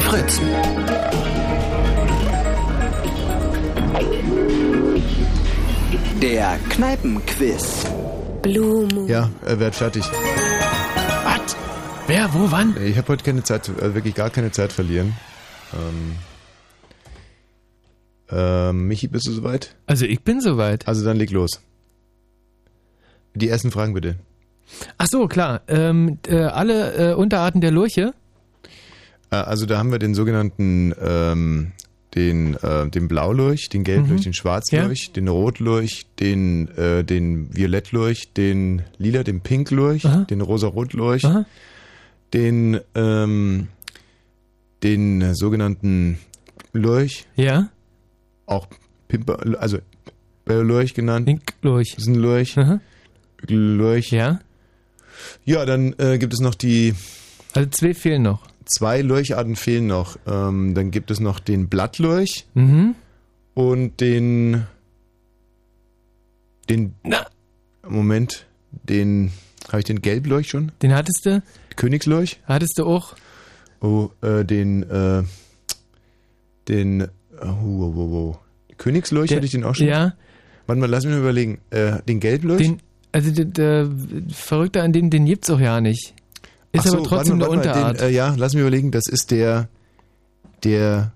Fritz. Der Kneipenquiz. Blue Moon. Ja, er wird fertig. Was? Wer, wo, wann? Ich habe heute keine Zeit, äh, wirklich gar keine Zeit verlieren. Ähm, ähm, Michi, bist du soweit? Also ich bin soweit. Also dann leg los. Die ersten Fragen bitte. Ach so, klar. Ähm, äh, alle äh, Unterarten der Lurche? Äh, also da haben wir den sogenannten ähm, den, äh, den Blaulurch, den Gelblurch, Mhm. den Schwarzlurch, den Rotlurch, den, äh, den Violettlurch, den Lila, den Pinklurch, Aha. den Rosarotlurch, Aha. den, ähm, den sogenannten Lurch, Ja. auch Pimper, also Lurch genannt. Pinklurch. Ist ein Lurch. Aha. Lurch. Ja. Ja, dann äh, gibt es noch die Also zwei fehlen noch. zwei Lurcharten fehlen noch. Ähm, dann gibt es noch den Blattlurch Mhm. und den den Na. Moment, den habe ich den Gelblurch schon? Den hattest du? Königslurch? Hattest du auch? Oh, äh, den äh, den oh, oh, oh, oh. Königslurch Der- hatte ich den auch schon? Ja. Warte mal, lass mich mal überlegen. Äh, den Gelblurch? Den, also der, der Verrückte an dem, den gibt's auch ja nicht. Ist so, aber trotzdem warte eine warte mal, Unterart. Den, äh, ja, lass mich überlegen, das ist der der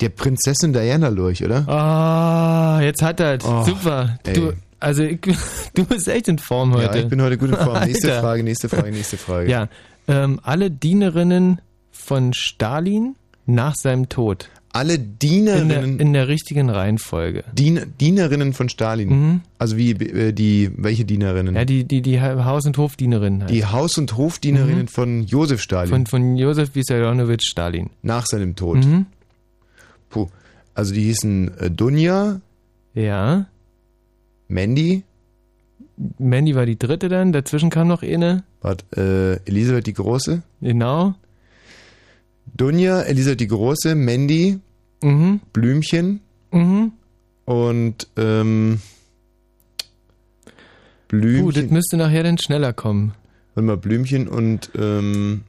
der Prinzessin Diana Lurch, oder? Ah, jetzt hat er. Oh, Super. ey. Du, also ich, du bist echt in Form heute. Ja, ich bin heute gut in Form. Nächste Alter. Frage, nächste Frage, nächste Frage. Ja. Ähm, alle Dienerinnen von Stalin nach seinem Tod. Alle In Dienerinnen der, in der richtigen Reihenfolge. Dien, Dienerinnen von Stalin. Mhm. Also wie äh, die welche Dienerinnen? Ja, die, die, die Haus- und Hofdienerinnen halt. die Haus- und Hofdienerinnen Mhm. von Josef Stalin Von, von Josef Vissarionovich Stalin. nach seinem Tod. Mhm. Puh. Also die hießen äh, Dunja, Ja. Mandy, Mandy war die dritte dann, dazwischen kam noch eine. wart, äh, Elisabeth die Große, Genau. Dunja, Elisabeth die Große, Mandy, Mhm. Blümchen Mhm. und ähm, Puh, das Blümchen. müsste nachher dann schneller kommen. Warte mal, Blümchen und ähm,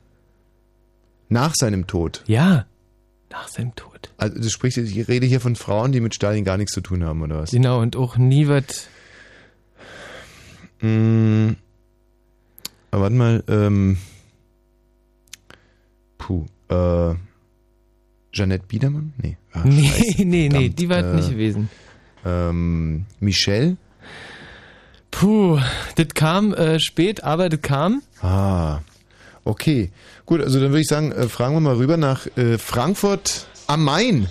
nach seinem Tod. Ja. Nach seinem Tod. Also du sprichst, ich rede hier von Frauen, die mit Stalin gar nichts zu tun haben, oder was? Genau, und auch nie wird. Mm, aber warte mal, ähm, puh, äh, Jeanette Biedermann? Nee. Ah, Nee, scheiße, nee, nee, verdammt, die war äh, nicht gewesen. Ähm, Michelle? Puh, das kam äh, spät, aber das kam. Ah, okay. Gut, also dann würde ich sagen, äh, fragen wir mal rüber nach äh, Frankfurt am Main.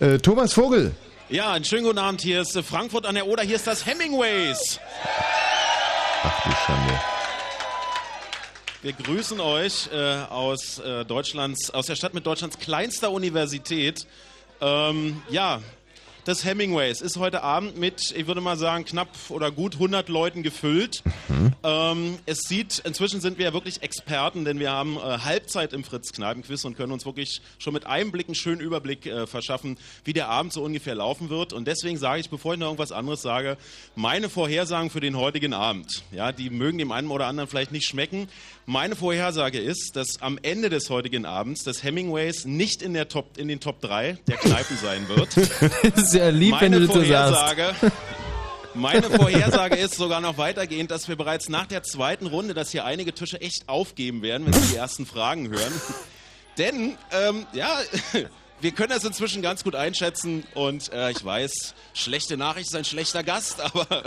Äh, Thomas Vogel. Ja, einen schönen guten Abend. Hier ist äh, Frankfurt an der Oder. Hier ist das Hemingways. Ach du Schande. Wir grüßen euch äh, aus äh, Deutschlands, aus der Stadt mit Deutschlands kleinster Universität. Ähm, ja, das Hemingways ist heute Abend mit, ich würde mal sagen, knapp oder gut 100 Leuten gefüllt. Ähm, es sieht, inzwischen sind wir ja wirklich Experten, denn wir haben äh, Halbzeit im Fritz-Kneipen-Quiz und können uns wirklich schon mit einem Blick einen schönen Überblick äh, verschaffen, wie der Abend so ungefähr laufen wird. Und deswegen sage ich, bevor ich noch irgendwas anderes sage, meine Vorhersagen für den heutigen Abend. Ja, die mögen dem einen oder anderen vielleicht nicht schmecken. Meine Vorhersage ist, dass am Ende des heutigen Abends das Hemingways nicht in, der Top, in den Top 3 der Kneipen sein wird. Das ist ja lieb, wenn du das so sagst. Vorhersage, meine Vorhersage ist sogar noch weitergehend, dass wir bereits nach der zweiten Runde, dass hier einige Tische echt aufgeben werden, wenn sie die ersten Fragen hören. Denn, ähm, ja, wir können das inzwischen ganz gut einschätzen und äh, ich weiß, schlechte Nachricht ist ein schlechter Gast, aber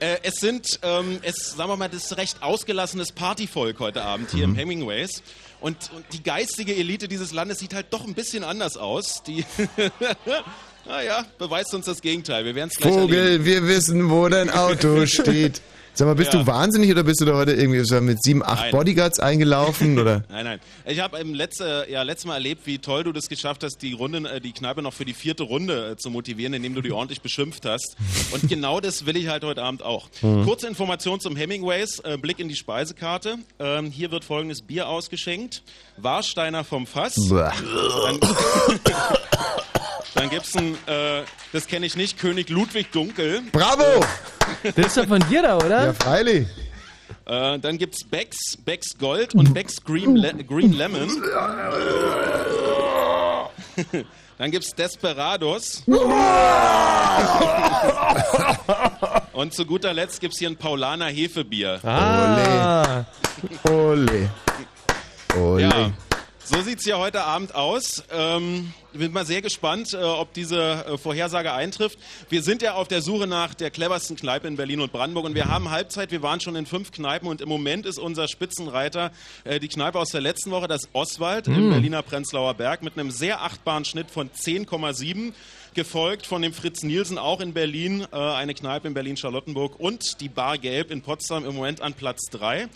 äh, es sind, ähm, es, sagen wir mal, das recht ausgelassenes Partyvolk heute Abend hier im Hemingways. Und, und die geistige Elite dieses Landes sieht halt doch ein bisschen anders aus. Die, naja, beweist uns das Gegenteil. Wir werden es gleich erleben. Vogel, wir wissen, wo dein Auto steht. Sag mal, bist Ja. du wahnsinnig oder bist du da heute irgendwie so mit sieben, acht Nein. Bodyguards eingelaufen oder? Nein, nein. Ich habe im letzte, ja, letztes Mal erlebt, wie toll du das geschafft hast, die Runde, äh, die Kneipe noch für die vierte Runde äh, zu motivieren, indem du die ordentlich beschimpft hast. Und genau das will ich halt heute Abend auch. Mhm. Kurze Information zum Hemingways, äh, Blick in die Speisekarte. Ähm, hier wird folgendes Bier ausgeschenkt. Warsteiner vom Fass. Dann, Dann gibt's ein, äh, das kenne ich nicht, König Ludwig Dunkel. Bravo! Das ist doch von dir da, oder? Ja, freilich. Äh, dann gibt's Becks, Becks Gold und Becks Green, Le Green Lemon. Dann gibt's Desperados. und zu guter Letzt gibt's hier ein Paulaner Hefebier. Ah, Ole. Ole. Ja, so sieht's hier heute Abend aus. Ähm, bin mal sehr gespannt, äh, ob diese äh, Vorhersage eintrifft. Wir sind ja auf der Suche nach der cleversten Kneipe in Berlin und Brandenburg und wir haben Halbzeit. Wir waren schon in fünf Kneipen und im Moment ist unser Spitzenreiter äh, die Kneipe aus der letzten Woche, das Oswald im Berliner Prenzlauer Berg mit einem sehr achtbaren Schnitt von 10,7 gefolgt von dem Fritz Nielsen, auch in Berlin, äh, eine Kneipe in Berlin-Charlottenburg und die Bar Gelb in Potsdam im Moment an Platz 3.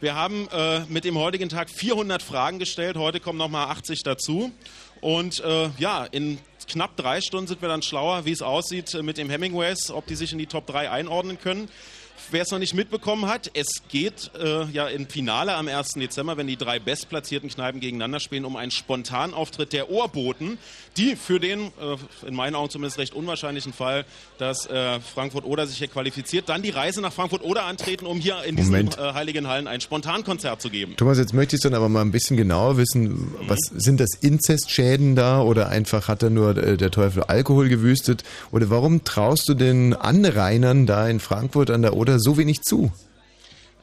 Wir haben äh, mit dem heutigen Tag 400 Fragen gestellt, heute kommen nochmal 80 dazu. Und äh, ja, in knapp drei Stunden sind wir dann schlauer, wie es aussieht äh, mit dem Hemingways, ob die sich in die Top 3 einordnen können. Wer es noch nicht mitbekommen hat, es geht äh, ja im Finale am 1. Dezember, wenn die drei bestplatzierten Kneipen gegeneinander spielen, um einen Spontanauftritt der Ohrboten, die für den, äh, in meinen Augen zumindest recht unwahrscheinlichen Fall, dass äh, Frankfurt-Oder sich hier qualifiziert, dann die Reise nach Frankfurt-Oder antreten, um hier in diesen Moment. äh, heiligen Hallen ein Spontankonzert zu geben. Thomas, jetzt möchte ich dann aber mal ein bisschen genauer wissen, was sind das Inzestschäden da oder einfach hat da nur äh, der Teufel Alkohol gewüstet oder warum traust du den Anrainern da in Frankfurt an der Oder so wenig zu?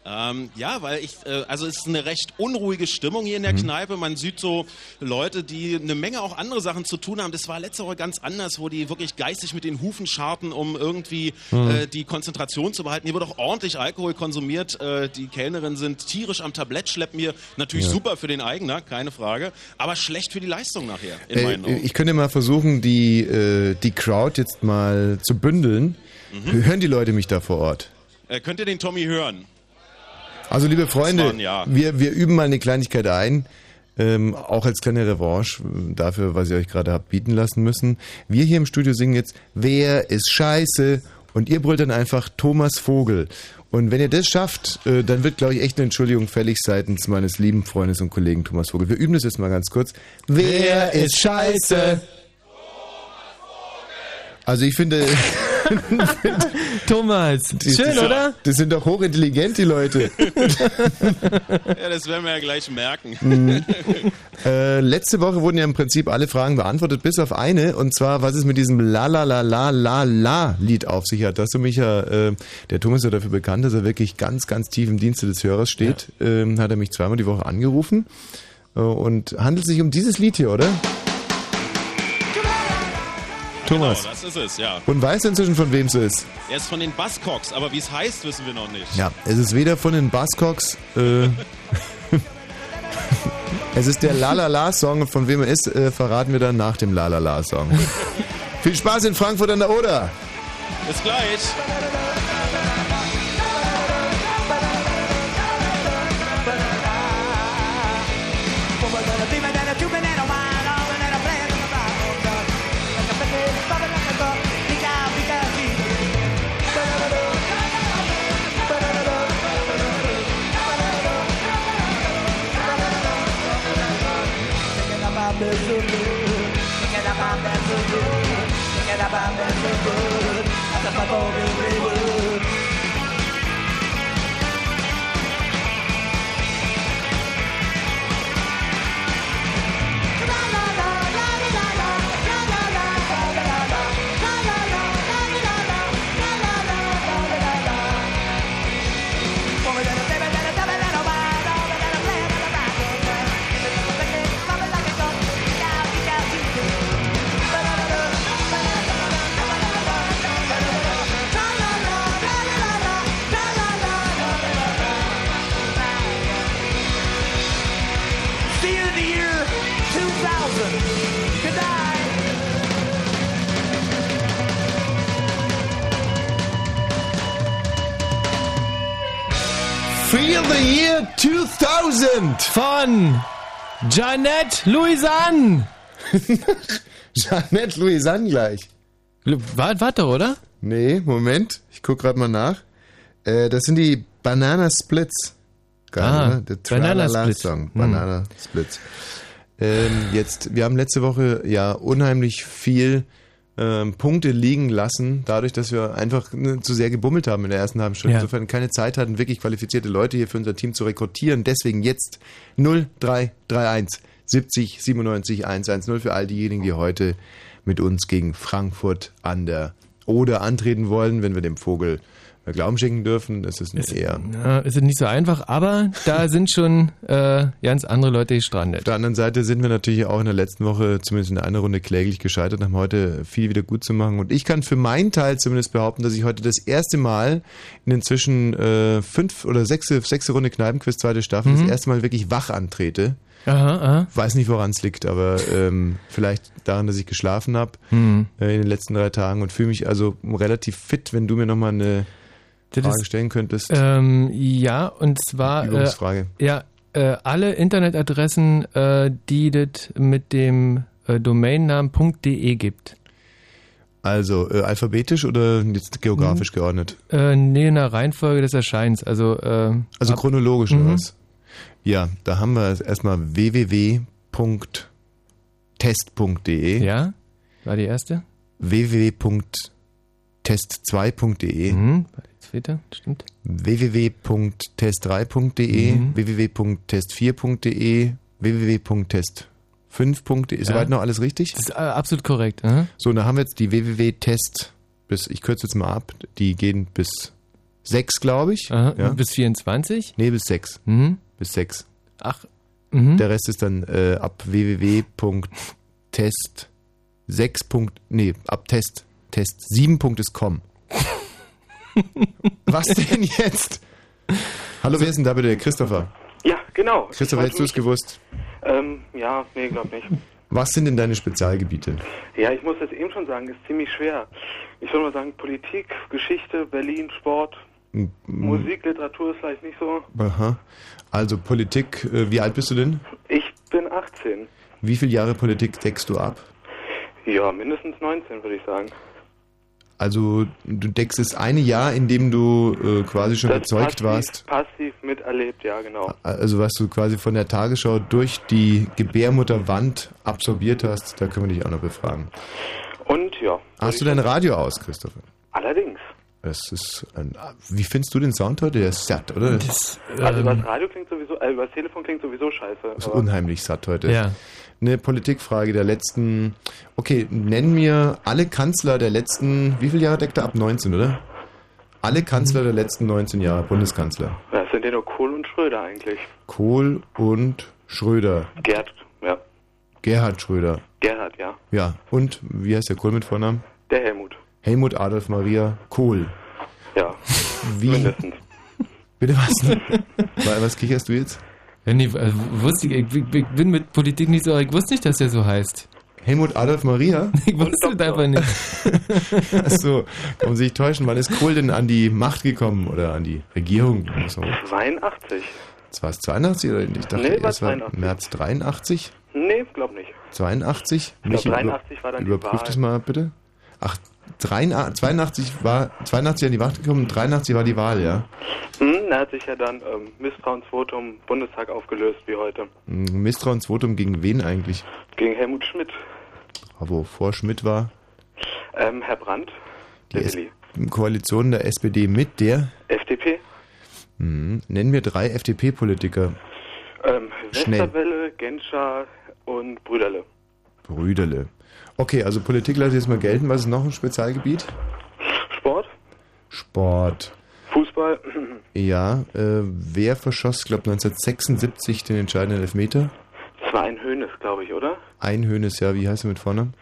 Ähm, ja, weil ich, äh, also es ist eine recht unruhige Stimmung hier in der Kneipe. Man sieht so Leute, die eine Menge auch andere Sachen zu tun haben. Das war letzte Woche ganz anders, wo die wirklich geistig mit den Hufen scharten, um irgendwie äh, die Konzentration zu behalten. Hier wird auch ordentlich Alkohol konsumiert. Äh, die Kellnerinnen sind tierisch am Tablett, schleppen hier natürlich super für den Eigner, keine Frage, aber schlecht für die Leistung nachher, in meinen Äh, Augen. ich könnte mal versuchen, die, äh, die Crowd jetzt mal zu bündeln. Hören die Leute mich da vor Ort? Äh, könnt ihr den Tommy hören? Also liebe Freunde, Ja. wir, wir üben mal eine Kleinigkeit ein, ähm, auch als kleine Revanche äh, dafür, was ihr euch gerade habt bieten lassen müssen. Wir hier im Studio singen jetzt Wer ist scheiße? Und ihr brüllt dann einfach Thomas Vogel. Und wenn ihr das schafft, äh, dann wird, glaube ich, echt eine Entschuldigung fällig seitens meines lieben Freundes und Kollegen Thomas Vogel. Wir üben das jetzt mal ganz kurz. Wer ist scheiße? Also ich finde, Thomas. Schön, das, oder? Das sind doch hochintelligent, die Leute. Ja, das werden wir ja gleich merken. Äh, letzte Woche wurden ja im Prinzip alle Fragen beantwortet, bis auf eine, und zwar, was es mit diesem La La La La La La Lied auf sich hat. Da hast du mich ja, äh, der Thomas ist ja dafür bekannt, dass er wirklich ganz, ganz tief im Dienste des Hörers steht. Ähm, hat er mich zweimal die Woche angerufen äh, und handelt sich um dieses Lied hier, oder? Thomas. Genau, das ist es, ja. Und weißt du inzwischen, von wem es ist? Er ist von den Buzzcocks, aber wie es heißt, wissen wir noch nicht. Ja, es ist weder von den Buzzcocks, äh, es ist der La La La Song und von wem er ist, äh, verraten wir dann nach dem La La La Song. Viel Spaß in Frankfurt an der Oder. Bis gleich. The Year 2000 Von Janette Louisanne. Jeanette Louisanne gleich. Warte, warte, oder? Nee, Moment, ich guck gerade mal nach. Äh, das sind die Banana Splits. Geil, Ah, oder? Der Banana Splits. Song. Hm. Banana Splits. Ähm, jetzt, wir haben letzte Woche ja unheimlich viel ähm, Punkte liegen lassen, dadurch, dass wir einfach ne, zu sehr gebummelt haben in der ersten halben Stunde. Ja. Insofern keine Zeit hatten, wirklich qualifizierte Leute hier für unser Team zu rekrutieren. Deswegen jetzt 0331 70 97 110 für all diejenigen, die heute mit uns gegen Frankfurt an der Oder antreten wollen, wenn wir dem Vogel Glauben schenken dürfen. Das ist Ist, eher. ja, ist nicht so einfach, aber da sind schon äh, ganz andere Leute Auf gestrandet. der anderen Seite sind wir natürlich auch in der letzten Woche zumindest in einer Runde kläglich gescheitert, haben heute viel wieder gut zu machen. Und ich kann für meinen Teil zumindest behaupten, dass ich heute das erste Mal in inzwischen äh, fünf oder sechste, sechste Runde Kneipenquiz, zweite Staffel, Mhm. das erste Mal wirklich wach antrete. Aha, aha. Weiß nicht, woran es liegt, aber ähm, vielleicht daran, dass ich geschlafen habe Hm. äh, in den letzten drei Tagen und fühle mich also relativ fit, wenn du mir nochmal eine Frage stellen könntest. ähm, ja, und zwar äh, Übungsfrage. ja, äh, alle Internetadressen, äh, die das mit dem äh, Domainnamen .de gibt. Also äh, alphabetisch oder jetzt geografisch geordnet? Äh, nee, in der Reihenfolge des Erscheinens. Also, äh, Also chronologisch oder Mhm. was? Ja, da haben wir erstmal www.test.de, ja, war die erste. www.test2.de, Mhm, zweite, stimmt. www.test3.de, Mhm. www.test4.de, www.test5.de. Ist Ja. soweit noch alles richtig? Das ist äh, absolut korrekt. aha. So, dann haben wir jetzt die www.test bis, ich kürze jetzt mal ab, die gehen bis 6, glaube ich. Aha, Ja? Bis 24. Nee, bis 6. Mhm. Bis 6. Ach, mhm. Der Rest ist dann äh, ab www.test 6. Nee, ab Test Test 7.com. Was denn jetzt? Hallo, wer ist denn da bitte? Christopher. Ja, genau. Christopher, hättest du es gewusst? Ähm, ja, nee, glaub nicht. Was sind denn deine Spezialgebiete? Ja, ich muss das eben schon sagen, ist ziemlich schwer. Ich würde mal sagen, Politik, Geschichte, Berlin, Sport, M- Musik, Literatur ist vielleicht nicht so. Aha. Also Politik, äh, wie alt bist du denn? Ich bin 18. Wie viele Jahre Politik deckst du ab? Ja, mindestens 19, würde ich sagen. Also du deckst das eine Jahr, in dem du äh, quasi schon Das erzeugt passiv, warst. Passiv miterlebt, ja, genau. Also was du quasi von der Tagesschau durch die Gebärmutterwand absorbiert hast, da können wir dich auch noch befragen. Und ja. Hast du dein Radio aus, Christopher? Allerdings. Das ist ein, wie findest du den Sound heute? Der ist satt, oder? Das das, Also über ähm, das Radio klingt sowieso, äh, über das Telefon klingt sowieso scheiße. ist unheimlich satt heute. ja. Eine Politikfrage der letzten. Okay, nenn mir alle Kanzler der letzten. Wie viele Jahre deckt er ab? 19, oder? Alle Kanzler der letzten 19 Jahre, Bundeskanzler. Das sind ja nur Kohl und Schröder eigentlich. Kohl und Schröder. Gerd, ja. Gerhard Schröder. Gerhard, ja. Ja. Und wie heißt der Kohl mit Vornamen? Der Helmut. Helmut Adolf Maria Kohl. Ja, Wie? mindestens. Bitte was? Wa- was kicherst du jetzt? Nee, äh, wusste ich, ich, ich bin mit Politik nicht so, ich wusste nicht, dass der so heißt. Helmut Adolf Maria? Ich wusste das einfach nicht. Achso, kann man sich täuschen. Wann ist Kohl denn an die Macht gekommen oder an die Regierung? So. 82. Das war es 82 oder ich dachte, Nee, war es war 82. März 83, Nee, glaub nicht. 82? Ich glaub, 83 war dann die Überprüf Wahl. das mal bitte. Ach, 83, 82 war 82 an die Macht gekommen, 83 war die Wahl, ja. Hm, da hat sich ja dann ähm, Misstrauensvotum Bundestag aufgelöst wie heute. Ein Misstrauensvotum gegen wen eigentlich? Gegen Helmut Schmidt. Wo vor Schmidt war. Ähm, Herr Brandt, Die der S. Koalition der SPD mit der. FDP. Hm, nennen wir drei FDP-Politiker. Ähm. Westerwelle, Genscher und Brüderle. Brüderle. Okay, also Politik lasse ich jetzt mal gelten. Was ist noch ein Spezialgebiet? Sport, Sport. Fußball, Ja, äh, wer verschoss, glaube 1976 den entscheidenden Elfmeter? das war ein Hönes, glaube ich, oder? Ein Hönes, ja, wie heißt er mit Vornamen?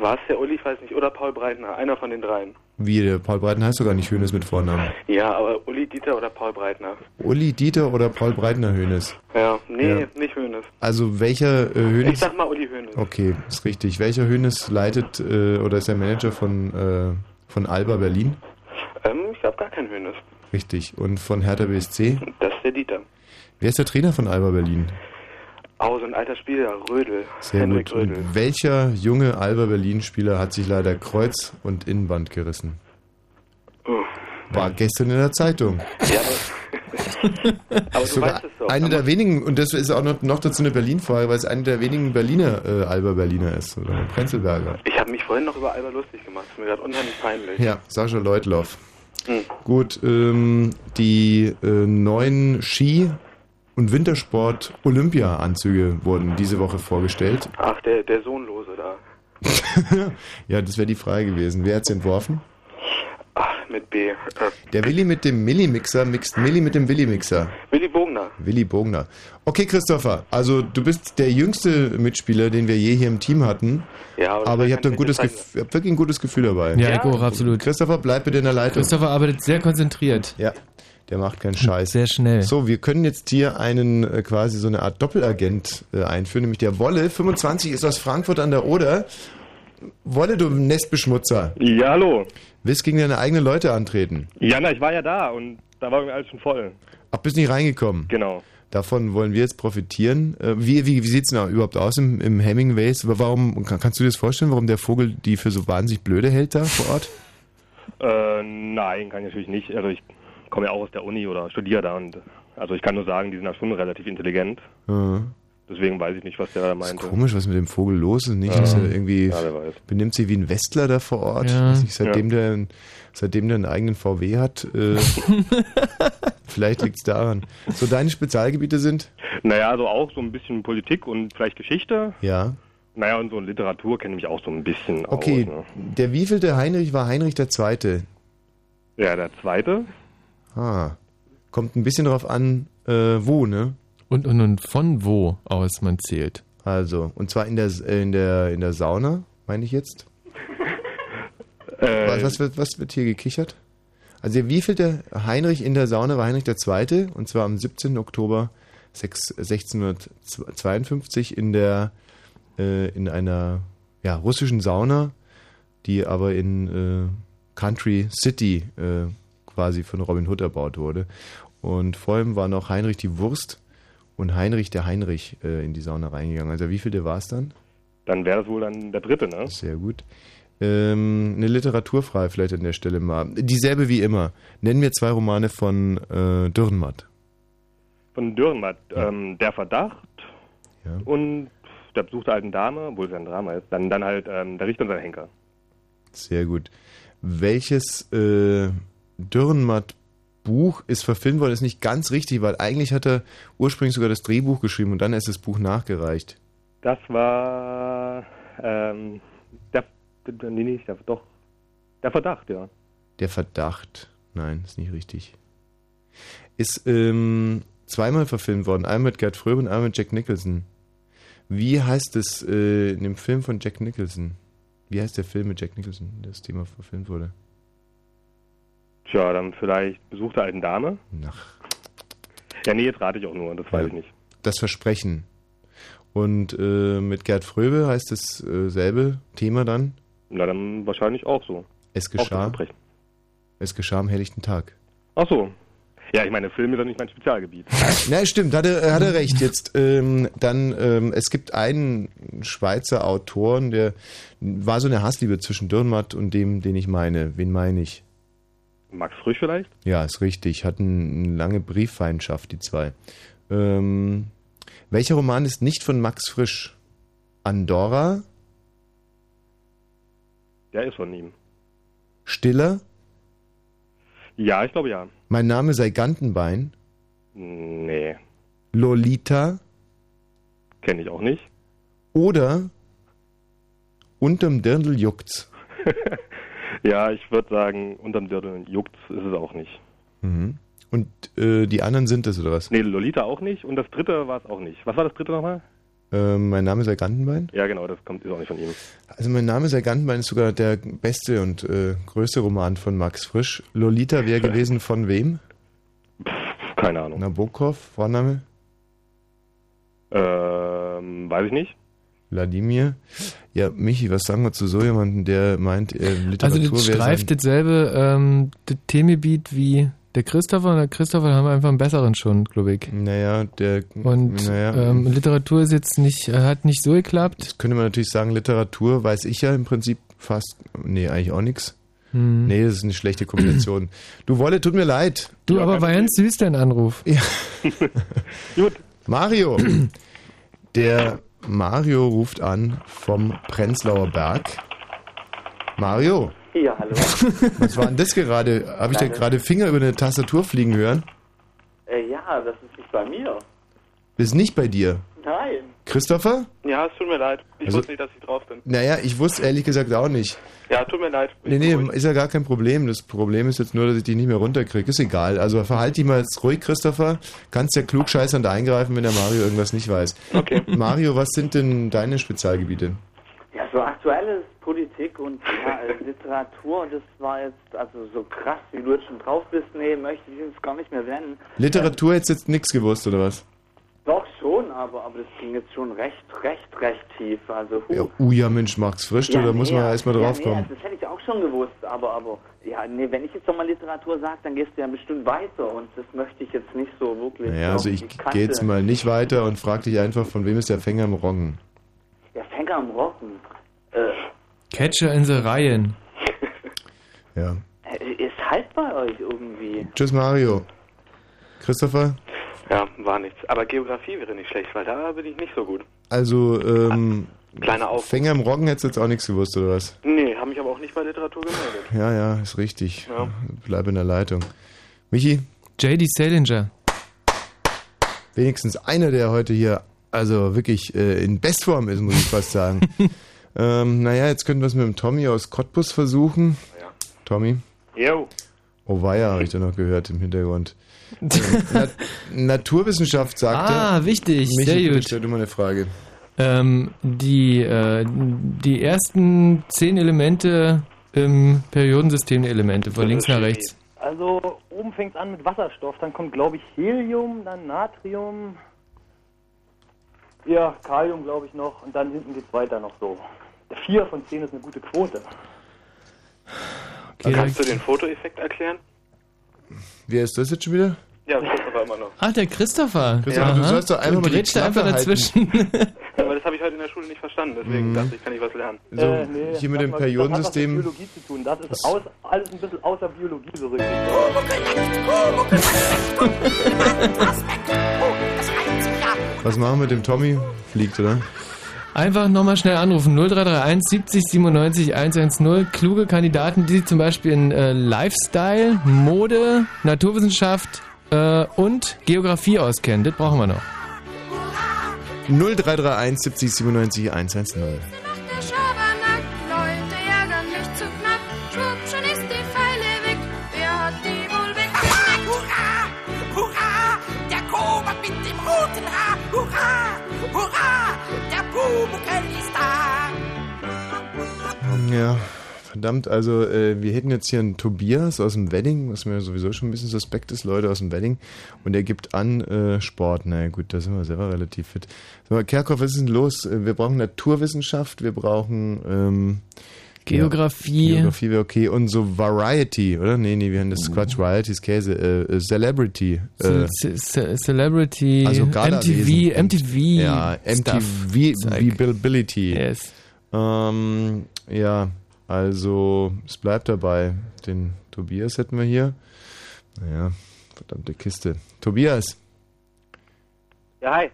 War es der Uli, ich weiß nicht, oder Paul Breitner, einer von den dreien. Wie, der Paul Breitner heißt sogar nicht Hönes mit Vornamen. Ja, aber Uli Dieter oder Paul Breitner. Uli Dieter oder Paul Breitner Hönes? Ja, nee, Ja. nicht Hönes. Also welcher äh, Ich Hönes? sag mal Uli Hönes. Okay, ist richtig. Welcher Hönes leitet äh, oder ist der Manager von, äh, von Alba Berlin? Ähm, ich glaube gar kein Hönes. Richtig. Und von Hertha BSC? Das ist der Dieter. Wer ist der Trainer von Alba Berlin? Oh, so ein alter Spieler, Rödel. Sehr Henrik gut. Und Rödel. welcher junge Alba Berlin-Spieler hat sich leider Kreuz und Innenband gerissen? Oh. War gestern in der Zeitung. Ja, aber Sogar weißt es doch. eine der wenigen, und das ist auch noch, noch dazu eine Berlin-Frage, weil es eine der wenigen Berliner, äh, Alba Berliner ist, oder Prenzlberger. Ich habe mich vorhin noch über Alba lustig gemacht. Das ist mir gerade unheimlich peinlich. Ja, Sascha Leutloff. Hm. Gut, ähm, die äh, neuen Ski- und Wintersport-Olympia-Anzüge wurden diese Woche vorgestellt. Ach, der, der Sohnlose da. Ja, das wäre die Frage gewesen. Wer hat's entworfen? Ach, mit B. Äh, Der Willi mit dem Milli-Mixer mixt Milli mit dem Willi-Mixer. Willi Bogner. Willi Bogner. Okay, Christopher, also du bist der jüngste Mitspieler, den wir je hier im Team hatten. Ja, Aber ihr habt ein gutes, ich dir Gef ihr habt wirklich ein gutes Gefühl dabei. Ja, ich auch, absolut. Christopher, bleib bitte in der Leitung. Christopher arbeitet sehr konzentriert. Ja, der macht keinen Scheiß. Sehr schnell. So, wir können jetzt hier einen äh, quasi so eine Art Doppelagent äh, einführen, nämlich der Wolle, 25, ist aus Frankfurt an der Oder. Wolle, du Nestbeschmutzer, Ja, hallo. willst gegen deine eigenen Leute antreten. Ja, na, ich war ja da und da war irgendwie alles schon voll. Ach, bist nicht reingekommen. Genau. Davon wollen wir jetzt profitieren. Äh, Wie, wie, wie sieht's denn überhaupt aus im, im Hemingways? Warum, kann- kannst du dir das vorstellen, warum der Vogel die für so wahnsinnig blöde hält da vor Ort? Äh, nein, kann ich natürlich nicht. Also ich komme ja auch aus der Uni oder studiere da und also ich kann nur sagen, die sind ja schon relativ intelligent. Äh, Deswegen weiß ich nicht, was der da ist meinte. komisch, was mit dem Vogel los ist. Nicht, Ja. dass er irgendwie Ja, benimmt sich wie ein Westler da vor Ort. Ja. Nicht, seitdem, der, seitdem der einen eigenen VW hat. Äh, vielleicht liegt's daran. So, deine Spezialgebiete sind? Naja, also auch so ein bisschen Politik und vielleicht Geschichte. Ja. Naja, und so Literatur kenne ich mich auch so ein bisschen Okay, aus. Ne? der wievielte Heinrich war Heinrich der Zweite? Ja, der zweite. Ah. Kommt ein bisschen darauf an, äh, wo, ne? Und, und, und von wo aus man zählt. Also, und zwar in der, äh, in der, in der Sauna, meine ich jetzt. Äh, Was, was, wird, was wird hier gekichert? Also, der wievielte Heinrich in der Sauna war Heinrich der Zweite? Und zwar am 17. Oktober 6, 1652 in der, äh, in einer, ja, russischen Sauna, die aber in äh, Country City äh, quasi von Robin Hood erbaut wurde. Und vor ihm war noch Heinrich die Wurst und Heinrich der Heinrich äh, in die Sauna reingegangen. Also wie viel der war es dann? Dann wäre das wohl dann der dritte, ne? Sehr gut. Ähm, eine Literaturfrage vielleicht an der Stelle mal. Dieselbe wie immer. Nennen wir zwei Romane von äh, Dürrenmatt. Von Dürrenmatt. Ähm, der Verdacht Ja. und der Besuch der alten Dame, obwohl es ja ein Drama ist. Dann, dann halt ähm, der Richter und sein Henker. Sehr gut. Welches äh, Dürrenmatt-Buch ist verfilmt worden? Ist nicht ganz richtig, weil eigentlich hat er ursprünglich sogar das Drehbuch geschrieben und dann erst das Buch nachgereicht. Das war ähm, der, der nee, nicht der, doch der Verdacht, ja. Der Verdacht. Nein, ist nicht richtig. Ist ähm, zweimal verfilmt worden. Einmal mit Gerd Fröbe und einmal mit Jack Nicholson. Wie heißt es äh, in dem Film von Jack Nicholson? Wie heißt der Film mit Jack Nicholson, das Thema verfilmt wurde? Tja, dann vielleicht Besuch der alten Dame. Nach Ja, nee, jetzt rate ich auch nur, das weiß Ja. ich nicht. Das Versprechen. Und äh, mit Gerd Fröbe heißt es äh, selbe Thema dann. Na, dann wahrscheinlich auch so. Es geschah. Es geschah am helllichten Tag. Ach so. Ja, ich meine, Film ist ja nicht mein Spezialgebiet. Na, stimmt, hat er, hat er recht. Jetzt ähm, dann, ähm, es gibt einen Schweizer Autoren, der war so eine Hassliebe zwischen Dürrenmatt und dem, den ich meine. Wen meine ich? Max Frisch vielleicht? Ja, ist richtig. Hatten eine lange Brieffeindschaft, die zwei. Ähm, welcher Roman ist nicht von Max Frisch? Andorra? Der ist von ihm. Stiller? Ja, ich glaube ja. Mein Name sei Gantenbein? Nee, Lolita? kenne ich auch nicht. Oder Unterm Dirndl juckt's? Ja, ich würde sagen, unterm Dirndl juckt ist es auch nicht. Mhm. Und äh, die anderen sind es, oder was? Nee, Lolita auch nicht und das dritte war es auch nicht. Was war das dritte nochmal? Ähm, mein Name sei Gantenbein? Ja, genau, das kommt ist auch nicht von ihm. Also mein Name sei Gantenbein ist sogar der beste und äh, größte Roman von Max Frisch. Lolita wäre gewesen von wem? Keine Ahnung. Nabokov, Vorname? Ähm, weiß ich nicht. Wladimir. Ja, Michi, was sagen wir zu so jemandem, der meint, äh, Literatur Also das streift sein... dasselbe ähm, das Themengebiet wie der Christopher und der Christopher haben einfach einen besseren schon, glaube ich. Naja, der... Und naja, ähm, Literatur ist jetzt nicht, äh, hat nicht so geklappt. das könnte man natürlich sagen, Literatur weiß ich ja im Prinzip fast... Nee, eigentlich auch nichts. Nee, das ist eine schlechte Kombination. Du Wolle, tut mir leid. Du, aber war ganz süß dein Anruf. Ja. Mario. Der Mario ruft an vom Prenzlauer Berg. Mario, Ja, hallo. was war denn das gerade? Habe ich da gerade Finger über eine Tastatur fliegen hören? äh, ja, das ist nicht bei mir. Das ist nicht bei dir. Nein. Christopher? Ja, es tut mir leid. Ich Also- wusste nicht, dass ich drauf bin. Naja, ich wusste ehrlich gesagt auch nicht. Ja, tut mir leid. Nee, nee, ist ja gar kein Problem. Das Problem ist jetzt nur, dass ich dich nicht mehr runterkriege. Ist egal. Also verhalte dich mal jetzt ruhig, Christopher. Kannst ja klugscheißernd eingreifen, wenn der Mario irgendwas nicht weiß. Okay. Mario, was sind denn deine Spezialgebiete? Ja, so aktuelles Politik und ja, äh, Literatur, das war jetzt also so krass, wie du jetzt schon drauf bist. Nee, möchte ich jetzt gar nicht mehr nennen. Literatur hättest jetzt nichts gewusst, oder was? Doch schon, aber, aber das ging jetzt schon recht, recht, recht tief. Also, huh. Ja, uh, ja, Mensch, Max Frisch, du, da muss man ja, erstmal ja, draufkommen. Nee, das hätte ich auch schon gewusst, aber, aber, ja, nee, wenn ich jetzt nochmal Literatur sage, dann gehst du ja bestimmt weiter und das möchte ich jetzt nicht so wirklich. Naja, also ich gehe jetzt mal nicht weiter und frag dich einfach, von wem ist der Fänger im Roggen? Der Fänger am Rocken. Äh, Catcher in the Reihen. Ja. äh, ist halt bei euch irgendwie. Tschüss, Mario. Christopher? Ja, war nichts. Aber Geografie wäre nicht schlecht, weil da bin ich nicht so gut. Also, ähm, Kleiner Auf. Fänger im Roggen hättest du jetzt auch nichts gewusst, oder was? Nee, habe mich aber auch nicht bei Literatur gemeldet. Ja, ja, ist richtig. Ja. Bleib in der Leitung. Michi? J.D. Salinger. Wenigstens einer, der heute hier also wirklich äh, in Bestform ist, muss ich fast sagen. ähm, naja, jetzt könnten wir es mit dem Tommy aus Cottbus versuchen. Ja. Tommy? Jo. Oh weia, habe ich da noch gehört im Hintergrund. Ähm, Na Naturwissenschaft sagte. Ah, wichtig, Michi, sehr gut. Stell du mal eine Frage. Ähm, die, äh, die ersten zehn Elemente im Periodensystem der Elemente, von links nach rechts. Also oben fängt es an mit Wasserstoff, dann kommt glaube ich Helium, dann Natrium, ja, Kalium glaube ich noch und dann hinten geht es weiter noch so. Vier von zehn ist eine gute Quote. Okay, Kannst du den Fotoeffekt erklären? Wer ist das jetzt schon wieder? Ja, aber immer noch. Ach, der Christopher. Christopher, du Aha. sollst doch einfach mal die da einfach Klappe dazwischen. Ja, aber das habe ich heute in der Schule nicht verstanden, deswegen dachte ich, kann ich was lernen. So, Äh, nee, hier mit das dem Periodensystem. Das hat was mit Biologie zu tun. Das ist aus, alles ein bisschen außer Biologie so richtig. Was machen wir mit dem Tommy? Fliegt, oder? Einfach nochmal schnell anrufen. 0331 70 97 110. Kluge Kandidaten, die sich zum Beispiel in äh, Lifestyle, Mode, Naturwissenschaft äh, und Geografie auskennen. Das brauchen wir noch. 0331 70 97 110. Ja, verdammt, also äh, wir hätten jetzt hier einen Tobias aus dem Wedding, was mir sowieso schon ein bisschen suspekt ist, Leute aus dem Wedding, und der gibt an äh, Sport. Na naja, gut, da sind wir selber relativ fit. Sag mal, Kerkhoff, was ist denn los? Äh, Wir brauchen Naturwissenschaft, wir brauchen ähm, Geografie. Ja, Geografie wäre okay. Und so Variety, oder? Nee, nee, wir haben das Quatsch, Variety ist Käse. Äh, äh, Celebrity. Äh, Ce- Ce- Celebrity, also Galawesen MTV, MTV. Ja, Stuff. MTV. Viability. Yes. Ähm, ja, also es bleibt dabei. Den Tobias hätten wir hier. Naja, verdammte Kiste. Tobias, Ja, hi.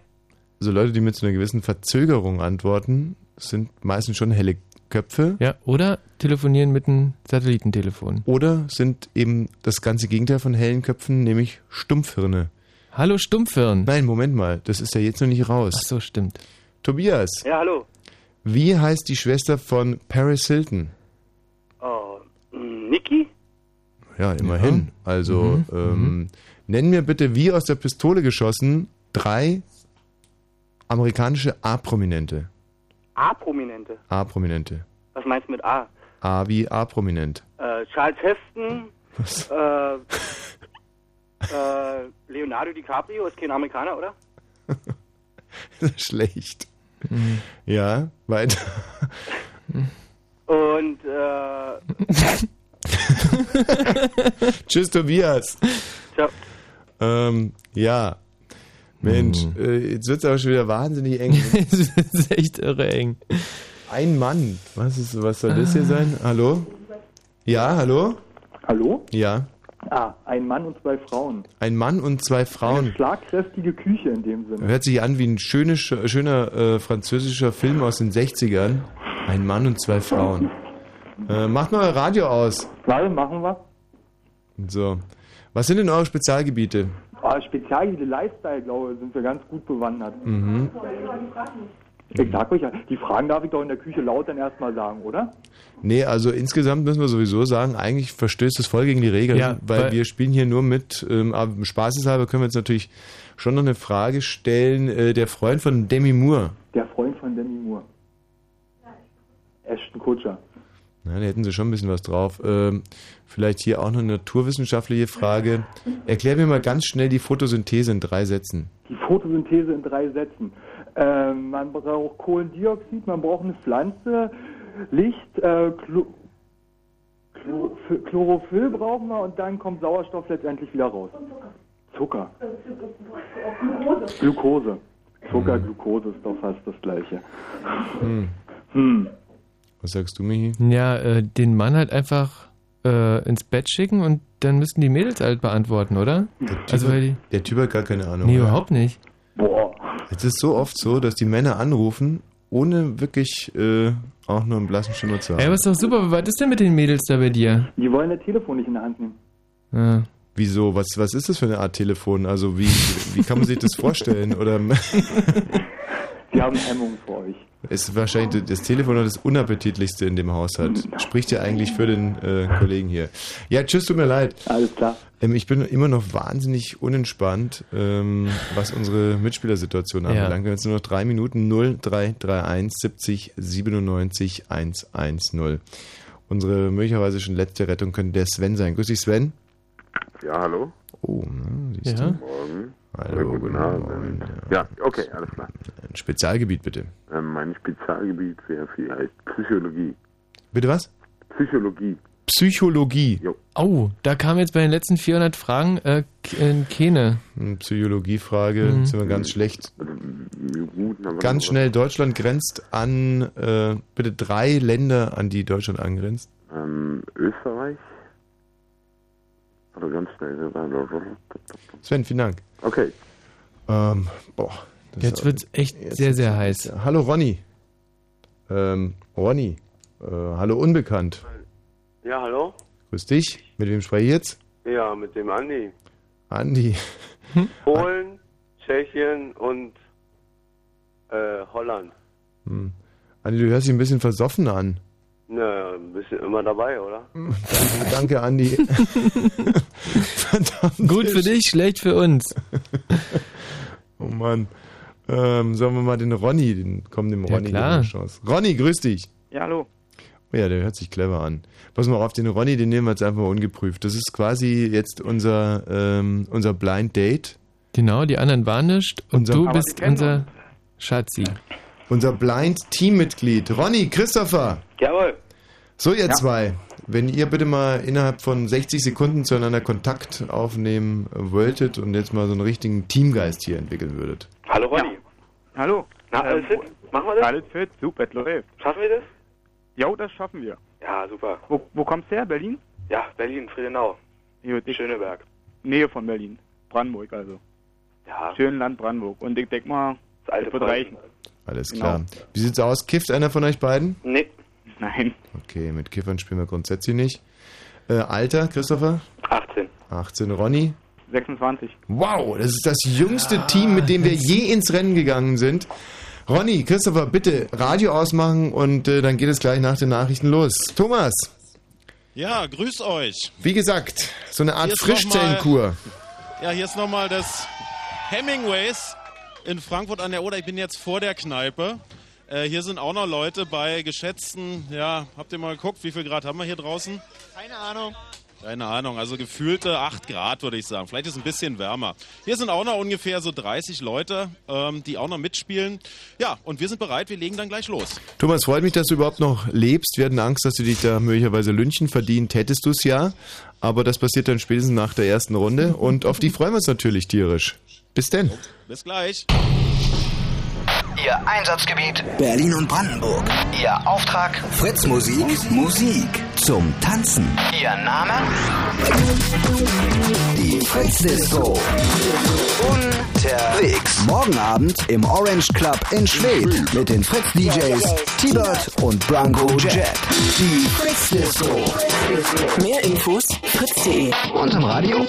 also Leute, die mit so einer gewissen Verzögerung antworten, sind meistens schon helle Köpfe Ja, oder telefonieren mit einem Satellitentelefon. oder sind eben das ganze Gegenteil von hellen Köpfen, nämlich Stumpfhirne. Hallo Stumpfhirn. Nein, Moment mal, das ist ja jetzt noch nicht raus. Ach so, stimmt. Tobias, Ja, hallo. Wie heißt die Schwester von Paris Hilton? Oh, Niki? Ja, immerhin. Also, Mhm, ähm, nenn mir bitte, wie aus der Pistole geschossen, drei amerikanische A-Prominente. A-Prominente. A-Prominente. Was meinst du mit A? A wie A-Prominent. Äh, Charles Heston, Was? äh, äh, Leonardo DiCaprio ist kein Amerikaner, oder? Schlecht. Ja, weiter. Und, äh, Tschüss, Tobias. Ciao. Ähm, ja. Mensch, Hm. äh, jetzt wird es aber schon wieder wahnsinnig eng. das ist echt irre eng. Ein Mann. Was, ist, was soll das hier sein? Hallo? Ja, hallo? Hallo? Ja. Ah, ein Mann und zwei Frauen. Ein Mann und zwei Eine Frauen. schlagkräftige Küche in dem Sinne. Hört sich an wie ein schönes, schöner äh, französischer Film aus den 60ern. Ein Mann und zwei Frauen. Äh, macht mal euer Radio aus. Warte, machen wir. So. Was sind denn eure Spezialgebiete? Ah, Spezialgebiete Lifestyle, glaube ich, sind wir ganz gut bewandert. Mhm. Ich sag euch, ja, die Fragen darf ich doch in der Küche laut dann erstmal sagen, oder? Nee, also insgesamt müssen wir sowieso sagen, eigentlich verstößt es voll gegen die Regeln, Ja, weil weil- wir spielen hier nur mit, ähm, aber spaßeshalber können wir jetzt natürlich schon noch eine Frage stellen. Äh, der Freund von Demi Moore, Der Freund von Demi Moore. Ashton Kutscher. na, da hätten sie schon ein bisschen was drauf. Ähm, vielleicht hier auch noch eine naturwissenschaftliche Frage. Erklär mir mal ganz schnell die Photosynthese in drei Sätzen. Die Photosynthese in drei Sätzen. Ähm, man braucht Kohlendioxid, man braucht eine Pflanze, Licht, äh, Chlo Chlo Chlorophyll brauchen wir und dann kommt Sauerstoff letztendlich wieder raus. Zucker. Glucose. Zucker, Glucose ist doch fast das gleiche. Hm. Hm. Was sagst du, Michi? Ja, äh, den Mann halt einfach äh, ins Bett schicken und dann müssten die Mädels halt beantworten, oder? Also, weil die, Der Typ hat gar keine Ahnung. nee, oder? überhaupt nicht. Boah. Es ist so oft so, dass die Männer anrufen, ohne wirklich äh, auch nur einen blassen Schimmer zu haben. Ey, aber ist doch super. Was ist denn mit den Mädels da bei dir? Die wollen das Telefon nicht in der Hand nehmen. Ja. Wieso? Was, was ist das für eine Art Telefon? Also wie, wie kann man sich das vorstellen? Oder Sie haben Hemmungen vor euch. Ist wahrscheinlich das Telefon das unappetitlichste in dem Haushalt. Spricht ja eigentlich für den äh, Kollegen hier. Ja, tschüss, tut mir leid. Alles klar. Ähm, ich bin immer noch wahnsinnig unentspannt, ähm, was unsere Mitspielersituation Ja. anbelangt. Wir haben jetzt nur noch drei Minuten 0331 70 97 110. Unsere möglicherweise schon letzte Rettung könnte der Sven sein. Grüß dich, Sven. Ja, hallo. Oh, siehst Ja. du. Morgen. Hallo, guten guten Abend. Morgen, Ja, okay, alles klar. Ein Spezialgebiet bitte. Ähm, mein Spezialgebiet wäre vielleicht Psychologie. Bitte was? Psychologie. Psychologie. Jo. Oh, da kam jetzt bei den letzten 400 Fragen äh, äh, keine. Hm, Psychologiefrage, Mhm. sind wir ganz schlecht. Also, gut, Ganz schnell, Deutschland grenzt an, äh, bitte drei Länder, an die Deutschland angrenzt. Ähm, Österreich. Oder ganz schnell. Sven, vielen Dank. Okay. Ähm, boah. das Jetzt wird's echt jetzt sehr, sehr heiß. Hallo Ronny. Ähm, Ronny. Äh, hallo Unbekannt. Ja, hallo? Grüß dich. Mit wem spreche ich jetzt? Ja, mit dem Andi. Andi. Polen, Tschechien und äh, Holland. Hm. Andi, du hörst dich ein bisschen versoffen an. Na, ein bisschen immer dabei, oder? Danke, Andi. Verdammt. Gut für dich, schlecht für uns. Oh Mann. Ähm, sollen wir mal den Ronny, den komm dem Ja, Ronny klar. eine Chance. Ronny, grüß dich. Ja, hallo. Oh ja, der hört sich clever an. Pass mal auf, den Ronny, den nehmen wir jetzt einfach mal ungeprüft. Das ist quasi jetzt unser, ähm, unser Blind Date. Genau, die anderen waren nicht und Unser- du bist die unser Schatzi. Unser Blind Teammitglied. Ronny, Christopher. Jawohl. So, ihr Ja. zwei. Wenn ihr bitte mal innerhalb von 60 Sekunden zueinander Kontakt aufnehmen wolltet und jetzt mal so einen richtigen Teamgeist hier entwickeln würdet. Hallo Ronny. Hallo. Na, alles fit? Machen wir das? Alles fit, super, läuft. Schaffen wir das? Jo, das schaffen wir. Ja, super. Wo, wo kommst du her, Berlin? Ja, Berlin, Friedenau. Gut, Schöneberg. Nähe von Berlin. Brandenburg also. Ja, Schön Land Brandenburg. Und ich denke mal, das alte das wird reichen. Alles Genau. klar. Wie sieht's aus? Kifft einer von euch beiden? Nee, Nein. Okay, mit Kiffern spielen wir grundsätzlich nicht. Äh, Alter, Christopher? 18. 18. Ronny? 26. Wow, das ist das jüngste Team, mit dem wir je ins Rennen gegangen sind. Ronny, Christopher, bitte Radio ausmachen und äh, dann geht es gleich nach den Nachrichten los. Thomas, Ja, grüßt euch. wie gesagt, so eine Art Frischzellenkur. Ja, hier ist nochmal das Hemingways in Frankfurt an der Oder. Ich bin jetzt vor der Kneipe. Äh, hier sind auch noch Leute bei geschätzten, ja, habt ihr mal geguckt, wie viel Grad haben wir hier draußen? Keine Ahnung. Keine Ahnung, also gefühlte 8 Grad würde ich sagen. Vielleicht ist es ein bisschen wärmer. Hier sind auch noch ungefähr so 30 Leute, ähm, die auch noch mitspielen. Ja, und wir sind bereit, wir legen dann gleich los. Thomas, freut mich, dass du überhaupt noch lebst. Wir hatten Angst, dass du dich da möglicherweise Lünchen verdient hättest du es ja. Aber das passiert dann spätestens nach der ersten Runde und auf die freuen wir uns natürlich tierisch. Bis denn. Bis gleich. Ihr Einsatzgebiet Berlin und Brandenburg. Ihr Auftrag Fritz Musik, Musik zum Tanzen. Ihr Name? Die Fritz Disco. Unterwegs. Morgen Abend im Orange Club in Schwedt mit den Fritz DJs T-Bird und Branko Jet. Die Fritz Disco. Mehr Infos fritz.de Und im Radio?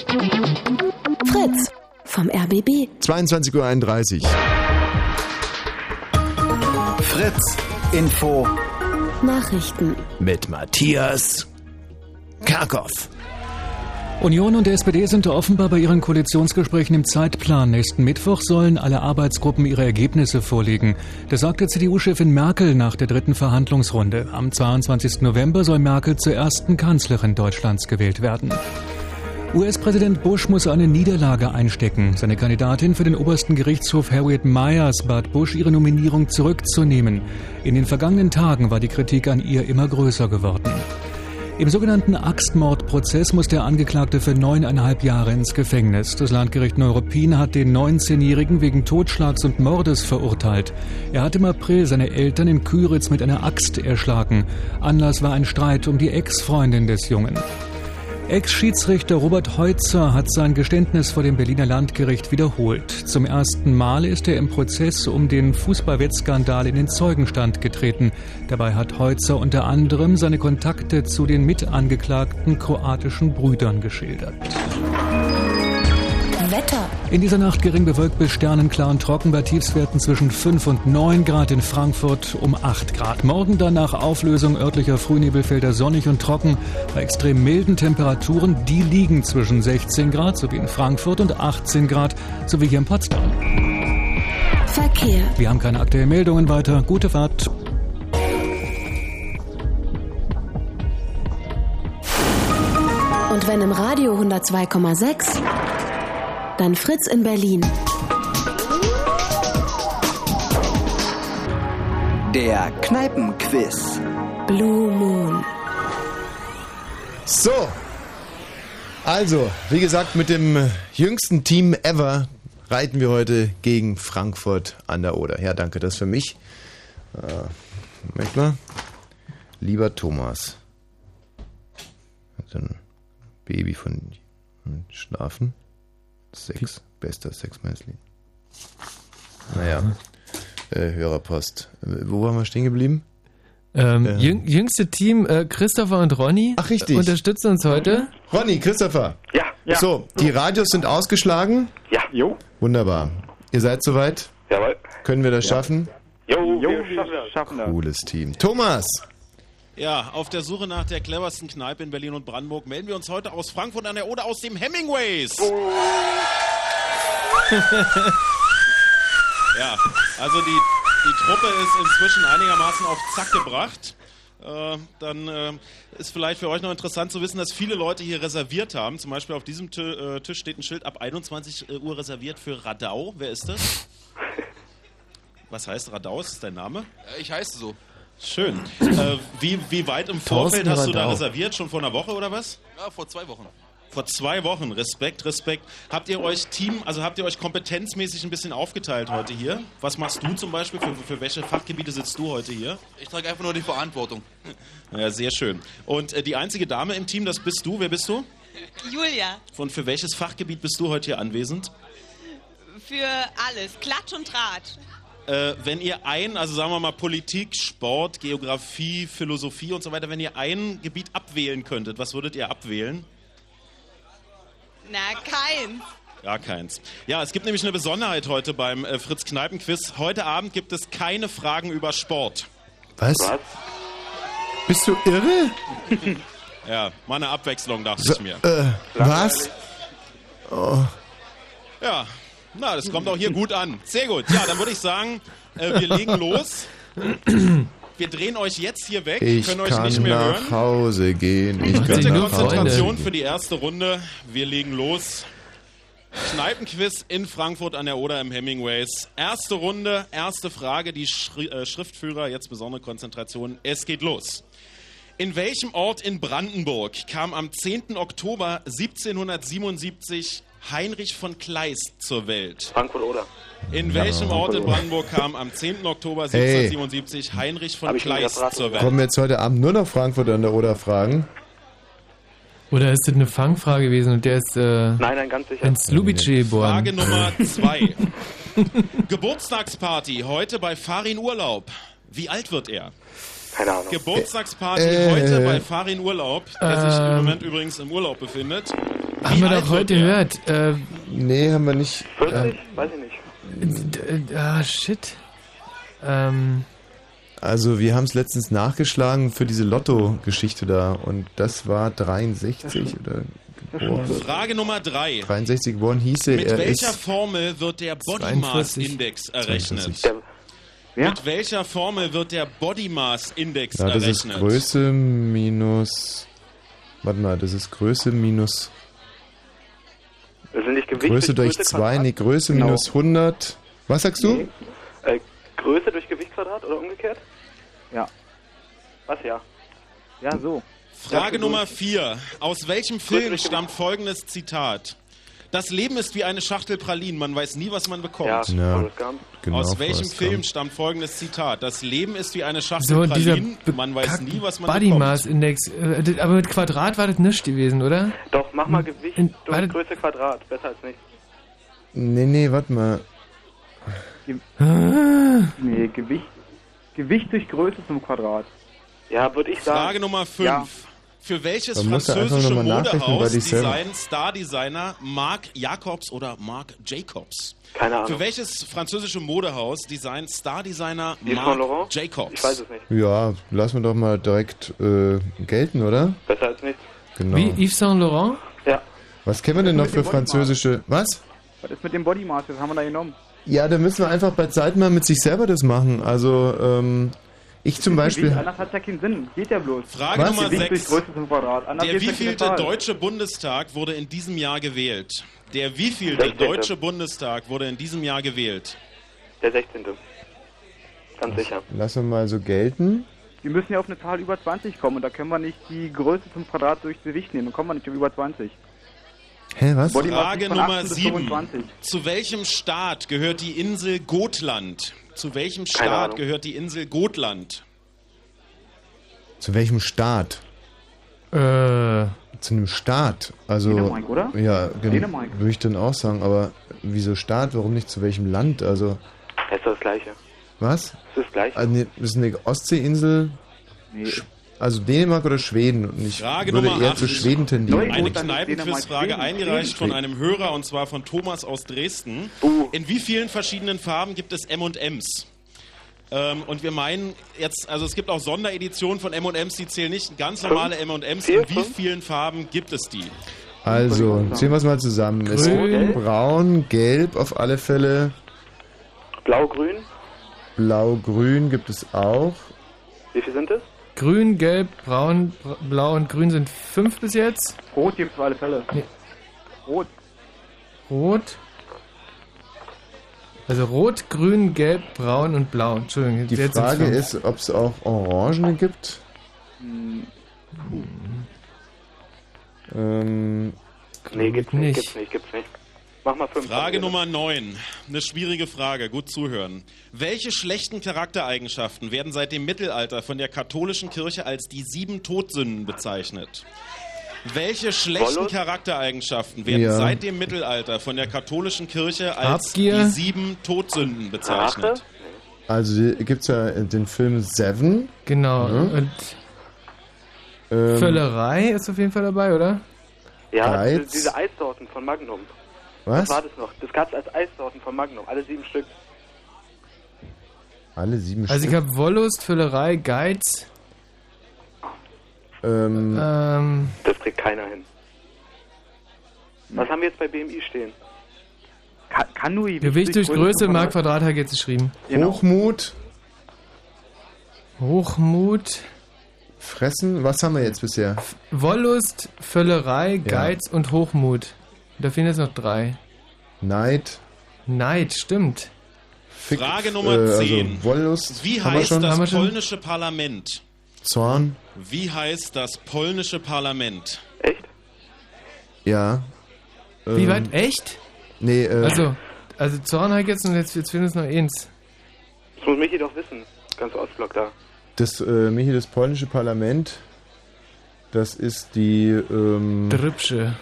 Fritz vom RBB. 22.31 Uhr. Fritz Info Nachrichten. Mit Matthias Karkow. Union und der SPD sind offenbar bei ihren Koalitionsgesprächen im Zeitplan. Nächsten Mittwoch sollen alle Arbeitsgruppen ihre Ergebnisse vorlegen. Das sagte CDU-Chefin Merkel nach der dritten Verhandlungsrunde. Am 22. November soll Merkel zur ersten Kanzlerin Deutschlands gewählt werden. US-Präsident Bush muss eine Niederlage einstecken. Seine Kandidatin für den obersten Gerichtshof Harriet Myers bat Bush, ihre Nominierung zurückzunehmen. In den vergangenen Tagen war die Kritik an ihr immer größer geworden. Im sogenannten Axtmordprozess muss der Angeklagte für neuneinhalb Jahre ins Gefängnis. Das Landgericht Neuruppin hat den 19-Jährigen wegen Totschlags und Mordes verurteilt. Er hat im April seine Eltern in Küritz mit einer Axt erschlagen. Anlass war ein Streit um die Ex-Freundin des Jungen. Ex-Schiedsrichter Robert Heutzer hat sein Geständnis vor dem Berliner Landgericht wiederholt. Zum ersten Mal ist er im Prozess um den Fußballwettskandal in den Zeugenstand getreten. Dabei hat Heutzer unter anderem seine Kontakte zu den mitangeklagten kroatischen Brüdern geschildert. Wetter. In dieser Nacht gering bewölkt bis sternenklar und trocken bei Tiefswerten zwischen 5 und 9 Grad in Frankfurt um 8 Grad. Morgen dann nach Auflösung örtlicher Frühnebelfelder sonnig und trocken bei extrem milden Temperaturen. Die liegen zwischen 16 Grad sowie in Frankfurt und 18 Grad sowie hier in Potsdam. Verkehr. Wir haben keine aktuellen Meldungen weiter. Gute Fahrt. Und wenn im Radio 102,6, dann Fritz in Berlin. Der Kneipenquiz. Blue Moon. So. Also, wie gesagt, mit dem jüngsten Team ever reiten wir heute gegen Frankfurt an der Oder. Ja, danke, das für mich. Äh, möcht mal. Lieber Thomas. Hat ein Baby von Schlafen. Sex. Bester Sex meines Lebens. Naja. Äh, Hörerpost. Wo waren wir stehen geblieben? Ähm, Ähm. jüng, jüngste Team, äh, Christopher und Ronny, Ach, richtig. unterstützen uns heute. Ronny, Christopher. Ja, ja. So, die Radios sind ausgeschlagen. Ja. Jo. Wunderbar. Ihr seid soweit? Jawohl. Können wir das schaffen? Jo, Jo, wir schaffen das. Cooles Team. Thomas. Ja, auf der Suche nach der cleversten Kneipe in Berlin und Brandenburg melden wir uns heute aus Frankfurt an der Oder aus dem Hemingways. ja, also die, die Truppe ist inzwischen einigermaßen auf Zack gebracht. Äh, dann äh, ist vielleicht für euch noch interessant zu wissen, dass viele Leute hier reserviert haben. Zum Beispiel auf diesem Ti- äh, Tisch steht ein Schild ab 21 Uhr reserviert für Radau. Wer ist das? Was heißt Radau? Ist das dein Name? Äh, Ich heiße so. Schön. Äh, wie, wie weit im Vorfeld hast du da reserviert? Schon vor einer Woche oder was? Ja, vor zwei Wochen. Vor zwei Wochen. Respekt, Respekt. Habt ihr euch Team, also habt ihr euch kompetenzmäßig ein bisschen aufgeteilt heute hier? Was machst du zum Beispiel? Für, für welche Fachgebiete sitzt du heute hier? Ich trage einfach nur die Verantwortung. Ja, sehr schön. Und äh, die einzige Dame im Team, das bist du. Wer bist du? Julia, Und für welches Fachgebiet bist du heute hier anwesend? für alles. Klatsch und Tratsch. Äh, wenn ihr ein, also sagen wir mal Politik, Sport, Geografie, Philosophie und so weiter, wenn ihr ein Gebiet abwählen könntet, was würdet ihr abwählen? Na, keins. Gar keins. Ja, es gibt nämlich eine Besonderheit heute beim äh, Fritz Kneipen Quiz. Heute Abend gibt es keine Fragen über Sport. Was? Bist du irre? Ja, mal eine Abwechslung, dachte So, ich mir. äh, was? Oh. Ja, na, das kommt auch hier gut an. Sehr gut. Ja, dann würde ich sagen, äh, wir legen los. Wir drehen euch jetzt hier weg, Ich können euch nicht mehr nach hören. Hause gehen. Ich kann Bitte nach Konzentration Hause für die erste Runde. Wir legen los. Kneipenquiz in Frankfurt an der Oder im Hemingways. Erste Runde, erste Frage. Die Schri äh, Schriftführer, jetzt besondere Konzentration. Es geht los. In welchem Ort in Brandenburg kam am 10. Oktober 1777 Heinrich von Kleist zur Welt? Frankfurt oder? In Ja, welchem Ort in. Brandenburg kam am 10. Oktober Hey. 1777 Heinrich von Kleist zur Welt? Kommen jetzt heute Abend nur noch Frankfurt an der Oder fragen? Oder ist das eine Fangfrage gewesen und der ist äh, Nein, nein, ganz sicher. in Slubice geboren? Frage Nummer zwei. Geburtstagsparty heute bei Farin Urlaub. Wie alt wird er? Keine Ahnung. Geburtstagsparty Äh, heute äh, bei Farin Urlaub, der sich im Ähm. Moment übrigens im Urlaub befindet. Haben wir doch heute gehört. Äh, Nee, haben wir nicht. 40? Weiß ich nicht. ah, shit. Ähm, Also wir haben es letztens nachgeschlagen für diese Lotto-Geschichte da und das war 63 oder geboren. Frage Nummer drei. 63 geboren hieße Mit er welcher ist Formel wird der Body 42. Mass Index errechnet? 42. Mit welcher Formel wird der Body Mass Index ja, das ist errechnet? Größe minus warte mal, das ist Größe minus Das sind nicht Gewicht Größe durch Größe 2, Quadrat? nee, Größe Genau. minus 100. Was sagst du? Nee. Äh, Größe durch Gewichtsquadrat oder umgekehrt? Ja. Was ja? Ja, so. Frage Nummer vier. Aus welchem Film stammt folgendes Zitat? Das Leben ist wie eine Schachtel Pralinen, man weiß nie, was man bekommt. Ja, Ja, Gump. genau, Aus welchem Film Gump. stammt folgendes Zitat? Das Leben ist wie eine Schachtel so, Pralinen, man weiß nie, was man Body bekommt. Mass Index. Äh, aber mit Quadrat war das nicht gewesen, oder? Doch, mach mal Gewicht in- durch warte. Größe Quadrat. Besser als nichts. Nee, nee, warte mal. Nee, Gewicht. Gewicht durch Größe zum Quadrat. Ja, würde ich sagen. Frage Nummer 5. Ja. Für welches Man französische Modehaus designen Star-Designer Marc Jacobs oder Marc Jacobs? Keine Ahnung. Für welches französische Modehaus designt Star-Designer Yves Saint Marc Laurent? Jacobs? Ich weiß es nicht. Ja, lassen wir doch mal direkt äh, gelten, oder? Besser als nichts. Genau. Wie Yves Saint Laurent? Ja. Was kennen wir denn noch für französische... Was? Was ist mit dem Body Mass? Das haben wir da genommen. Ja, da müssen wir einfach bei Zeit mal mit sich selber das machen. Also, ähm, ich zum Beispiel... anders hat ja keinen Sinn. Geht ja bloß. Frage Was? Nummer Gewicht durch 6. Größe zum Quadrat. Anders Der wievielte. Deutsche Bundestag wurde in diesem Jahr gewählt? Der wievielte 16. Deutsche Bundestag wurde in diesem Jahr gewählt? Der 16. Ganz sicher. Lassen wir mal so gelten. Wir müssen ja auf eine Zahl über 20 kommen und da können wir nicht die Größe zum Quadrat durch Gewicht nehmen. Dann kommen wir nicht auf über 20. Hä, was? Frage Nummer 18 bis 7. 25. Zu welchem Staat gehört die Insel Gotland? Zu welchem Staat gehört die Insel Gotland? Zu welchem Staat? Äh, Zu einem Staat. Also, Dänemark, oder? Ja, genau. Dänemark. Würde ich dann auch sagen. Aber wieso Staat? Warum nicht zu welchem Land? Also, Das ist das Gleiche. was? Das ist das Gleiche. Also, das ist eine Ostseeinsel. Nee. Also Dänemark oder Schweden? Und ich Frage würde Nummer eher acht. zu Schweden tendieren. Eine Kneipenquizfrage eingereicht von einem Hörer und zwar von Thomas aus Dresden. Uh. In wie vielen verschiedenen Farben gibt es M&M's? Ähm, und wir meinen jetzt, also es gibt auch Sondereditionen von M&M's, die zählen nicht. Ganz normale M&M's. In wie vielen Farben gibt es die? Also, zählen wir es mal zusammen. Es Grün. braun, gelb auf alle Fälle. Blau-Grün. Blau, grün gibt es auch. Wie viel sind es? Grün, gelb, braun, bra- blau und grün sind fünf bis jetzt. Rot gibt es auf alle Fälle. Nee. Rot. Rot. Also rot, grün, gelb, braun und blau. Entschuldigung. Die Frage ist, ob es auch Orangene gibt. Hm, Ähm, Nee, gibt's nicht. nicht. Gibt's nicht, gibt's nicht. Mach mal fünf. Frage Nummer 9. Eine schwierige Frage, gut zuhören. Welche schlechten Charaktereigenschaften werden seit dem Mittelalter von der katholischen Kirche als die sieben Todsünden bezeichnet? Welche schlechten? Charaktereigenschaften werden Ja. seit dem Mittelalter von der katholischen Kirche als Habgier? die sieben Todsünden bezeichnet? Also gibt es ja den Film Seven. Genau. Mhm. Und Ähm, Völlerei ist auf jeden Fall dabei, oder? Ja, diese, diese Eissorten von Magnum. Was was? war das noch? Das gab's als Eissorten von Magnum. Alle sieben Stück. Alle sieben Also ich Stück. habe Wollust, Völlerei, Geiz. Ähm, Ähm, Das kriegt keiner hin. Was haben wir jetzt bei BMI stehen? Ka- Kanui. Gewicht durch Größe, Mark Quadrat hat jetzt geschrieben. Genau. Hochmut, Hochmut, Fressen. Was haben wir jetzt bisher? Wollust, Völlerei, Geiz und Hochmut. Da fehlen jetzt noch drei. Neid. Neid, stimmt. Fick, Frage Nummer äh, 10. Also Wollust. Wie heißt schon? Das polnische Parlament? Zorn. Wie heißt das polnische Parlament? Echt? Ja. Wie Ähm, weit? Echt? Nee, äh, Also, also Zorn hat jetzt und jetzt, jetzt fehlen uns noch eins. Das muss Michi doch wissen. Ganz Ostblock da. das, äh, Michi, das polnische Parlament, das ist die, ähm, Drübsche.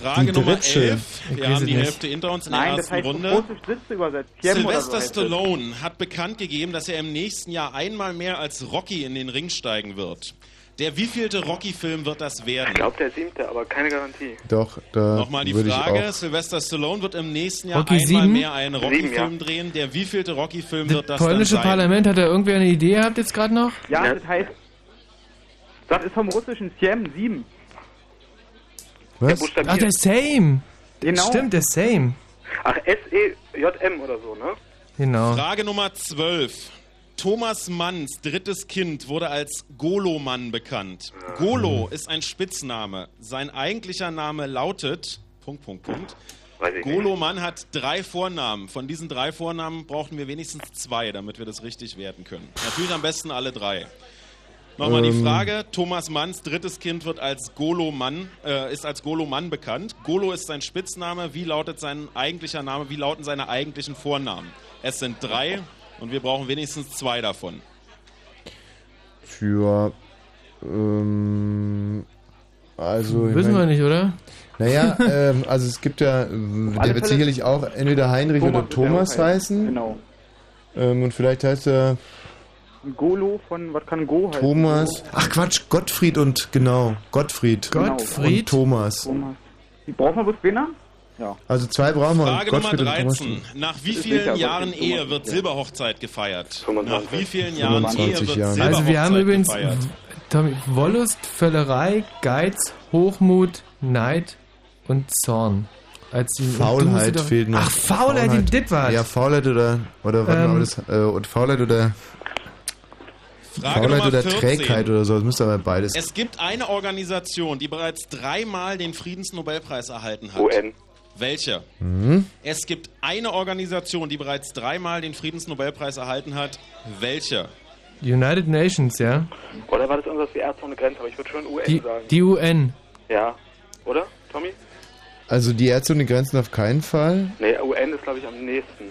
Frage die Nummer Dritte. 11. Ich Wir haben die nicht. Hälfte hinter uns in Nein, der das ersten heißt Runde. so Sylvester heißt es. Stallone hat bekannt gegeben, dass er im nächsten Jahr einmal mehr als Rocky in den Ring steigen wird. Der wievielte Rocky-Film wird das werden? Ich glaube, der siebte, aber keine Garantie. doch, da Nochmal die Frage, Sylvester Stallone wird im nächsten Jahr Rocky einmal sieben? mehr einen Rocky-Film ja. drehen. Der wievielte Rocky-Film Das wird das polnische dann sein? Parlament, hat da irgendwer eine Idee gehabt jetzt gerade noch? Ja, das heißt, das ist vom russischen Siem 7. was? Ach, der Same. Genau. Stimmt, der Same. Ach, S-E-J-M oder so, ne? Genau. Frage Nummer 12. Thomas Manns drittes Kind wurde als Golo-Mann bekannt. Golo ist ein Spitzname. Sein eigentlicher Name lautet... Punkt, Punkt, Punkt. Weiß ich Golo Mann hat drei Vornamen. Von diesen drei Vornamen brauchten wir wenigstens zwei, damit wir das richtig werten können. Natürlich am besten alle drei. Nochmal die Ähm. Frage. Thomas Manns drittes Kind wird als Golo Mann, äh, ist als Golo Mann bekannt. Golo ist sein Spitzname. Wie lautet sein eigentlicher Name? Wie lauten seine eigentlichen Vornamen? Es sind drei und wir brauchen wenigstens zwei davon. für, ähm, also, ich Wissen wir mein- nicht, oder? Naja, ähm, also es gibt ja, der alle wird Fälle- sicherlich auch entweder Heinrich oder wird der Thomas heißen. Genau. Ähm, und vielleicht heißt er Golo von, was kann Go heißen? Thomas. Ach Quatsch, Gottfried und genau, Gottfried. Gottfried? Und Thomas. Thomas. Die brauchen wir bloß wen Ja. Also zwei brauchen wir. Frage Nummer Gottfried und 13. Thomas. Nach wie vielen sicher, Jahren Ehe wird. Silberhochzeit gefeiert? 25. Nach wie vielen Jahren Ehe 25 wird Jahren. Silberhochzeit Also wir haben übrigens gefeiert? Tommy, Wollust, Völlerei, Geiz, Hochmut, Neid und Zorn. Als die, Faulheit doch- fehlt noch. Ach, Faulheit, die Dit war. Ja, Faulheit oder, oder Ähm. das, äh, und Faulheit oder, Frage Faulheit Nummer oder 14. Trägheit oder so, das müsste aber beides. Es gibt eine Organisation, die bereits dreimal den Friedensnobelpreis erhalten hat. UN. Welche? Mhm. Es gibt eine Organisation, die bereits dreimal den Friedensnobelpreis erhalten hat. Welche? United Nations, ja. Oder war das irgendwas wie Ärzte ohne Grenze? Aber ich würde schon UN Die, sagen. die UN. Ja. Oder, Tommy? Also die Ärzte ohne Grenzen auf keinen Fall. Nee, UN ist, glaube ich, am nächsten.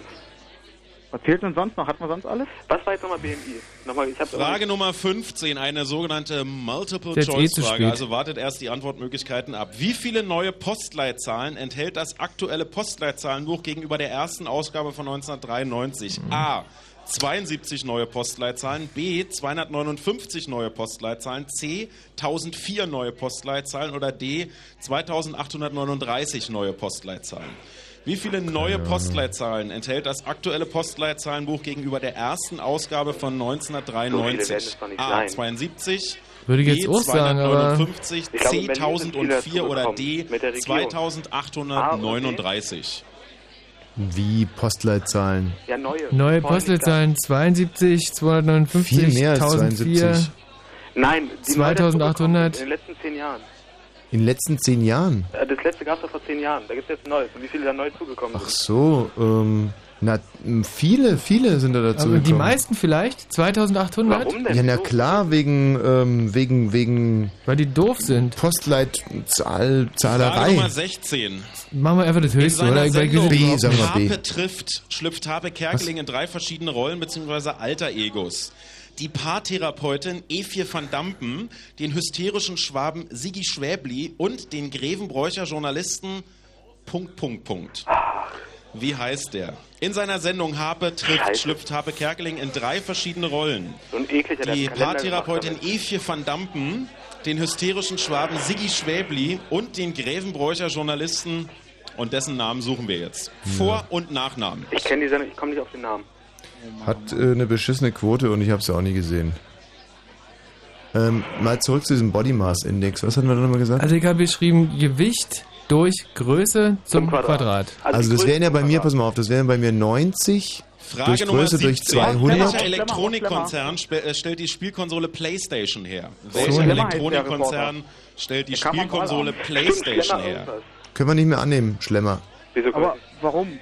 Was fehlt denn sonst noch? Hat man sonst alles? Was war jetzt nochmal BMI? Nochmal, ich Frage Nummer 15, eine sogenannte eh Multiple-Choice-Frage. Also wartet erst die Antwortmöglichkeiten ab. Wie viele neue Postleitzahlen enthält das aktuelle Postleitzahlenbuch gegenüber der ersten Ausgabe von 1993? A. 72 neue Postleitzahlen, B 259 neue Postleitzahlen, C 1004 neue Postleitzahlen oder D 2839 neue Postleitzahlen. Wie viele neue Postleitzahlen enthält das aktuelle Postleitzahlenbuch gegenüber der ersten Ausgabe von So viele werden 1993? es doch nicht A sein. 72 Würde ich jetzt B auch sagen, aber- 259, Ich glaube, C in Berlin sind viele 1004 oder D mit der Regierung. 2839. Wie Postleitzahlen. Ja, neue. Neue Postleitzahlen 72, 259, Viel mehr als 1004. 72. Nein, die 2800. In den letzten zehn Jahren. In den letzten zehn Jahren. Äh, Das letzte gab es doch vor zehn Jahren. Da gibt es jetzt ein neues. Und wie viele da neu zugekommen Ach so, ähm, na, viele, viele sind da dazu Aber die gekommen. meisten vielleicht? 2800? Warum denn? Ja, na klar, wegen, ähm, wegen, wegen Weil die doof sind. Postleitzahl, Frage Zahlerei. Nummer 16. Machen wir einfach das höchste, oder? Sendung B, sagen wir. B. Harpe trifft, schlüpft Harpe Kerkeling in drei verschiedene Rollen bzw. Alter-Egos. Die Paartherapeutin E4 van Dampen, den hysterischen Schwaben Sigi Schwäbli und den Grevenbräucher Journalisten Punkt, Punkt, Punkt. Wie heißt der? In seiner Sendung Harpe trifft, Scheiße. schlüpft Harpe Kerkeling in drei verschiedene Rollen. So ein ekliger, der Die Paartherapeutin E4 van Dampen, den hysterischen Schwaben Siggi Schwäbli und den Grevenbräucher Journalisten und dessen Namen suchen wir jetzt. Vor- und Nachnamen. Ich kenne die Sendung, ich komme nicht auf den Namen. Hat äh, eine beschissene Quote und ich habe sie auch nie gesehen. Ähm, mal zurück zu diesem Body Mass Index. Was hatten wir da nochmal gesagt? Also ich habe geschrieben, Gewicht durch Größe zum, Zum Quadrat. Quadrat. Also, die das wären ja bei mir, pass mal auf, das wären bei mir 90 Frage durch Nummer Größe 17. durch 200. Welcher Elektronikkonzern äh, stellt die Spielkonsole PlayStation her? Welcher Elektronikkonzern stellt die Spielkonsole. PlayStation her? Können wir nicht mehr annehmen, Schlemmer. Wieso Aber warum?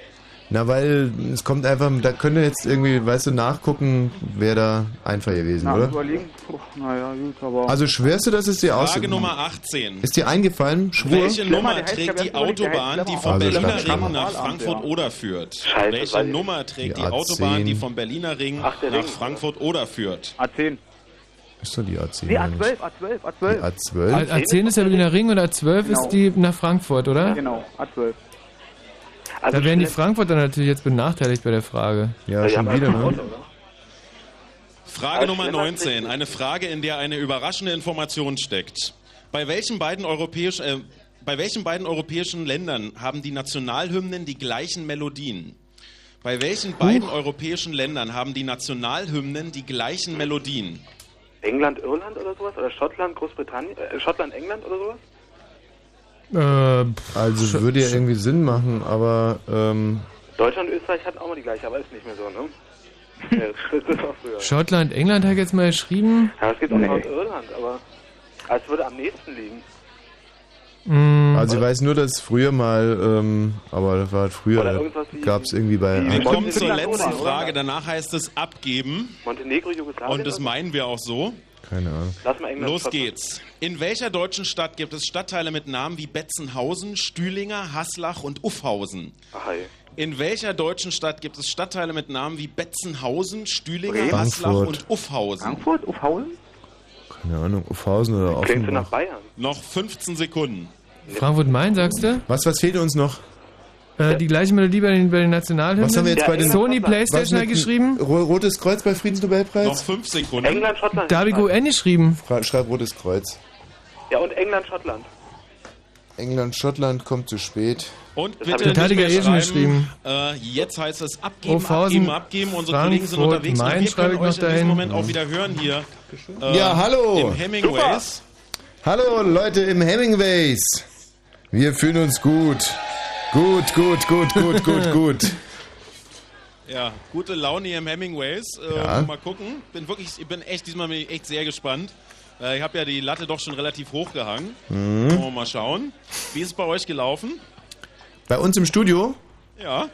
Na, weil es kommt einfach, da könnte jetzt irgendwie, weißt du, nachgucken, wer da einfach gewesen, Na, oder? überlegen. Puh, naja, gut, aber. Also schwörst du, dass es dir aus... Frage Nummer 18. Ist dir eingefallen? Schwur? Welche Nummer trägt die Autobahn, die vom Also Berliner Ring nach Schlemmer. Frankfurt-Oder führt? Scheiße, Welche Nummer trägt die Die Autobahn, die A10. vom Berliner Ring nach Ring. Frankfurt-Oder führt? A10. Ist doch die A10. Nee, oder nicht? A12, A12, A12. Die A12? A- A10 ist der Berliner Ring und A12 Genau. ist die nach Frankfurt, oder? Genau, A12. Also Da wären die Frankfurter natürlich jetzt benachteiligt bei der Frage. Ja, Ja, schon aber- wieder, ne? Frage Nummer schlimmer 19. Eine Frage, in der eine überraschende Information steckt. Bei welchen beiden, europäisch, äh, bei welchen beiden europäischen Ländern haben die Nationalhymnen die gleichen Melodien? Bei welchen beiden europäischen Ländern haben die Nationalhymnen die gleichen Melodien? England, Irland oder sowas? Oder Schottland, Großbritannien? Äh, Schottland, England oder sowas? Äh, Also würde ja irgendwie Sinn machen, aber ähm, Deutschland und Österreich hatten auch mal die gleiche, aber ist nicht mehr so, ne? ja. Schottland, England hat jetzt mal geschrieben. Ja, es gibt auch Nordirland, aber es würde am nächsten liegen. Mm, also ich weiß nur, dass früher mal, ähm, aber das war halt früher, gab es irgendwie bei... Wir kommen zur letzten? Frage. Danach heißt es abgeben. Montenegro, Jugoslawien? Und das meinen wir auch so. Keine Ahnung. Lass mal England Los geht's. In welcher deutschen Stadt gibt es Stadtteile mit Namen wie Betzenhausen, Stühlinger, Haslach und Uffhausen? Hey. In welcher deutschen Stadt gibt es Stadtteile mit Namen wie Betzenhausen, Stühlinger, Bremen. Haslach Frankfurt. und Uffhausen? Frankfurt, Uffhausen? Keine Ahnung, Uffhausen oder Klingt so nach Offenbach. Bayern. Noch 15 Sekunden. Frankfurt-Main, sagst du? Was, was fehlt uns noch? Äh, die gleiche Melodie bei den, bei den Nationalhymnen. Was haben wir jetzt Ja, bei den... Sony Playstation hat geschrieben. Ro- Rotes Kreuz bei Noch Friedensnobelpreis? 5 Sekunden. England, Schottland. Da habe ich UN geschrieben. Schreib Rotes Kreuz. Ja, und England, Schottland. England, Schottland kommt zu spät. Und Das bitte ich- nicht mehr ja eh geschrieben. Äh, jetzt heißt es abgeben, abgeben, abgeben. Unsere Kollegen sind Frankfurt, unterwegs und Main wir schreibe können ich noch euch in diesem dahin. Moment auch wieder hören hier. äh, Ja, hallo. Im Hemingways. Hallo Leute im Hemingways. Wir fühlen uns gut. Gut, gut, gut, gut, gut, gut. Ja, gute Laune hier im Hemingways. Äh, Ja. Mal gucken. Bin wirklich, ich bin echt diesmal bin ich echt sehr gespannt. Äh, ich habe ja die Latte doch schon relativ hoch gehangen. Mhm. Wollen wir mal schauen. Wie ist es bei euch gelaufen? Bei uns im Studio? Ja.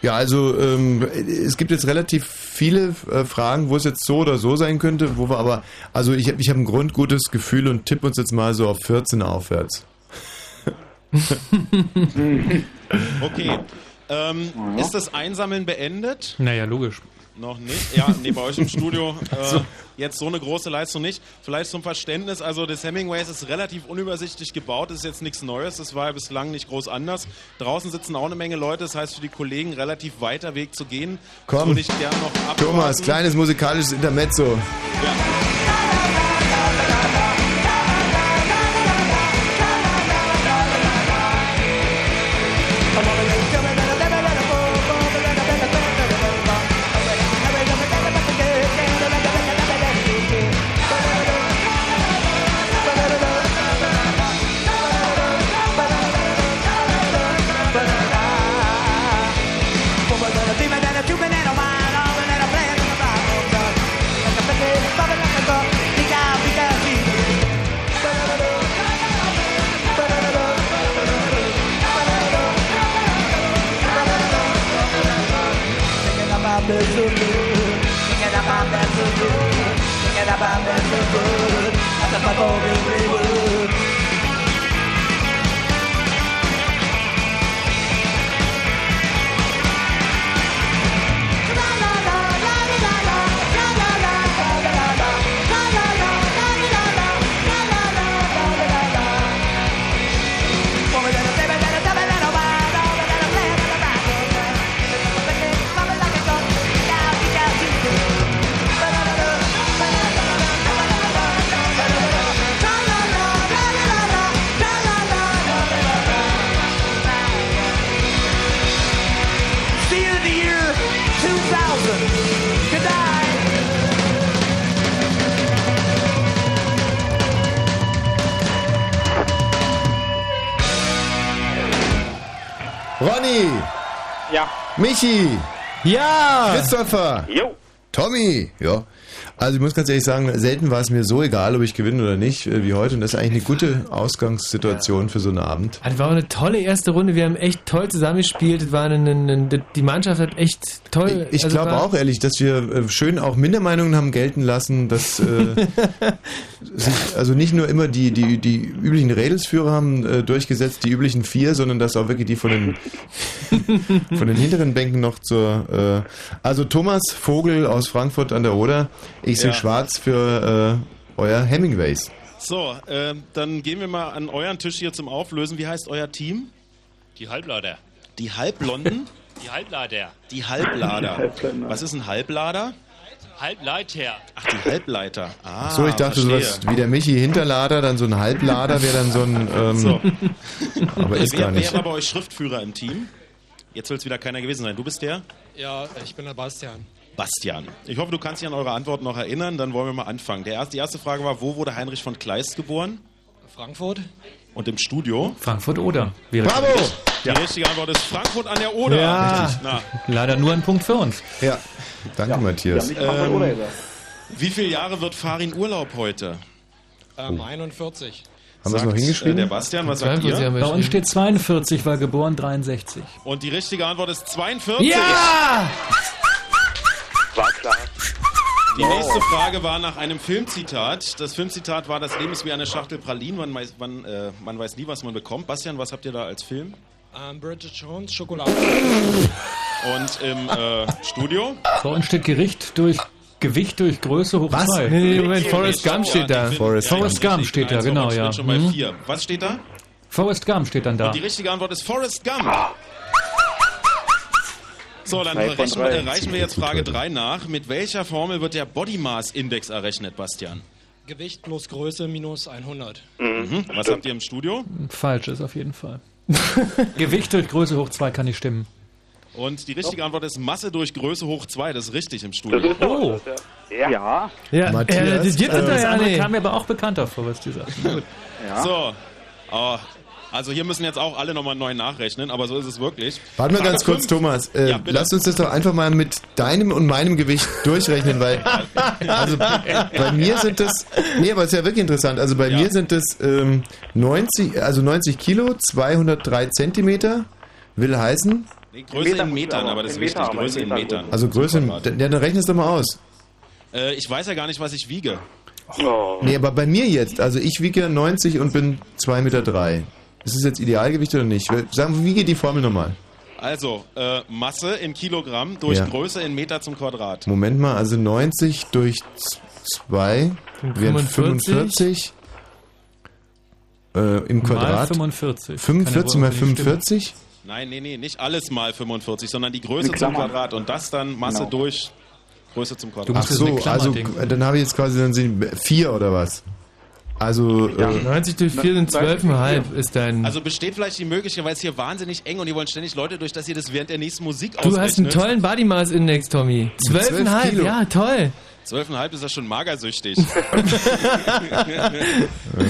Ja, also ähm, es gibt jetzt relativ viele äh, Fragen, wo es jetzt so oder so sein könnte, wo wir aber, also ich habe ich hab ein grundgutes Gefühl und tippe uns jetzt mal so auf 14 aufwärts. Okay. Ähm, ist das Einsammeln beendet? Naja, logisch. Noch nicht? Ja, nee, bei euch im Studio äh, jetzt so eine große Leistung nicht. Vielleicht zum Verständnis, also das Hemingways ist relativ unübersichtlich gebaut, das ist jetzt nichts Neues, das war ja bislang nicht groß anders. Draußen sitzen auch eine Menge Leute, das heißt für die Kollegen relativ weiter Weg zu gehen. Komm. würde ich gern noch abwarten. Thomas, kleines musikalisches Intermezzo. See Ronny, Ja. Michi, Ja! Christopher, Jo. Tommy, ja. Also ich muss ganz ehrlich sagen, selten war es mir so egal, ob ich gewinne oder nicht, äh, wie heute. Und das ist eigentlich eine gute Ausgangssituation für so einen Abend. Ah, Das war eine tolle erste Runde. Wir haben echt toll zusammengespielt. War eine, eine, die Mannschaft hat echt toll. Ich also glaube auch ehrlich, dass wir äh, schön auch Mindermeinungen haben gelten lassen, dass äh, sich also nicht nur immer die, die, die üblichen Rädelsführer haben äh, durchgesetzt, die üblichen vier, sondern dass auch wirklich die von den, von den hinteren Bänken noch zur... Äh, also Thomas Vogel aus Frankfurt an der Oder, ich sehe Ja. schwarz für äh, euer Hemingways. So, äh, dann gehen wir mal an euren Tisch hier zum Auflösen. Wie heißt euer Team? Die Halblader. Die Halbblonden? Die Halblader. Die Halblader. Was ist ein Halblader? Halbleiter. Ach, die Halbleiter. Ah, so, ich dachte verstehe. sowas wie der Michi Hinterlader, dann so ein Halblader wäre dann so ein... Ähm, So. Aber ist wer, gar nicht. Wer war bei euch Schriftführer im Team? Jetzt will es wieder keiner gewesen sein. Du bist der? Ja, ich bin der Bastian. Bastian. Ich hoffe, du kannst dich an eure Antworten noch erinnern. Dann wollen wir mal anfangen. Der erste, die erste Frage war, wo wurde Heinrich von Kleist geboren? Frankfurt. Und im Studio? Frankfurt oder? Wäre Bravo! Die richtige Antwort ist Frankfurt an der Oder. Ja. Leider nur ein Punkt für uns. Ja, danke Matthias. ähm, wie viele Jahre wird Farin Urlaub heute? Ähm, 41. Haben wir es noch Sagt, hingeschrieben? äh, der Bastian, was sagt ihr? Bei uns steht 42, war geboren 63. Und die richtige Antwort ist 42. Ja! War klar. Die nächste Frage war nach einem Filmzitat. Das Filmzitat war, das Leben ist wie eine Schachtel Pralinen, man weiß, man, äh, man weiß nie, was man bekommt. Bastian, was habt ihr da als Film? Ähm, Bridget Jones, Schokolade. Und im äh, Studio? Bei uns steht Gericht durch Gewicht durch Größe hoch Was? 2. Nee, nee, Moment, Forrest Gump steht da. Forrest Forrest Gump steht da, Also, genau, ja. schon bei Mhm. vier. Was steht da? Forrest Gump steht dann da. Und die richtige Antwort ist Forrest Gump. So, dann Drei von reichen, drei. wir- reichen wir jetzt Frage 3 nach. Mit welcher Formel wird der Body Mass Index errechnet, Bastian? Gewicht plus Größe minus 100. Mhm. Was habt ihr im Studio? Falsch ist auf jeden Fall. Gewicht durch Größe hoch 2 kann nicht stimmen. Und die richtige Antwort ist Masse durch Größe hoch 2. Das ist richtig im Studio. Das Oh. ja. ja. Ja, Matthias, äh, das gibt es äh, doch Das ja andere kam mir aber auch bekannter vor, was die sagten. Gut. So. Oh, also hier müssen jetzt auch alle nochmal neu nachrechnen, aber so ist es wirklich. Warte mal Frage ganz kurz, fünf. Thomas. Äh, Ja, lass uns das doch einfach mal mit deinem und meinem Gewicht durchrechnen, weil also bei mir sind das, nee, aber es ist ja wirklich interessant. Also bei Ja. mir sind das ähm, 90, also 90 Kilo, 203 Zentimeter, will heißen, Nee, Größe Meter in Metern, aber- das ist in wichtig. Meter, Größe in in Metern Metern. Größe. also Größe, Quadrat. ja, dann rechnest du mal aus. Äh, ich weiß ja gar nicht, was ich wiege. Oh. Nee, aber bei mir jetzt, also ich wiege 90 und bin 2,3 Meter. Drei. Ist das jetzt Idealgewicht oder nicht? Sagen wir, wie geht die Formel nochmal? Also, äh, Masse in Kilogramm durch Ja. Größe in Meter zum Quadrat. Moment mal, also 90 durch 2 wären 45. 45 äh, im Mal Quadrat. 45. 45 Kann ja mal wohl nicht stimmen. 45? Nein, nee, nee, nicht alles mal 45, sondern die Größe zum. Quadrat und das dann Masse Genau. durch Größe zum Du Quadrat. musst Ach so, also denken. dann habe ich jetzt quasi dann sind 4 oder was? Also äh, 90 durch 4 sind 12,5 ist dein... Also besteht vielleicht die Möglichkeit, weil es hier wahnsinnig eng und ihr wollt ständig Leute durch, dass ihr das während der nächsten Musik du hast einen tollen Body Mass Index, Tommy. 12,5, Kilo. ja, toll. 12,5 ist das schon magersüchtig.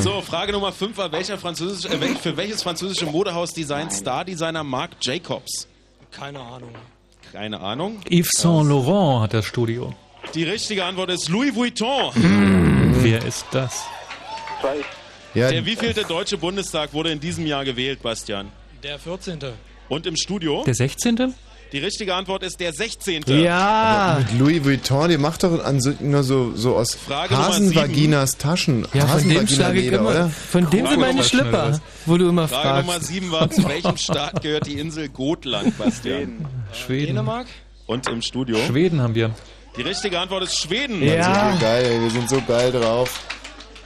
so, Frage Nummer 5 war, welcher französische, äh, für welches französische Modehaus designt Star-Designer Marc Jacobs? Keine Ahnung. Keine Ahnung. Yves Saint Laurent hat das Studio. Die richtige Antwort ist Louis Vuitton. Wer ist das? Zwei. ja, Der wievielte deutsche Bundestag wurde in diesem Jahr gewählt, Bastian? Der 14. Und im Studio? Der 16.? Die richtige Antwort ist der 16. Ja. mit Louis Vuitton, die macht doch an so, nur so, so aus Frage Nummer Hasenvaginas Taschen. Ja, von dem schlage ich immer. oder? Von dem sind meine Schlipper, wo du immer Frage Nummer fragst. 7 war, zu welchem Staat gehört die Insel Gotland, Bastian? Schweden. Dänemark? Und im Studio? Schweden haben wir. Die richtige Antwort ist Schweden. Ja. So geil, ey, wir sind so geil drauf.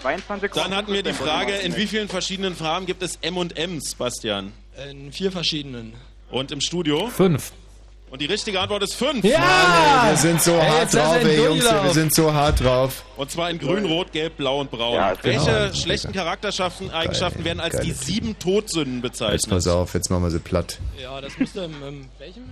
22 Dann hatten wir die Frage, in wie viel vielen verschiedenen Farben gibt es M&M's, Bastian? In vier verschiedenen. Und im Studio? Fünf. Und die richtige Antwort ist 5. Ja! Wir sind so Ey, hart jetzt drauf, ey Jungs, Durchlauf. wir sind so hart drauf. Und zwar in grün, rot, gelb, blau und braun. Ja, Welche genau. schlechten Charakterschaften, Eigenschaften werden als Geile die sieben Todsünden Jetzt bezeichnet? pass auf, jetzt machen wir sie platt. Ja, das müsste im, im welchem?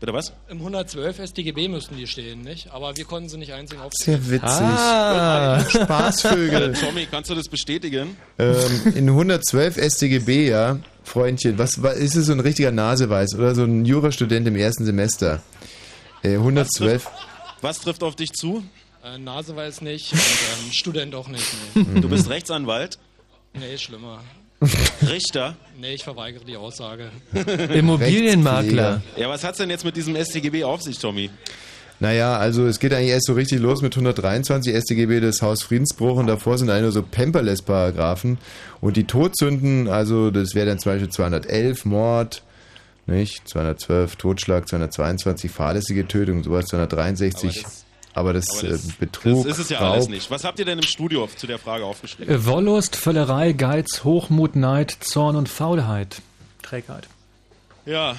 Bitte was? Im 112 StGB müssten die stehen, nicht? Aber wir konnten sie nicht einzeln Sehr aufzählen. witzig. Ah. Spaßvögel. Tommy, kannst du das bestätigen? ähm, in 112 StGB, ja, Freundchen, was, was ist es so ein richtiger Naseweiß oder so ein Jurastudent im ersten Semester? Äh, 112. Was trifft auf dich zu? Äh, Nase weiß nicht und ähm, Student auch nicht. Nee. Du bist Rechtsanwalt, nee, schlimmer. Richter. Nee, ich verweigere die Aussage. Immobilienmakler. Ja, was hat's denn jetzt mit diesem StGB auf sich, Tommy? Naja, also es geht eigentlich erst so richtig los mit 123 StGB des Haus Friedensbruch und davor sind eigentlich nur so Pemperless-Paragraphen. Und die Todsünden, also das wäre dann zum Beispiel 211 Mord, nicht? 212 Totschlag, 222 fahrlässige Tötung, sowas, 263. Aber das, Aber das- äh, Betrug, Das ist es ja Raub, alles nicht. Was habt ihr denn im Studio zu der Frage aufgeschrieben? Äh, Wollust, Völlerei, Geiz, Hochmut, Neid, Zorn und Faulheit. Trägheit. Ja,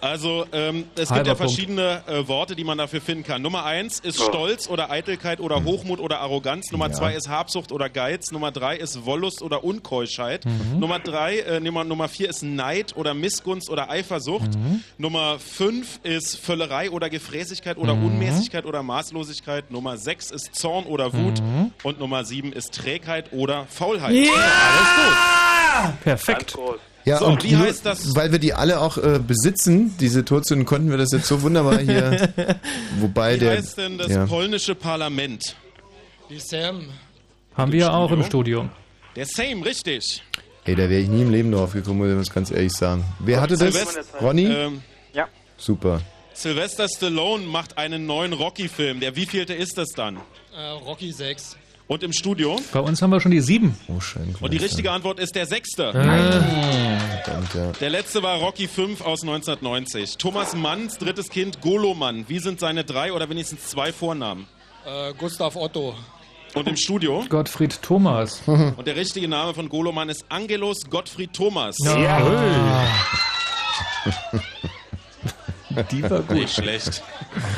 also ähm, es Halber gibt ja verschiedene äh, Worte, die man dafür finden kann. Nummer eins ist Stolz oder Eitelkeit oder Hochmut oder Arroganz. Nummer Ja. zwei ist Habsucht oder Geiz. Nummer drei ist Wollust oder Unkeuschheit. Mhm. Nummer drei, äh, Nummer, Nummer vier ist Neid oder Missgunst oder Eifersucht. Mhm. Nummer fünf ist Völlerei oder Gefräßigkeit oder Mhm. Unmäßigkeit oder Maßlosigkeit. Nummer sechs ist Zorn oder Wut. Mhm. Und Nummer sieben ist Trägheit oder Faulheit. Ja! Alles gut. Perfekt. Ja, So, und wie nur, heißt das? Weil wir die alle auch äh, besitzen, diese Todsünden, konnten wir das jetzt so wunderbar hier. Wobei Wie der. heißt denn das ja. polnische Parlament? Die Sam. Haben wir ja auch im Studio. Der Same, richtig. Ey, da wäre ich nie im Leben drauf gekommen, muss ich was ganz ehrlich sagen. Wer hatte das? Sylvester- Ronny? Ähm, ja. Super. Sylvester Stallone macht einen neuen Rocky-Film. Der wievielte ist das dann? Äh, Rocky 6. Und im Studio? Bei uns haben wir schon die sieben. Oh, schön. Und die richtige Antwort ist der sechste. Verdammt, ja. Der letzte war Rocky 5 aus 1990. Thomas Manns drittes Kind Goloman. Wie sind seine drei oder wenigstens zwei Vornamen? Äh, Gustav Otto. Und im Studio? Gottfried Thomas. Und der richtige Name von Goloman ist Angelos Gottfried Thomas. Die war gut. Nicht schlecht.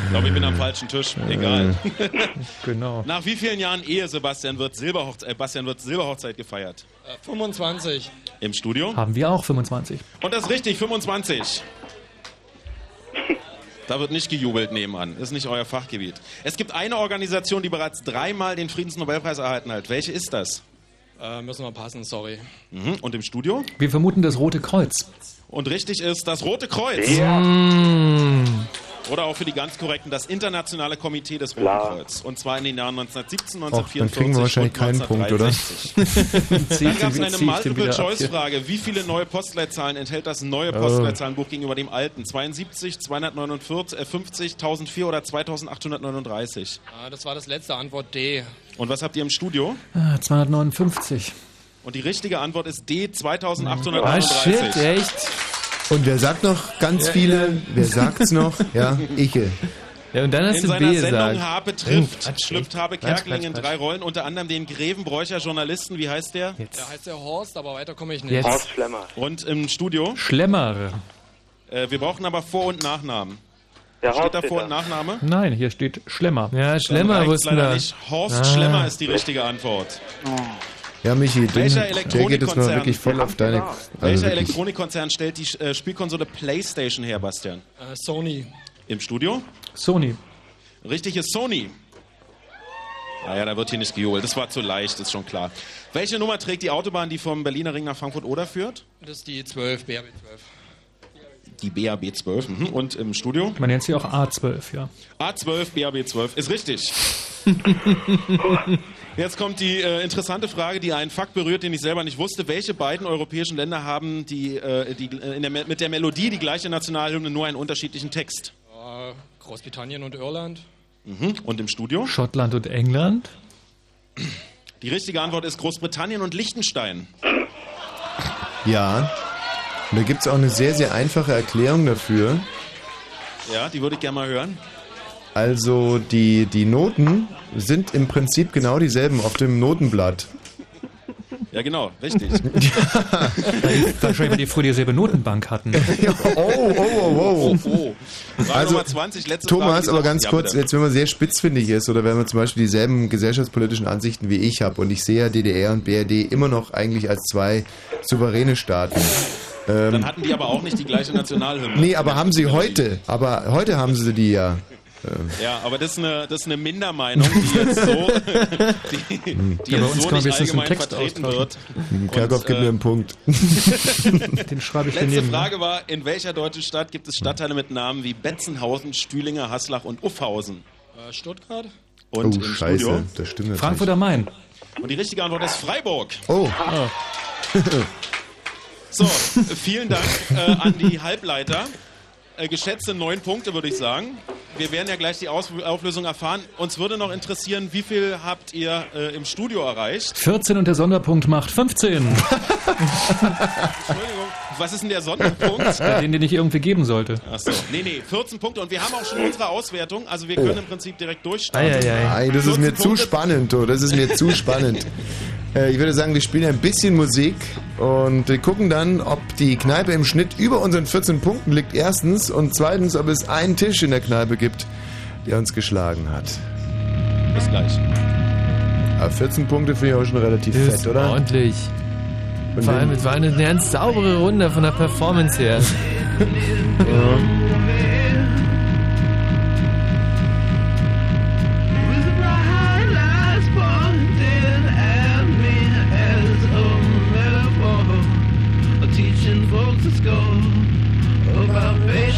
Ich glaube, ich bin am falschen Tisch. Egal. Genau. Nach wie vielen Jahren Ehe, Sebastian, wird Silberhochzeit, äh, Bastian, wird Silberhochzeit gefeiert? Äh, 25. Im Studio? Haben wir auch 25. Und das ist richtig, 25. Da wird nicht gejubelt nebenan. Ist nicht euer Fachgebiet. Es gibt eine Organisation, die bereits dreimal den Friedensnobelpreis erhalten hat. Welche ist das? Äh, müssen wir passen, sorry. Mhm. Und im Studio? Wir vermuten das Rote Kreuz. Und richtig ist das Rote Kreuz. Oder auch für die ganz korrekten das Internationale Komitee des Roten Klar. Kreuz. Und zwar in den Jahren 1917, Och, dann 1944 kriegen wir wahrscheinlich und keinen Punkt, oder? 1963. Dann gab es eine. Multiple-Choice-Frage. Wie viele neue Postleitzahlen enthält das neue Oh. Postleitzahlenbuch gegenüber dem alten? 72, 249, äh, 50, 1004 oder 2839? Äh, das war das letzte Antwort D. Und was habt ihr im Studio? Ah, 259. Und die richtige Antwort ist D, Ah, 2839. shit, echt? Und wer sagt noch ganz viele? Wer sagt's noch? Ja, Iche. Ja, und dann hast In du seiner B Sendung gesagt. Harpe trifft Quatsch, schlüpft Habe Quatsch, Kerkeling in Quatsch, drei Quatsch. Rollen, unter anderem den Grevenbräucher Journalisten, wie heißt der? Da heißt der Horst, aber weiter komme ich nicht. Jetzt. Horst Schlemmer. Und im Studio? Schlemmer. Äh, wir brauchen aber Vor- und Nachnamen. Der Steht da Vor- und Nachname? Nein, hier steht Schlemmer. Ja, Schlemmer wussten wir. nicht. Horst Ah. Schlemmer ist die richtige Antwort. Ja, Michi, den, Welcher der geht jetzt Elektronikkonzern- mal wirklich voll auf deine. Also Welcher wirklich. Elektronikkonzern stellt die äh, Spielkonsole PlayStation her, Bastian? Äh, Sony. Im Studio? Sony. Richtig ist Sony. Naja, da wird hier nicht gejubelt. Das war zu leicht, ist schon klar. Welche Nummer trägt die Autobahn, die vom Berliner Ring nach Frankfurt-Oder führt? Das ist die 12, BRB 12. Die BAB 12. Mhm. Und im Studio? Man nennt sie auch A12, ja. A12, BAB 12. Ist richtig. Jetzt kommt die äh, interessante Frage, die einen Fakt berührt, den ich selber nicht wusste. Welche beiden europäischen Länder haben die, äh, die, äh, in der, mit der Melodie die gleiche Nationalhymne, nur einen unterschiedlichen Text? Äh, Großbritannien und Irland. Mhm. Und im Studio? Schottland und England. Die richtige Antwort ist Großbritannien und Liechtenstein. Ja. Und da gibt's auch eine sehr, sehr einfache Erklärung dafür. Ja, die würde ich gerne mal hören. Also die, die Noten sind im Prinzip genau dieselben auf dem Notenblatt. Ja, genau, richtig. Wahrscheinlich, weil die früher dieselbe Notenbank hatten. oh, oh, oh, oh. oh. Frage Also, Nummer 20, letzte Thomas, Frage aber ganz Woche. Ja, kurz, jetzt wenn man sehr spitzfindig ist oder wenn man zum Beispiel dieselben gesellschaftspolitischen Ansichten wie ich habe und ich sehe ja DDR und BRD immer noch eigentlich als zwei souveräne Staaten. Ähm, Dann hatten die aber auch nicht die gleiche Nationalhymne. nee, aber haben sie heute. Aber heute haben sie die ja. Ja, aber das ist eine, das ist eine Mindermeinung, die jetzt so, die, die Ja, bei jetzt uns so nicht allgemein Text vertreten austauschen. wird. Kerkhoff Und, gibt äh, mir einen Punkt. Den schreibe ich Letzte daneben. Frage war, in welcher deutschen Stadt gibt es Stadtteile mit Namen wie Betzenhausen, Stühlinger, Haslach und Uffhausen? Äh, Stuttgart? Und oh, scheiße, Studio? das stimmt natürlich. Frankfurt am Main. Und die richtige Antwort ist Freiburg. Oh. So, vielen Dank äh, an die Halbleiter. Äh, geschätzte neun Punkte, würde ich sagen. Wir werden ja gleich die Aus Auflösung erfahren. Uns würde noch interessieren, wie viel habt ihr äh, im Studio erreicht? 14 und der Sonderpunkt macht 15. Entschuldigung, was ist denn der Sonderpunkt? Den, den ich irgendwie geben sollte. Achso, nee, nee, 14 Punkte. Und wir haben auch schon unsere Auswertung. Also wir können im Prinzip direkt durchstarten. Nein, das ist mir zu spannend, du. Das ist mir zu spannend. Äh, Ich würde sagen, wir spielen ein bisschen Musik und wir gucken dann, ob die Kneipe im Schnitt über unseren 14 Punkten liegt, erstens. Und zweitens, ob es einen Tisch in der Kneipe gibt, der uns geschlagen hat. Bis gleich. Aber 14 Punkte finde ich auch schon relativ Das fett, oder? ordentlich. Und Vor allem, es war eine ganz saubere Runde von der Performance her. Teaching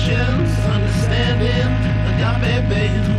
patience, understanding, agape, babe,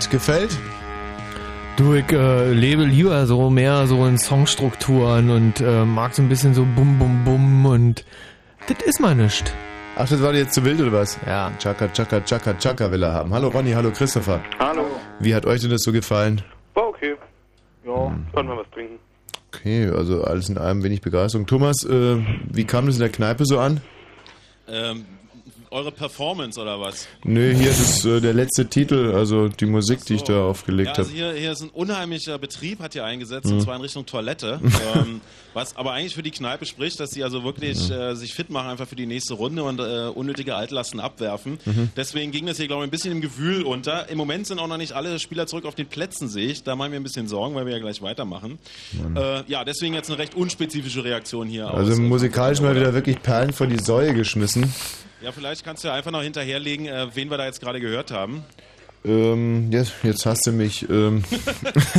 Und, gefällt? Du, ich äh, lebe lieber so mehr so in Songstrukturen und äh, mag so ein bisschen so bum bum bum und das ist mal nicht. Ach, das war dir jetzt zu wild oder was? Ja. Chaka, Chaka, Chaka, Chaka will er haben. Hallo Ronny, hallo Christopher. Hallo. Wie hat euch denn das so gefallen? War okay. Ja, konnten wir was trinken. Okay, also alles in allem wenig Begeisterung. Thomas, äh, wie kam das in der Kneipe so an? Ähm, eure Performance oder was? Nö, hier ist äh, der letzte Titel, also die Musik, die ich da aufgelegt Ja, also habe. hier, hier ist ein unheimlicher Betrieb, hat hier eingesetzt, Mhm. und zwar in Richtung Toilette. ähm, was aber eigentlich für die Kneipe spricht, dass sie also wirklich Mhm. äh, sich fit machen, einfach für die nächste Runde und äh, unnötige Altlasten abwerfen. Mhm. Deswegen ging das hier, glaube ich, ein bisschen im Gewühl unter. Im Moment sind auch noch nicht alle Spieler zurück auf den Plätzen, sehe ich. Da machen wir ein bisschen Sorgen, weil wir ja gleich weitermachen. Äh, ja, deswegen jetzt eine recht unspezifische Reaktion hier Also aus. äh, musikalisch mal wieder wirklich Perlen vor die Säue geschmissen. Ja, vielleicht kannst du ja einfach noch hinterherlegen, äh, wen wir da jetzt gerade gehört haben. Ähm, jetzt, jetzt hast du mich. Ähm,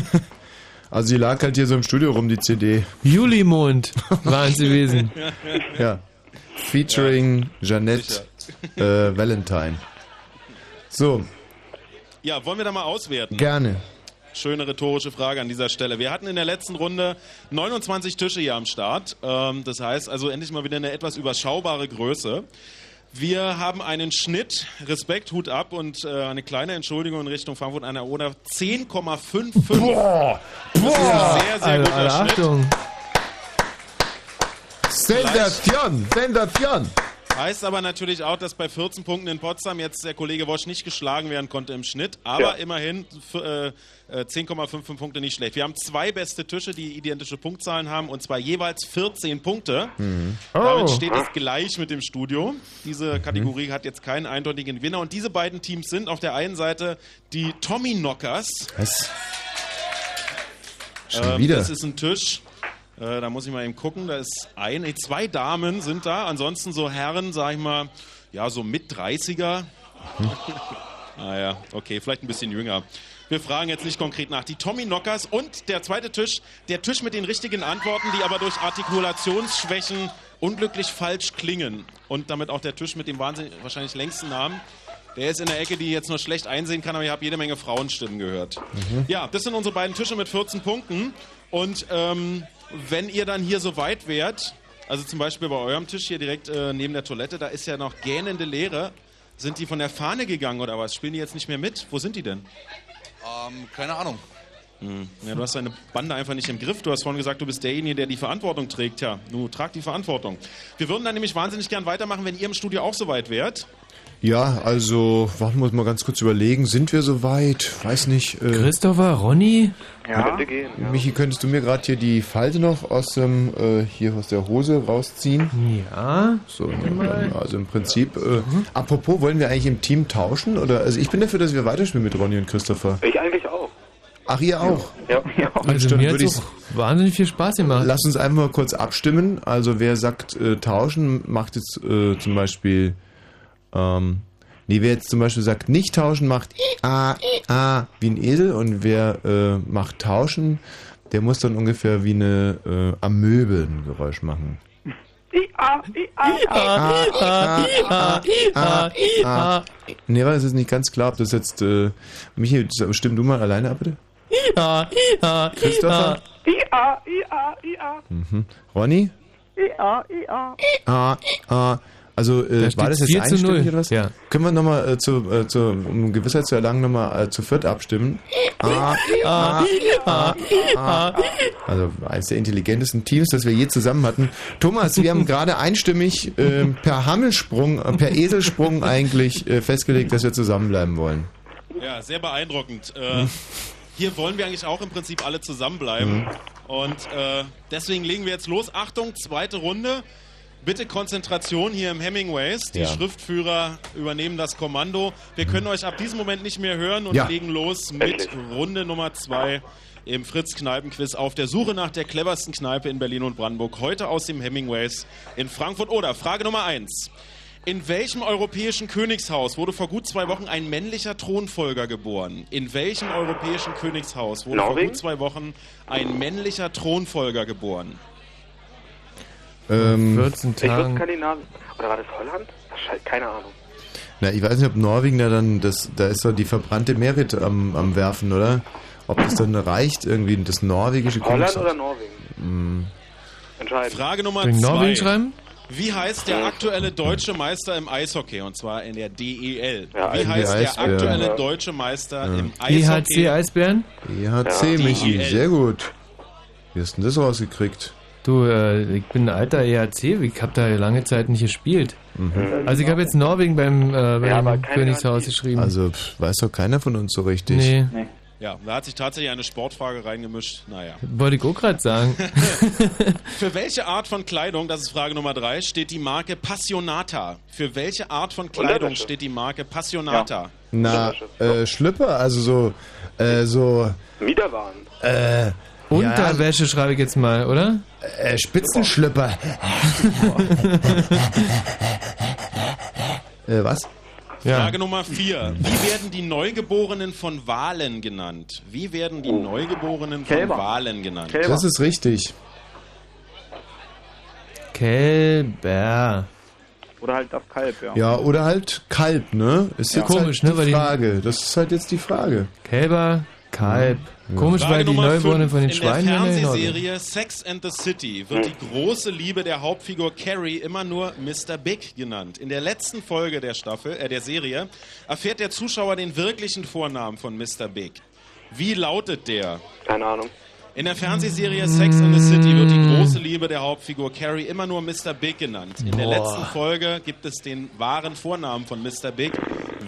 also sie lag halt hier so im Studio rum, die CD. Julimond waren sie gewesen. Ja. Featuring Jeanette äh, Valentine. So, Ja, wollen wir da mal auswerten? gerne. Schöne rhetorische Frage an dieser Stelle. Wir hatten in der letzten Runde 29 Tische hier am Start. Ähm, das heißt also endlich mal wieder eine etwas überschaubare Größe. Wir haben einen Schnitt, Respekt, Hut ab und äh, eine kleine Entschuldigung in Richtung Frankfurt an der Oder 10,55. Boah! Das ist ein sehr, sehr Alter, guter Alter, Schnitt. Achtung. Sensation! Sensation! Heißt aber natürlich auch, dass bei 14 Punkten in Potsdam jetzt der Kollege Wosch nicht geschlagen werden konnte im Schnitt. Aber Ja. immerhin äh, äh, 10,55 Punkte nicht schlecht. Wir haben zwei beste Tische, die identische Punktzahlen haben und zwar jeweils 14 Punkte. Damit Oh. steht es gleich mit dem Studio. Diese Kategorie hat jetzt keinen eindeutigen Gewinner. Und diese beiden Teams sind auf der einen Seite die Tommy Knockers. Was? Schon Ähm, wieder? Das ist ein Tisch. Äh, da muss ich mal eben gucken. Da ist ein, nee, zwei Damen sind da. Ansonsten so Herren, sag ich mal, ja, so mit 30er. ah ja, okay, vielleicht ein bisschen jünger. Wir fragen jetzt nicht konkret nach. Die Tommy Knockers und der zweite Tisch, der Tisch mit den richtigen Antworten, die aber durch Artikulationsschwächen unglücklich falsch klingen. Und damit auch der Tisch mit dem wahnsinnig, wahrscheinlich längsten Namen. Der ist in der Ecke, die ich jetzt nur schlecht einsehen kann, aber ich habe jede Menge Frauenstimmen gehört. Ja, das sind unsere beiden Tische mit 14 Punkten. Und ähm, wenn ihr dann hier so weit wärt, also zum Beispiel bei eurem Tisch hier direkt äh, neben der Toilette, da ist ja noch gähnende Leere. Sind die von der Fahne gegangen oder was? Spielen die jetzt nicht mehr mit? Wo sind die denn? Ähm, keine Ahnung. Hm. Ja, du hast deine Bande einfach nicht im Griff. Du hast vorhin gesagt, du bist derjenige, der die Verantwortung trägt. Ja, du trag die Verantwortung. Wir würden dann nämlich wahnsinnig gern weitermachen, wenn ihr im Studio auch so weit wärt. Ja, also, warten wir uns mal ganz kurz überlegen. Sind wir so weit? Weiß nicht. Äh, Christopher, Ronny? Ja. Könnte gehen, ja. Michi, könntest du mir gerade hier die Falte noch aus dem, äh, hier aus der Hose rausziehen? Ja. So, dann, also im Prinzip. Äh, Apropos, wollen wir eigentlich im Team tauschen? Oder? Also ich bin dafür, dass wir weiterspielen mit Ronny und Christopher. Ich eigentlich auch. Ach, ihr auch? Ja, ja. Also Stimmt, mir würde hat ich- auch wahnsinnig viel Spaß gemacht. Lass uns einfach mal kurz abstimmen. Also wer sagt äh, tauschen, macht jetzt äh, zum Beispiel, ähm, nee, wer jetzt zum Beispiel sagt nicht tauschen, macht a, a wie ein Esel und wer äh, macht tauschen, der muss dann ungefähr wie eine äh, Amöbe ein Geräusch machen. Ia, ia, Ah, ah. Nee, weil das ist nicht ganz klar, ob das jetzt, äh, Michi, stimm du mal alleine ab, bitte? ia, ia, Christopher? ia, ia, ia, Mhm. Ronny? ia, ia. Ah, ah. Also Da äh, steht's war das jetzt 4 zu 0. einstimmig oder was? Ja. Können wir nochmal, äh, zu, äh, zu, um Gewissheit zu erlangen, nochmal äh, zu viert abstimmen? Ah, ah, ah, ah. Also eines der intelligentesten Teams, das wir je zusammen hatten. Thomas, wir haben gerade einstimmig äh, per Hammelsprung, äh, per Eselsprung eigentlich äh, festgelegt, dass wir zusammenbleiben wollen. Ja, sehr beeindruckend. Äh, hier wollen wir eigentlich auch im Prinzip alle zusammenbleiben. Mhm. Und äh, deswegen legen wir jetzt los. Achtung, zweite Runde. Bitte Konzentration hier im Hemingways. Die Ja. Schriftführer übernehmen das Kommando. Wir können euch ab diesem Moment nicht mehr hören und Ja. legen los mit Runde Nummer zwei im Fritz-Kneipen-Quiz auf der Suche nach der cleversten Kneipe in Berlin und Brandenburg. Heute aus dem Hemingways in Frankfurt. Oder Frage Nummer eins. In welchem europäischen Königshaus wurde vor gut zwei Wochen ein männlicher Thronfolger geboren? In welchem europäischen Königshaus wurde vor Norwegen? gut zwei Wochen ein männlicher Thronfolger geboren? Ähm, 14 Ich wusste Skandinavien. Oder war das Holland? Keine Ahnung. Na, ich weiß nicht, ob Norwegen da dann, das, da ist doch die verbrannte Merit am, am Werfen, oder? Ob das dann reicht, irgendwie das norwegische Holland Königshaus- oder Norwegen? Hm. Entscheidend. Frage Nummer ich zwei. Norwegen schreiben? Wie heißt der aktuelle deutsche Meister im Eishockey? Und zwar in der DEL. Ja, Wie heißt der aktuelle deutsche Meister Ja. im Eishockey? EHC Eisbären? EHC, Ja. Michi, DEL. sehr gut. Wie hast du denn das rausgekriegt? Du, äh, ich bin ein alter EHC, ich habe da lange Zeit nicht gespielt. Mhm. Also ich habe jetzt Norwegen beim, äh, beim Königshaus geschrieben. Also pff, weiß doch keiner von uns so richtig. Nee. Ja, da hat sich tatsächlich eine Sportfrage reingemischt. Naja. Wollte ich auch gerade sagen. Für welche Art von Kleidung, das ist Frage Nummer drei, steht die Marke Passionata? Für welche Art von Kleidung steht die Marke Passionata? Na, äh, Schlüpper, also so, äh, so, Miederwaren. äh, Unterwäsche schreibe ich jetzt mal, oder? Äh, Spitzenschlüpper. äh, was? Frage Nummer vier. Wie werden die Neugeborenen von Walen genannt? Wie werden die Neugeborenen von Kälber. Walen genannt? Das ist richtig. Kälber. Oder halt das Kalb, ja. Ja, oder halt Kalb, ne? Ist Ja. jetzt Komisch, halt ne, die- Frage. Das ist halt jetzt die Frage. Kälber, Kalb. Ja. Komisch, Frage weil die Neugeborenen fünf. von den In Schweinen der in Ordnung. Fernsehserie Sex and the City wird die große Liebe der Hauptfigur Carrie immer nur Mr. Big genannt. In der letzten Folge der Staffel, äh, der Serie, erfährt der Zuschauer den wirklichen Vornamen von Mr. Big. Wie lautet der? Keine Ahnung. In der Fernsehserie Sex and the City wird die große Liebe der Hauptfigur Carrie immer nur Mr. Big genannt. In der Boah. letzten Folge gibt es den wahren Vornamen von Mr. Big.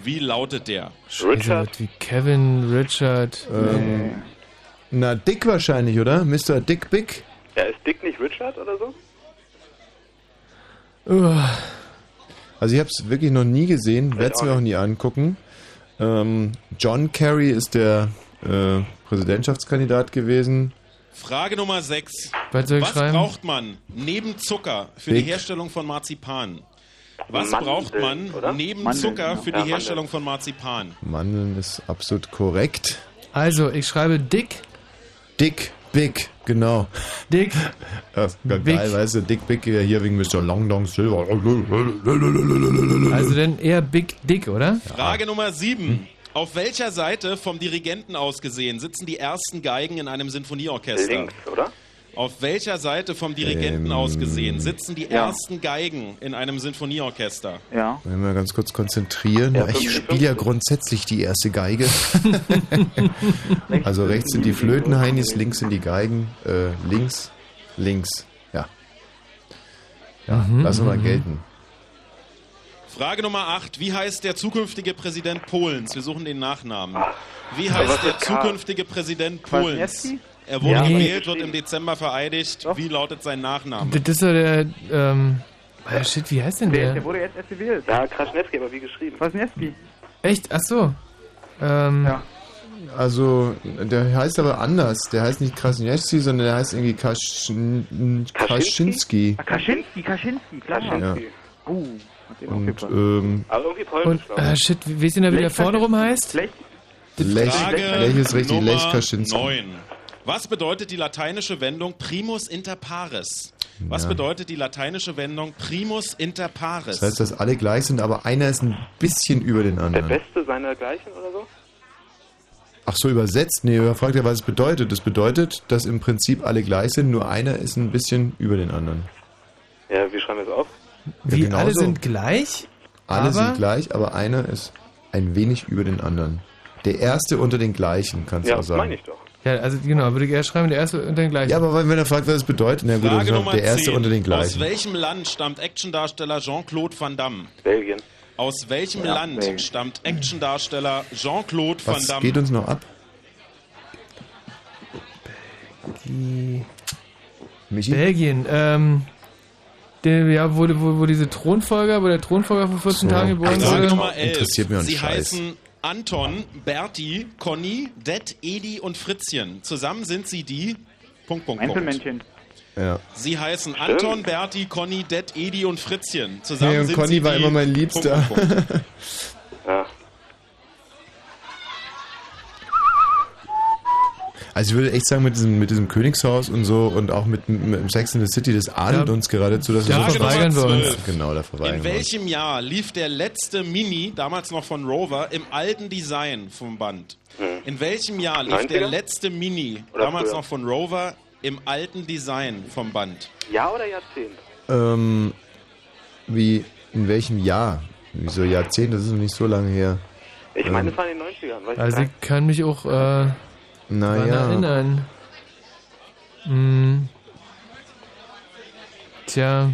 Wie lautet der? Richard. Wie Kevin, Richard. Ähm, na, Dick wahrscheinlich, oder? Mr. Dick Big? Ja, ist Dick nicht Richard oder so? Uah. Also ich habe es wirklich noch nie gesehen, werde es mir auch nie angucken. Ähm, John Kerry ist der äh, Präsidentschaftskandidat gewesen. Frage Nummer 6. Was schreiben? braucht man neben Zucker für Big. die Herstellung von Marzipan? Was Mandeln, braucht man neben Mandeln, Zucker ja. für Ja, die Mandeln. Herstellung von Marzipan? Mandeln ist absolut korrekt. Also, ich schreibe Dick. Dick Big, genau. Dick. Ja, geil, Big. weißt du, Dick Big ja hier wegen Mr. Long Dong Silver. Also dann eher Big Dick, oder? Frage Nummer 7. Auf welcher Seite vom Dirigenten aus gesehen sitzen die ersten Geigen in einem Sinfonieorchester? Links, oder? Auf welcher Seite vom Dirigenten Ähm, aus gesehen sitzen die ja. ersten Geigen in einem Sinfonieorchester? Ja. Wenn wir ganz kurz konzentrieren. Ja, ich 50, spiele ja grundsätzlich die erste Geige. also rechts sind die Flötenheinis, links sind die Geigen. Äh, links, links. Ja. Ja, Mhm, lassen wir mal mhm. gelten. Frage Nummer 8. Wie heißt der zukünftige Präsident Polens? Wir suchen den Nachnamen. Wie heißt der zukünftige Präsident Polens? Er wurde Ja. gewählt, wird im Dezember vereidigt. Wie lautet sein Nachname? Das ist so der, ähm, ah, shit, wie heißt denn Der, der? wurde jetzt erst gewählt. Ja, Kraschnewski, aber wie geschrieben? Kwasniewski. Echt? Ach so. Ähm, Ja. Also, der heißt aber anders. Der heißt nicht Krasniewski, sondern der heißt irgendwie Kaschin, Kaczynski. Ah, Kaczynski, Kaczynski, klar. Oh, hat den Und, ähm, Aber irgendwie polnisch, und, glaube ich. äh, shit, wie ihr denn, wie der Lech vorne rum heißt? Lech? Lech, ist richtig, Nummer Lech Kaczynski. 9. Was bedeutet die lateinische Wendung primus inter pares? Was Ja. bedeutet die lateinische Wendung primus inter pares? Das heißt, dass alle gleich sind, aber einer ist ein bisschen über den Der anderen. Beste seinergleichen oder so? Ach so, übersetzt? Nee, er fragt ja, was es bedeutet. Das bedeutet, dass im Prinzip alle gleich sind, nur einer ist ein bisschen über den anderen. Ja, wie schreiben wir es auf? Ja, Wie, genau alle so. sind gleich? Alle aber- sind gleich, aber einer ist ein wenig über den anderen. Der erste unter den gleichen, kannst du Ja, auch das sagen. meine ich doch. Ja, also genau, würde ich eher schreiben, der erste unter den gleichen. Ja, aber wenn er fragt, was es bedeutet, na gut, dann sagt der erste 10. unter den Aus gleichen. welchem Land stammt Actiondarsteller Jean-Claude Van Damme? Belgien. Aus welchem Ja, Land Belgien. stammt Actiondarsteller Jean-Claude Van Was Damme? geht uns noch ab? Michi? Belgien, ähm, der, ja, wo, wo, wo diese Thronfolger, wo der Thronfolger vor 14 So. Tagen geboren Frage wurde. Nummer 11. Interessiert mich Sie Scheiß. heißen Anton, Berti, Conny, Det, Edi und Fritzchen. Zusammen sind sie die... Punkt, Punkt, Punkt. Einzelmännchen. Ja. Sie heißen Anton, Berti, Conny, Det, Edi und Fritzchen. Zusammen Hey, und sind Conny sie war die... immer mein Liebster. Punkt, Punkt, Punkt. Also ich würde echt sagen, mit diesem, mit diesem Königshaus und so und auch mit, mit dem Sex in the City, das adelt Ja. uns geradezu, dass Da wir so verweigern wir uns. Genau, da verweigern In wir uns. welchem Jahr lief der letzte Mini, damals noch von Rover, im alten Design vom Band? In welchem Jahr lief 90er? der letzte Mini, Oder damals früher? noch von Rover, im alten Design vom Band? Jahr oder Jahrzehnt? Ähm, wie, in welchem Jahr? Wieso Jahrzehnt? Das ist noch nicht so lange her. Ich meine, Ähm, es war in den 90ern, weißt Also ich kann mich auch äh, Naja. erinnern. Hm. Tja,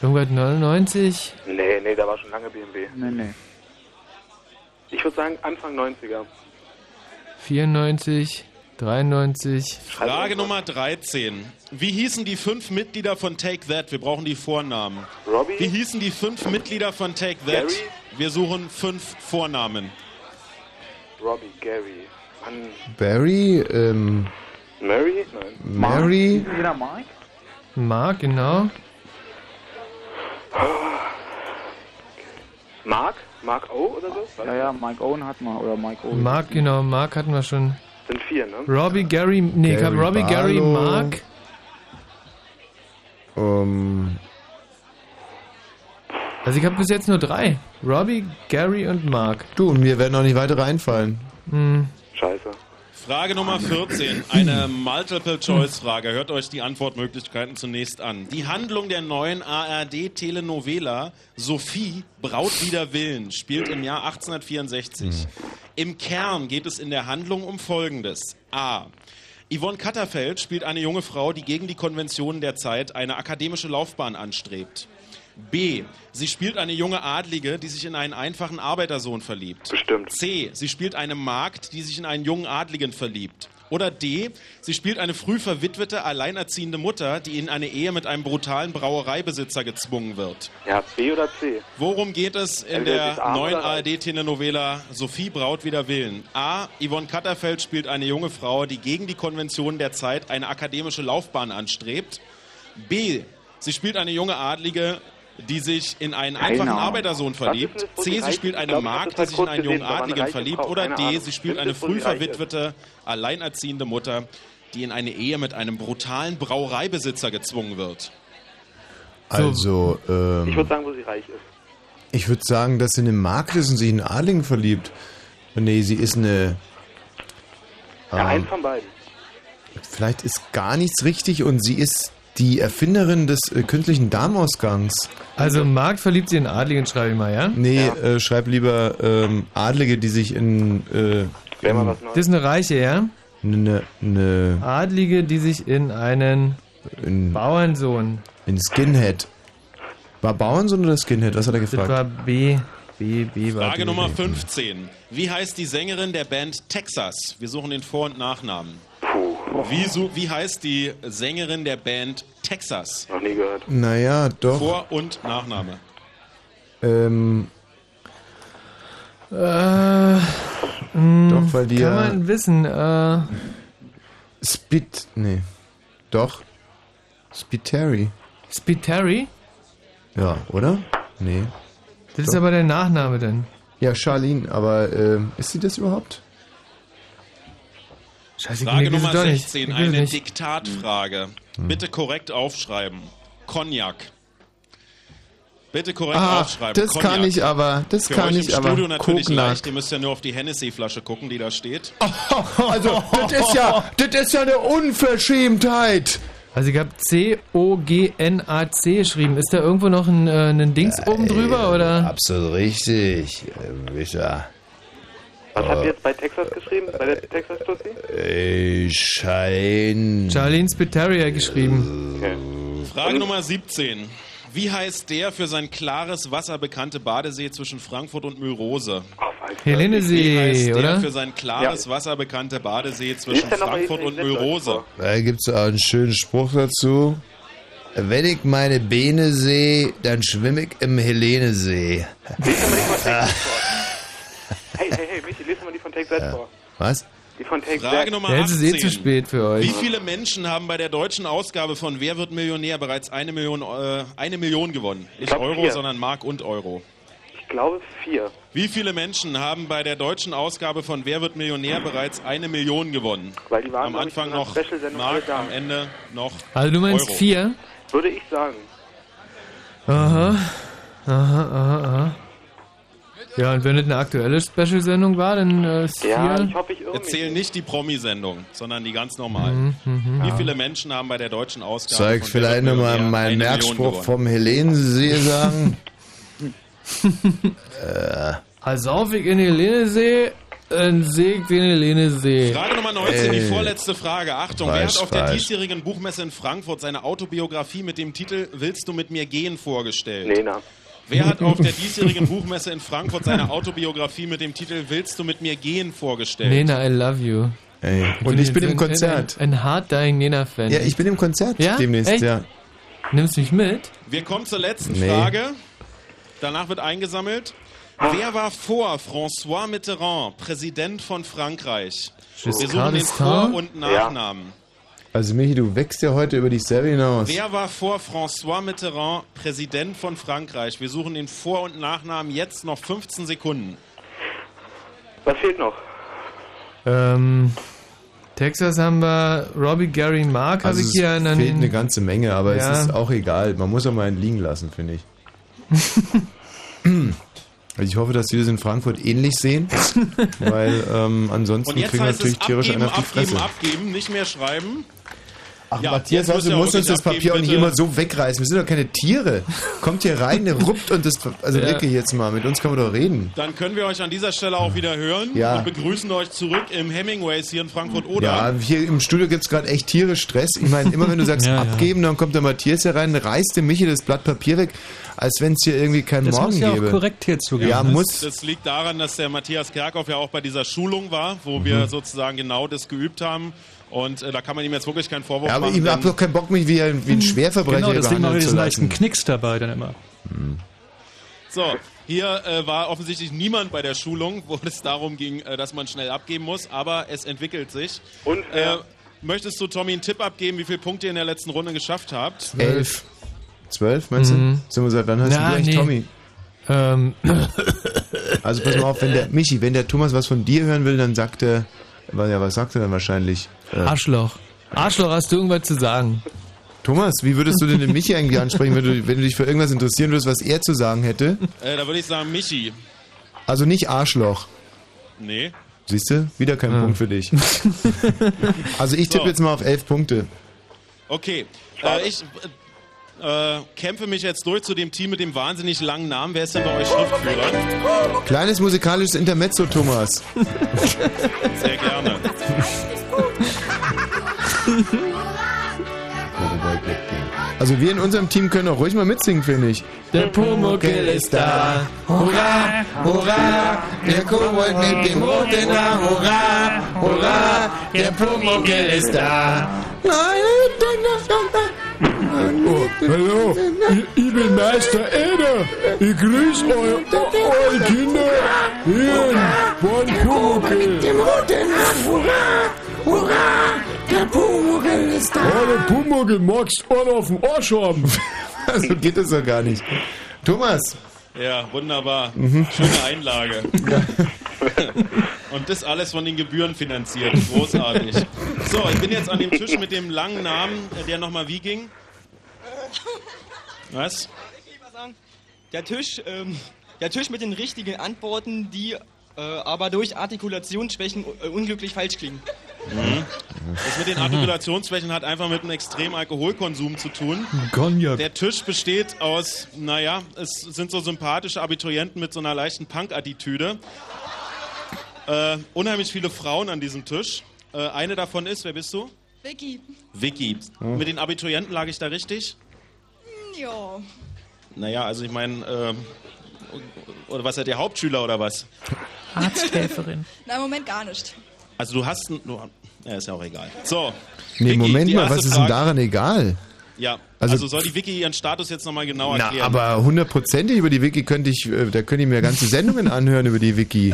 irgendwas 99? Nee, nee, da war schon lange BMW. Nee, nee. Ich würde sagen Anfang 90er. 94, 93. Frage Nummer 13. Wie hießen die fünf Mitglieder von Take That? Wir brauchen die Vornamen. Robbie? Wie hießen die fünf Mitglieder von Take That? Gary? Wir suchen fünf Vornamen. Robbie, Gary. Mann. Barry, ähm, Mary? Nein. Mary, Jeder Mike? Mark, genau. Mark? Mark O oder so? Ja, ja, Mike Owen hat man, oder Mike Owen. Mark, genau, Mark hatten wir schon. Sind vier, ne? Robbie, Gary, nee, ich hab Gary Robbie, Gary, Barlow. Mark. ähm, Also ich habe bis jetzt nur drei. Robbie, Gary und Mark. du, und mir werden auch nicht weitere einfallen. Hm. Scheiße. Frage Nummer 14. Eine Multiple-Choice-Frage. Hört euch die Antwortmöglichkeiten zunächst an. Die Handlung der neuen ARD-Telenovela Sophie Braut wider Willen spielt im Jahr 1864. Im Kern geht es in der Handlung um Folgendes. A. Yvonne Katterfeld spielt eine junge Frau, die gegen die Konventionen der Zeit eine akademische Laufbahn anstrebt. B. Sie spielt eine junge Adlige, die sich in einen einfachen Arbeitersohn verliebt. Bestimmt. C. Sie spielt eine Magd, die sich in einen jungen Adligen verliebt. Oder D. Sie spielt eine früh verwitwete, alleinerziehende Mutter, die in eine Ehe mit einem brutalen Brauereibesitzer gezwungen wird. Ja, B oder C? Worum geht es in Entweder der neuen. ARD-Telenovela Sophie Braut wider Willen? A. Yvonne Katterfeld spielt eine junge Frau, die gegen die Konventionen der Zeit eine akademische Laufbahn anstrebt. B. Sie spielt eine junge Adlige, die sich in einen Keine einfachen Ahnung. Arbeitersohn verliebt. C. sie spielt eine Magd, die sich in einen jungen Adligen verliebt. Oder D. Sie spielt eine früh verwitwete, alleinerziehende Mutter, die in eine Ehe mit einem brutalen Brauereibesitzer gezwungen wird. Also, ähm, Ich würde sagen, wo sie reich ist. ich würde sagen, dass sie eine Magd ist und sich in einen Adligen verliebt. Nee, sie ist eine. Ja, ähm, eins von beiden. vielleicht ist gar nichts richtig und sie ist die Erfinderin des äh, künstlichen Darmausgangs. Also Mark verliebt sich in Adligen, schreibe ich mal, ja? Nee, äh, schreib lieber ähm, Adlige, die sich in. Äh, in Das ist eine Reiche, ja? eine, eine, Adlige, die sich in einen in, Bauernsohn. in Skinhead. War Bauernsohn oder Skinhead? Was hat er Das gefragt? war B. B, B Frage B. Nummer 15. Wie heißt die Sängerin der Band Texas? Wir suchen den Vor- und Nachnamen. Wie, su- wie heißt die Sängerin der Band Texas? Noch nie gehört. Naja, doch. Vor- und Nachname. Ähm, Äh, mh, Doch, weil die Kann ja- man wissen, äh. Spit. Nee. Doch. Spiteri. Spiteri? Ja, oder? Nee. Das ist aber der Nachname dann. Ja, Charlene, aber ähm, ist sie das überhaupt? Scheiße, Frage Nummer doch nicht. 16. Ich weiß Eine nicht. Diktatfrage. Hm. Bitte korrekt aufschreiben. Cognac. Bitte korrekt Ah, aufschreiben. das Cognac. kann ich aber, das Für kann euch ich im aber. Studio natürlich Cognac. leicht. Ihr müsst ja nur auf die Hennessy-Flasche gucken, die da steht. Also, das ist ja, das ist ja eine Unverschämtheit. Also ich habe C-O-G-N-A-C geschrieben. Ist da irgendwo noch ein, äh, ein Dings oben drüber, oder? Absolut richtig, äh, Wischer. Was habt ihr jetzt bei Texas geschrieben? Bei der Texas Tussi? Ey, Schein. Charlene Spiteri hat geschrieben. Okay. Frage Nummer 17. Wie heißt der für sein klares Wasser bekannte Badesee zwischen Frankfurt und Mühlrose? Wie heißt der oder? für sein klares Wasser bekannte Badesee zwischen Frankfurt und in Mühlrose? Da gibt's auch einen schönen Spruch dazu. Wenn ich meine Beine sehe, dann schwimme ich im Helenesee. Hey, hey, hey, Michi, lese mal die von Take That vor. Was? Die von Take Frage That. Nummer Ja, jetzt ist eh 18. zu spät für euch. Wie viele Menschen haben bei der deutschen Ausgabe von Wer wird Millionär bereits eine Million, äh, eine Million gewonnen? Nicht glaub, Euro, vier. sondern Mark und Euro. Ich glaube vier. Wie viele Menschen haben bei der deutschen Ausgabe von Wer wird Millionär bereits eine Million gewonnen? Weil die waren, Am Anfang noch Mark, am Ende noch Also du meinst Euro. vier? Würde ich sagen. Aha. Aha, aha, aha. Ja, und wenn es eine aktuelle Special-Sendung war, dann äh, ist hier... hoffe, ich Wir zählen nicht die Promi-Sendung, sondern die ganz normalen. Mhm, mhm. Wie Ja. viele Menschen haben bei der deutschen Ausgabe Soll ich vielleicht Wer nochmal meinen eine Merkspruch vom Helensee sagen? äh, Also auf ich in die Helene-See, dann sehe ich den Helene-See. Frage Nummer 19, die Ey. vorletzte Frage. Achtung, wer Falsch, hat auf der falsch. diesjährigen Buchmesse in Frankfurt seine Autobiografie mit dem Titel Willst du mit mir gehen vorgestellt? Lena. Wer hat auf der diesjährigen Buchmesse in Frankfurt seine Autobiografie mit dem Titel Willst du mit mir gehen vorgestellt? Nena, I love you. Ey. Und ich bin im Konzert. Ein, ein hard-dying Nena-Fan. Ja, ich bin im Konzert ja? demnächst, Echt? ja. Nimmst du mich mit? Wir kommen zur letzten Nee. Frage. Danach wird eingesammelt. Wer war vor François Mitterrand Präsident von Frankreich? Wir suchen den Vor- und Nachnamen. Also Michi, du wächst ja heute über dich selber hinaus. Wer war vor François Mitterrand Präsident von Frankreich? Wir suchen den Vor- und Nachnamen jetzt noch 15 Sekunden. Was fehlt noch? Ähm, Texas haben wir Robbie Gary Mark, habe Also ich es hier. Einen, fehlt eine ganze Menge, aber Ja. es ist auch egal. Man muss auch mal einen liegen lassen, finde ich. Also ich hoffe, dass die das in Frankfurt ähnlich sehen, weil ähm, ansonsten kriegen wir es natürlich tierisch abgeben, einen auf die abgeben, Fresse. abgeben, nicht mehr schreiben. Ach, Ja, Matthias, müsst du, musst auch uns das Papier auch nicht immer so wegreißen. Wir sind doch keine Tiere. Kommt hier rein, ruppt und das... Also Ja. wirklich jetzt mal, mit uns kann man doch reden. Dann können wir euch an dieser Stelle auch wieder hören Ja. und begrüßen euch zurück im Hemingways hier in Frankfurt-Oder. Ja, hier im Studio gibt es gerade echt tierisch Stress. Ich meine, immer wenn du sagst Ja, abgeben, dann kommt der Matthias hier rein, reißt dem Michi das Blatt Papier weg, als wenn es hier irgendwie keinen Das Morgen muss ja auch gäbe. korrekt hier zugeben. Ja, das, muss. Das liegt daran, dass der Matthias Kerkhoff ja auch bei dieser Schulung war, wo wir Mhm. sozusagen genau das geübt haben. Und äh, da kann man ihm jetzt wirklich keinen Vorwurf Ja, aber machen. ich habe doch keinen Bock, mich wie ein, wie ein Schwerverbrecher Genau, deswegen machen wir behandeln zu diesen leichten. Knicks dabei dann immer. So, hier äh, war offensichtlich niemand bei der Schulung, wo es darum ging, äh, dass man schnell abgeben muss, aber es entwickelt sich. Und äh, möchtest du Tommy einen Tipp abgeben, wie viele Punkte ihr in der letzten Runde geschafft habt? Elf. Zwölf, meinst Mhm. du? So, seit wann heißt Na, du eigentlich nee. Tommy? Ähm, Also pass mal auf, wenn der Michi, wenn der Thomas was von dir hören will, dann sagt er, was- ja, was sagt er dann wahrscheinlich? Äh, Arschloch. Arschloch, hast du irgendwas zu sagen? Thomas, wie würdest du denn den Michi eigentlich ansprechen, wenn du, wenn du dich für irgendwas interessieren würdest, was er zu sagen hätte? Äh, da würde ich sagen, Michi. Also nicht Arschloch. Nee. Siehst du? Wieder kein Punkt für dich. Also ich tippe So. jetzt mal auf elf Punkte. Okay, äh, ich äh, kämpfe mich jetzt durch zu dem Team mit dem wahnsinnig langen Namen. Wer ist denn bei euch Schriftführer? Kleines musikalisches Intermezzo, Thomas. Sehr gerne. Also wir in unserem Team können auch ruhig mal mitsingen, finde ich. Der Pumuckl ist da. Hurra, hurra, der Kobold mit dem roten Haar. Hurra, hurra, der Pumuckl ist da. Oh, hallo, ich, ich bin Meister Eder. Ich grüße euch, eure Kinder hier in Bonn-Pumuckl. Mit dem roten Haar, hurra, hurra, der Pumuckl ist da. Oh, der Pumuckl magst einen auf den Arsch haben. Also geht das doch gar nicht. Thomas. Ja, wunderbar. Mhm. Schöne Einlage. Und das alles von den Gebühren finanziert. Großartig. So, ich bin jetzt an dem Tisch mit dem langen Namen, äh, der nochmal wie ging. Was? Der Tisch, ähm, der Tisch mit den richtigen Antworten, die äh, aber durch Artikulationsschwächen äh, unglücklich falsch klingen. Mhm. Das mit den Artikulationsschwächen hat einfach mit einem extremen Alkoholkonsum zu tun. Cognac. Der Tisch besteht aus, naja, es sind so sympathische Abiturienten mit so einer leichten Punk-Attitüde. Äh, unheimlich viele Frauen an diesem Tisch. Äh, eine davon ist, wer bist du? Vicky. Vicky. Hm. Mit den Abiturienten lag ich da richtig? Ja. Naja, also ich meine, ähm, oder was seid ihr Hauptschüler oder was? Arzthelferin. Na, im Moment gar nicht. Also du hast, du, ja, ist ja auch egal. So. Nee, Vicky, Moment mal, was ist denn Frage. daran egal? Ja, Also- also, soll die Vicky ihren Status jetzt nochmal genau Na, erklären? aber hundertprozentig über die Wiki könnte ich, äh, da könnte ich mir ganze Sendungen anhören über die Wiki.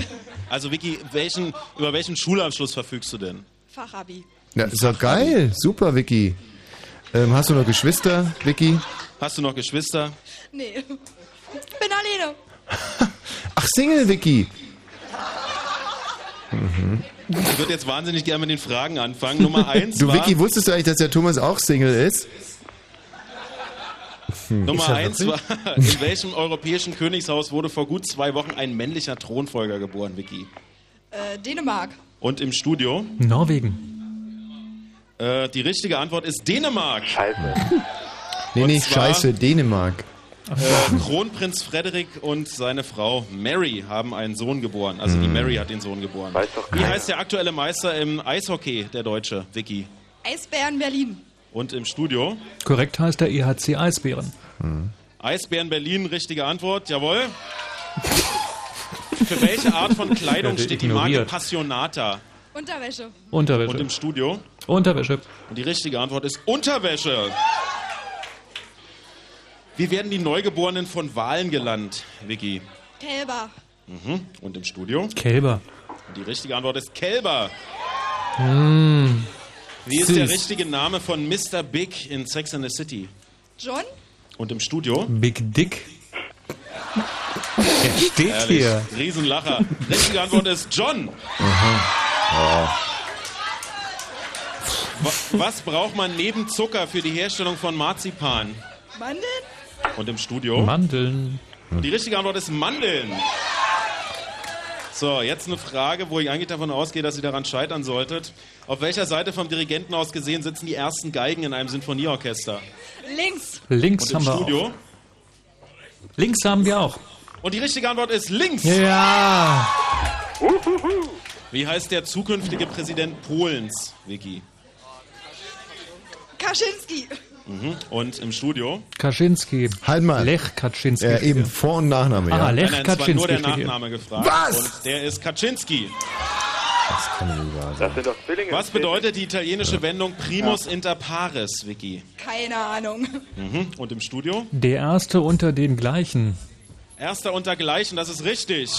Also Vicky, welchen, über welchen Schulabschluss verfügst du denn? Fachabi. Ja, ist doch geil. Super, Wiki. Ähm, hast du noch Geschwister, Wiki? Hast du noch Geschwister? Nee. Bin alleine. Ach, Single, Wiki. Mhm. Ich würde jetzt wahnsinnig gerne mit den Fragen anfangen. Nummer eins Du, war, Wiki, wusstest du eigentlich, dass der Thomas auch Single ist? Hm. Nummer eins war, in welchem europäischen Königshaus wurde vor gut zwei Wochen ein männlicher Thronfolger geboren, Vicky? Äh, Dänemark. Und im Studio? Norwegen. Äh, die richtige Antwort ist Dänemark. Scheiße. Nee, nee, zwar- scheiße, Dänemark. Äh, Kronprinz Frederik und seine Frau Mary haben einen Sohn geboren. Also die Hm. Mary hat den Sohn geboren. Wie heißt der aktuelle Meister im Eishockey, der Deutsche, Vicky? Eisbären Berlin. Und im Studio? Korrekt heißt der EHC Eisbären. Eisbären Berlin, richtige Antwort, jawohl. Für welche Art von Kleidung steht die Marke ignoriert. Passionata? Unterwäsche. Unterwäsche. Und im Studio? Unterwäsche. Und die richtige Antwort ist Unterwäsche. Wie werden die Neugeborenen von Walen gelandet, Vicky? Kälber. Mhm. Und im Studio? Kälber. Und die richtige Antwort ist Kälber. Mmh. Wie ist Süß. der richtige Name von Mr. Big in Sex and the City? John? Und im Studio? Big Dick. Er steht Herrlich. hier. Riesenlacher. Richtige Antwort ist John. Wa- Was braucht man neben Zucker für die Herstellung von Marzipan? Mandeln? Und im Studio? Mandeln. Und die richtige Antwort ist Mandeln. So, jetzt eine Frage, wo ich eigentlich davon ausgehe, dass ihr daran scheitern solltet. Auf welcher Seite vom Dirigenten aus gesehen sitzen die ersten Geigen in einem Sinfonieorchester? Links. Links Und haben wir Studio? auch. Links haben wir auch. Und die richtige Antwort ist links. Ja. Wie heißt der zukünftige Präsident Polens, Vicky? Kaczynski. Mhm. Und im Studio? Kaczynski. Halt mal. Lech Kaczynski. Äh, eben Vor- und Nachname, ja. Ah, Lech Nein, nein, es war Kaczynski nur der. Nachname gefragt. Was? Und der ist Kaczynski. Das kann nicht wahr sein. Das sind doch Zwillinge. Was bedeutet die italienische Wendung Primus inter pares, Vicky? Keine Ahnung. Mhm. Und im Studio? Der erste unter den gleichen. Erster untergleichen, das ist richtig.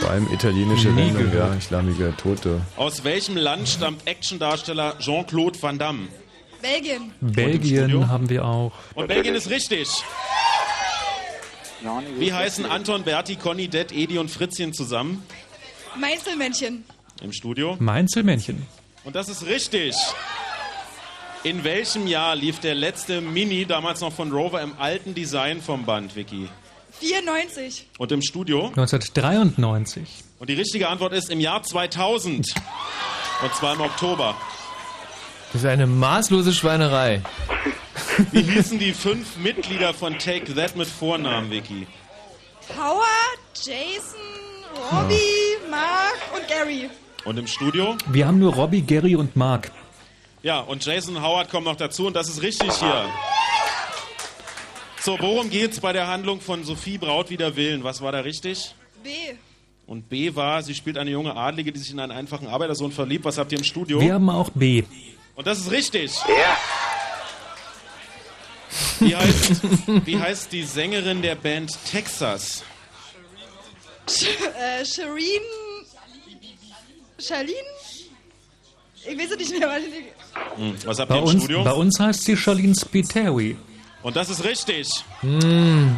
Vor allem italienische Nie Wendung, ja. Islamige Tote. Aus welchem Land stammt Actiondarsteller Jean-Claude Van Damme? Belgien. Belgien haben wir auch. Und Belgien ist richtig. Wie heißen Anton, Berti, Conny, Det, Edi und Fritzchen zusammen? Meißelmännchen. Im Studio? Mainzelmännchen. Und das ist richtig. In welchem Jahr lief der letzte Mini, damals noch von Rover, im alten Design vom Band, Vicky? 94. Und im Studio? 1993. Und die richtige Antwort ist im Jahr 2000. Und zwar im Oktober. Das ist eine maßlose Schweinerei. Wie hießen die fünf Mitglieder von Take That mit Vornamen, Vicky? Howard, Jason, Robbie, Mark und Gary. Und im Studio? Wir haben nur Robbie, Gary und Mark. Ja, und Jason Howard kommt noch dazu und das ist richtig hier. So, worum geht's bei der Handlung von Sophie Braut wider Willen? Was war da richtig? B. Und B war, sie spielt eine junge Adlige, die sich in einen einfachen Arbeitersohn verliebt. Was habt ihr im Studio? Wir haben auch B. Und das ist richtig. Wie heißt, wie heißt die Sängerin der Band Texas? Sh äh, Shireen. Charlene? Ich weiß es nicht mehr. Was Hm, was habt Bei ihr im uns, Studio? bei uns heißt sie Charlene Spiteri. Und das ist richtig.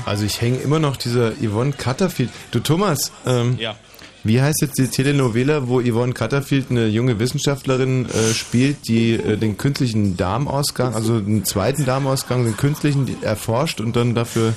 Also ich hänge immer noch dieser Yvonne Cutterfield. Du Thomas, ähm, Ja. Wie heißt jetzt die Telenovela, wo Yvonne Cutterfield eine junge Wissenschaftlerin äh, spielt, die äh, den künstlichen Darmausgang, also den zweiten Darmausgang, den künstlichen, erforscht und dann dafür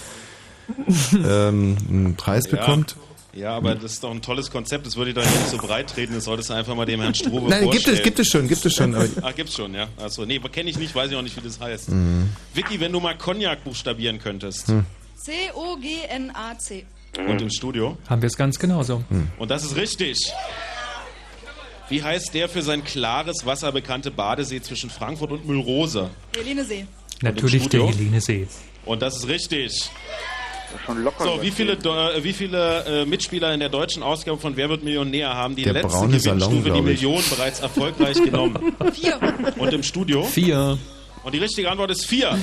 ähm, einen Preis bekommt? Ja, aber das ist doch ein tolles Konzept. Das würde ich doch nicht so breit treten. Das solltest du einfach mal dem Herrn Strobe Nein, gibt vorstellen. es, gibt es schon, gibt es schon. Aber, Ah, gibt's schon, ja. Achso, nee, kenne ich nicht, weiß ich auch nicht, wie das heißt. Mhm. Vicky, wenn du mal Cognac buchstabieren könntest. Hm. C-O-G-N-A-C. Und im Studio. Haben wir es ganz genauso. Und das ist richtig. Wie heißt der für sein klares Wasser bekannte Badesee zwischen Frankfurt und Müllrose? Helenesee. Natürlich der? Helenesee. Und das ist richtig. Schon locker. So, wie viele, äh, wie viele äh, Mitspieler in der deutschen Ausgabe von Wer wird Millionär haben die Der letzte Gewinnstufe, die. Million, bereits erfolgreich genommen? Vier. Und im Studio? Vier. Und die richtige Antwort ist vier.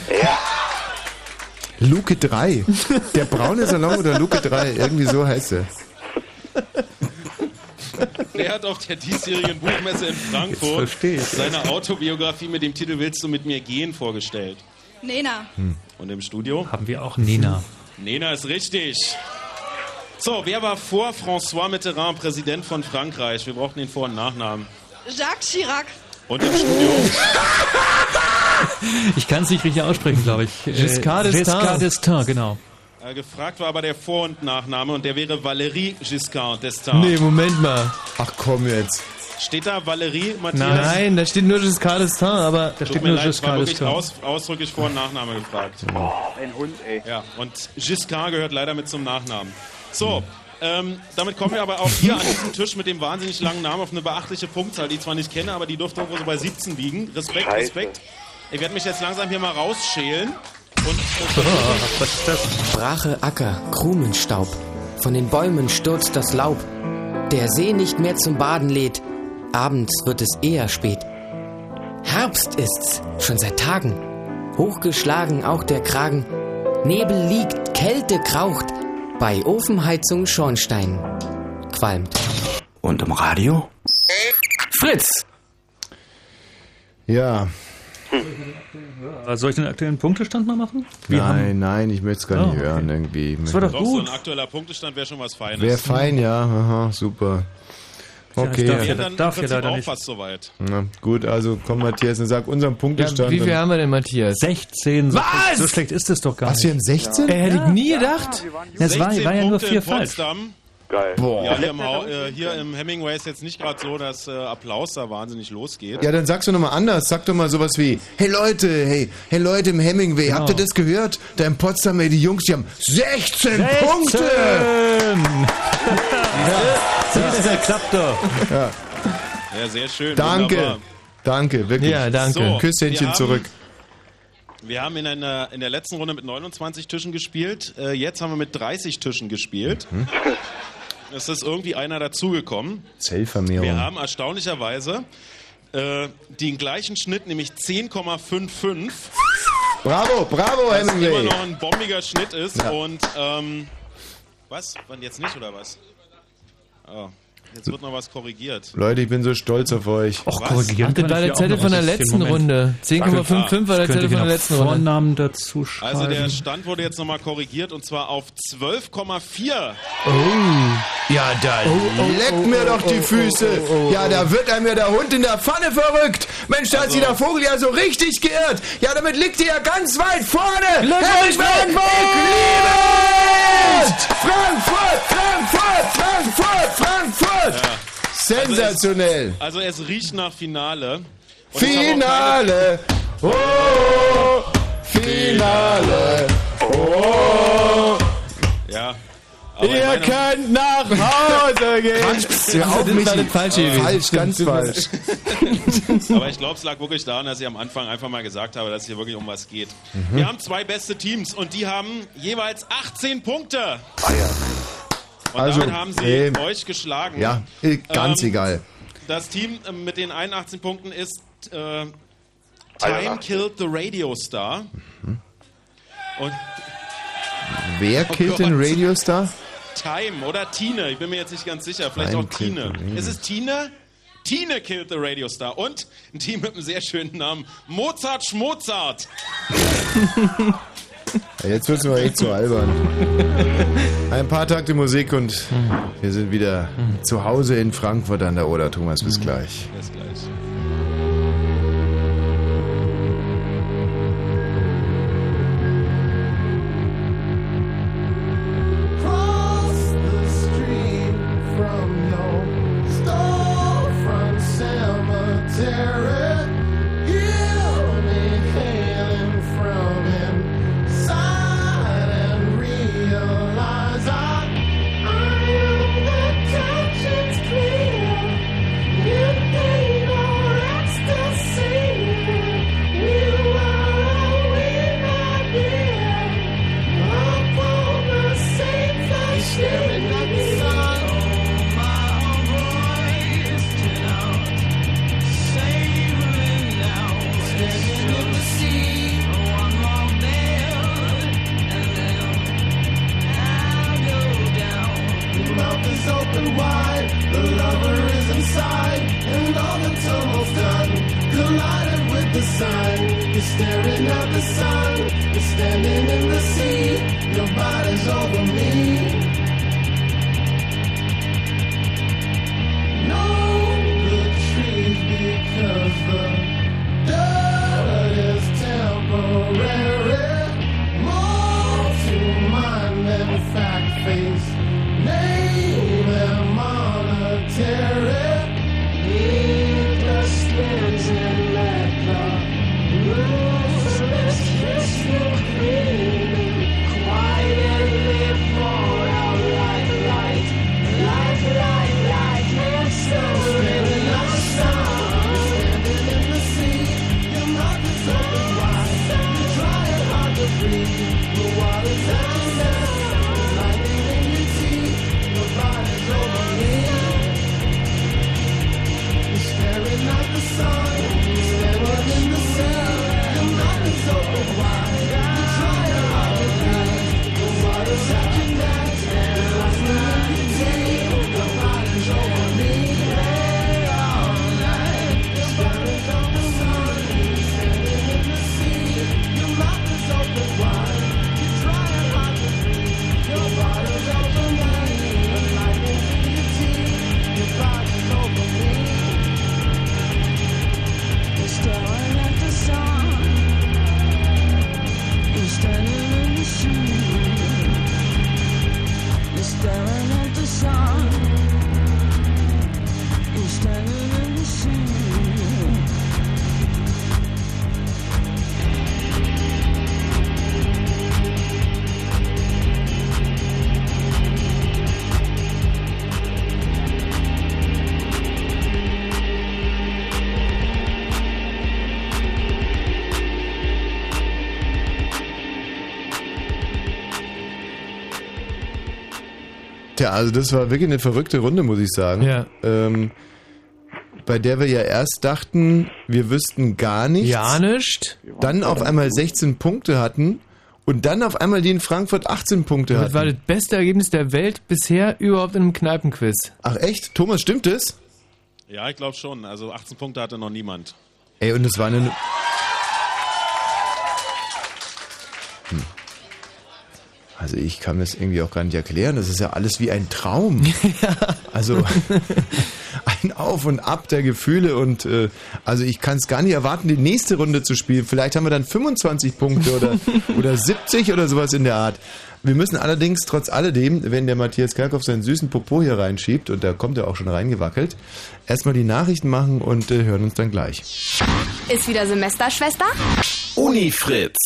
Luke 3. Der braune Salon oder Luke 3, irgendwie so heißt er. Er hat auf der diesjährigen Buchmesse in Frankfurt seine Autobiografie mit dem Titel Willst du mit mir gehen vorgestellt. Nena. Und im Studio? Haben wir auch Nina. Nena ist richtig. So, wer war vor François Mitterrand Präsident von Frankreich? Wir brauchten den Vor- und Nachnamen. Jacques Chirac. Und im Studio? Ich kann es nicht richtig aussprechen, glaube ich. Äh, Giscard d'Estaing. Giscard d'Estaing, genau. Äh, gefragt war aber der Vor- und Nachname und der wäre Valérie Giscard d'Estaing. Nee, Moment mal. Ach komm jetzt. Steht da Valérie, Matthias? Nein, da steht nur Giscard d'Estaing, aber... Da Tut mir leid, es war wirklich aus, ausdrücklich Vor- und Nachname gefragt. Ein Hund, ey. Ja, und Giscard gehört leider mit zum Nachnamen. So, ähm, damit kommen wir aber auch hier an diesem Tisch mit dem wahnsinnig langen Namen auf eine beachtliche Punktzahl, die ich zwar nicht kenne, aber die dürfte irgendwo so bei 17 liegen. Respekt, Scheiße. Respekt. Ich werde mich jetzt langsam hier mal rausschälen. Und Was ist das? Brache Acker, Krumenstaub. Von den Bäumen stürzt das Laub. Der See nicht mehr zum Baden lädt. Abends wird es eher spät. Herbst ist's, schon seit Tagen. Hochgeschlagen auch der Kragen. Nebel liegt, Kälte kraucht. Bei Ofenheizung Schornstein qualmt. Und im Radio? Fritz! Ja. Äh, Soll ich den aktuellen Punktestand mal machen? nein, nein, ich möchte es gar Oh, nicht hören irgendwie. Das war doch doch, so ein aktueller Punktestand wäre schon was Feines. Wäre fein, ja. Aha, super. Okay. darf Ja, ja- dann darf ja leider auch nicht. fast soweit. Na, gut, also komm Matthias und sag unseren Punktestand. wie viel haben wir denn, Matthias? 16. So, Was? so schlecht ist es doch gar Was, wir haben nicht. 16? Ey, hätte ich nie gedacht. Es war, 16 war ja nur vier falsch. Potsdam. Geil. Boah. Ja, hier im, äh, hier im Hemingway ist jetzt nicht gerade so, dass äh, Applaus da wahnsinnig losgeht. Ja, dann sagst du nochmal anders. Sag doch mal sowas wie, hey Leute, hey, hey Leute im Hemingway, habt ihr das gehört? Da in Potsdam, ey, die Jungs, die haben 16, Punkte! Siehst du, klappt doch. Ja. Ja, sehr schön. Danke, wunderbar. danke, wirklich. Ja, danke. So, haben- zurück. Wir haben in, einer, in der letzten Runde mit 29 Tischen gespielt. Äh, jetzt haben wir mit 30 Tischen gespielt. Mhm. Es ist irgendwie einer dazugekommen. Zellvermehrung. Wir haben erstaunlicherweise äh, den gleichen Schnitt, nämlich 10,55. Bravo, bravo, Was immer Hemingway. noch ein bombiger Schnitt ist. Ja. Und ähm, was? Wann jetzt nicht oder was? Oh, jetzt wird noch was korrigiert. Leute, ich bin so stolz auf euch. Och, Was? Ach, das war der Zettel von der letzten. Runde. 10,55 war der Zettel von der letzten Runde. Vornamen dazu schreiben. Also der Stand wurde jetzt nochmal korrigiert und zwar auf 12,4. Oh. Ja, dann. Leck mir doch die Füße. Ja, da wird einem ja der Hund in der Pfanne verrückt. Mensch, da hat sich der Vogel ja so richtig geirrt. Ja, damit liegt ihr ja ganz weit vorne. Glückwunsch, Hemingway, ich liebe es! Frankfurt, Frankfurt, Frankfurt, Frankfurt. Sensationell. Also es riecht nach Finale. Und es Finale. Oh, Finale. Oh. Ja. Aber Ihr könnt nach Hause gehen. Quatsch, hör auf, Michi. falsch gewesen. Falsch, ganz falsch. Aber ich glaube, es lag wirklich daran, dass ich am Anfang einfach mal gesagt habe, dass es hier wirklich um was geht. Mhm. Wir haben zwei beste Teams und die haben jeweils 18 Punkte. Und Also, damit haben sie ähm, euch geschlagen. Ja, äh, ganz Ähm, egal. Das Team äh, mit den 81 Punkten ist äh, Time Killed the Radio Star. Mhm. Und Wer Oh killt den Gott. Radiostar? Time oder Tine, ich bin mir jetzt nicht ganz sicher. Vielleicht Time auch Tine. Radio Ist es Tine? Tine Killed the Radio Star. Und ein Team mit einem sehr schönen Namen. Mozart Schmozart. Jetzt wird's mir echt zu albern. Ein paar Takte Musik und wir sind wieder zu Hause in Frankfurt an der Oder. Thomas, bis gleich. Bis gleich. Also das war wirklich eine verrückte Runde, muss ich sagen. Ja. Ähm, bei der wir ja erst dachten, wir wüssten gar nichts. Ja, nicht. Dann auf einmal 16 Punkte hatten und dann auf einmal die in Frankfurt 18 Punkte Das hatten. war das beste Ergebnis der Welt bisher überhaupt in einem Kneipenquiz. Ach echt? Thomas, stimmt das? Ja, ich glaube schon. Also 18 Punkte hatte noch niemand. Ey, und es war eine... Also ich kann mir das irgendwie auch gar nicht erklären. Das ist ja alles wie ein Traum. Also ein Auf und Ab der Gefühle und äh, also ich kann es gar nicht erwarten, die nächste Runde zu spielen. Vielleicht haben wir dann 25 Punkte oder, oder 70 oder sowas in der Art. Wir müssen allerdings trotz alledem, wenn der Matthias Kerkhoff seinen süßen Popo hier reinschiebt, und da kommt er auch schon reingewackelt, erstmal die Nachrichten machen und äh, hören uns dann gleich. Ist wieder Semesterschwester? Unifritz.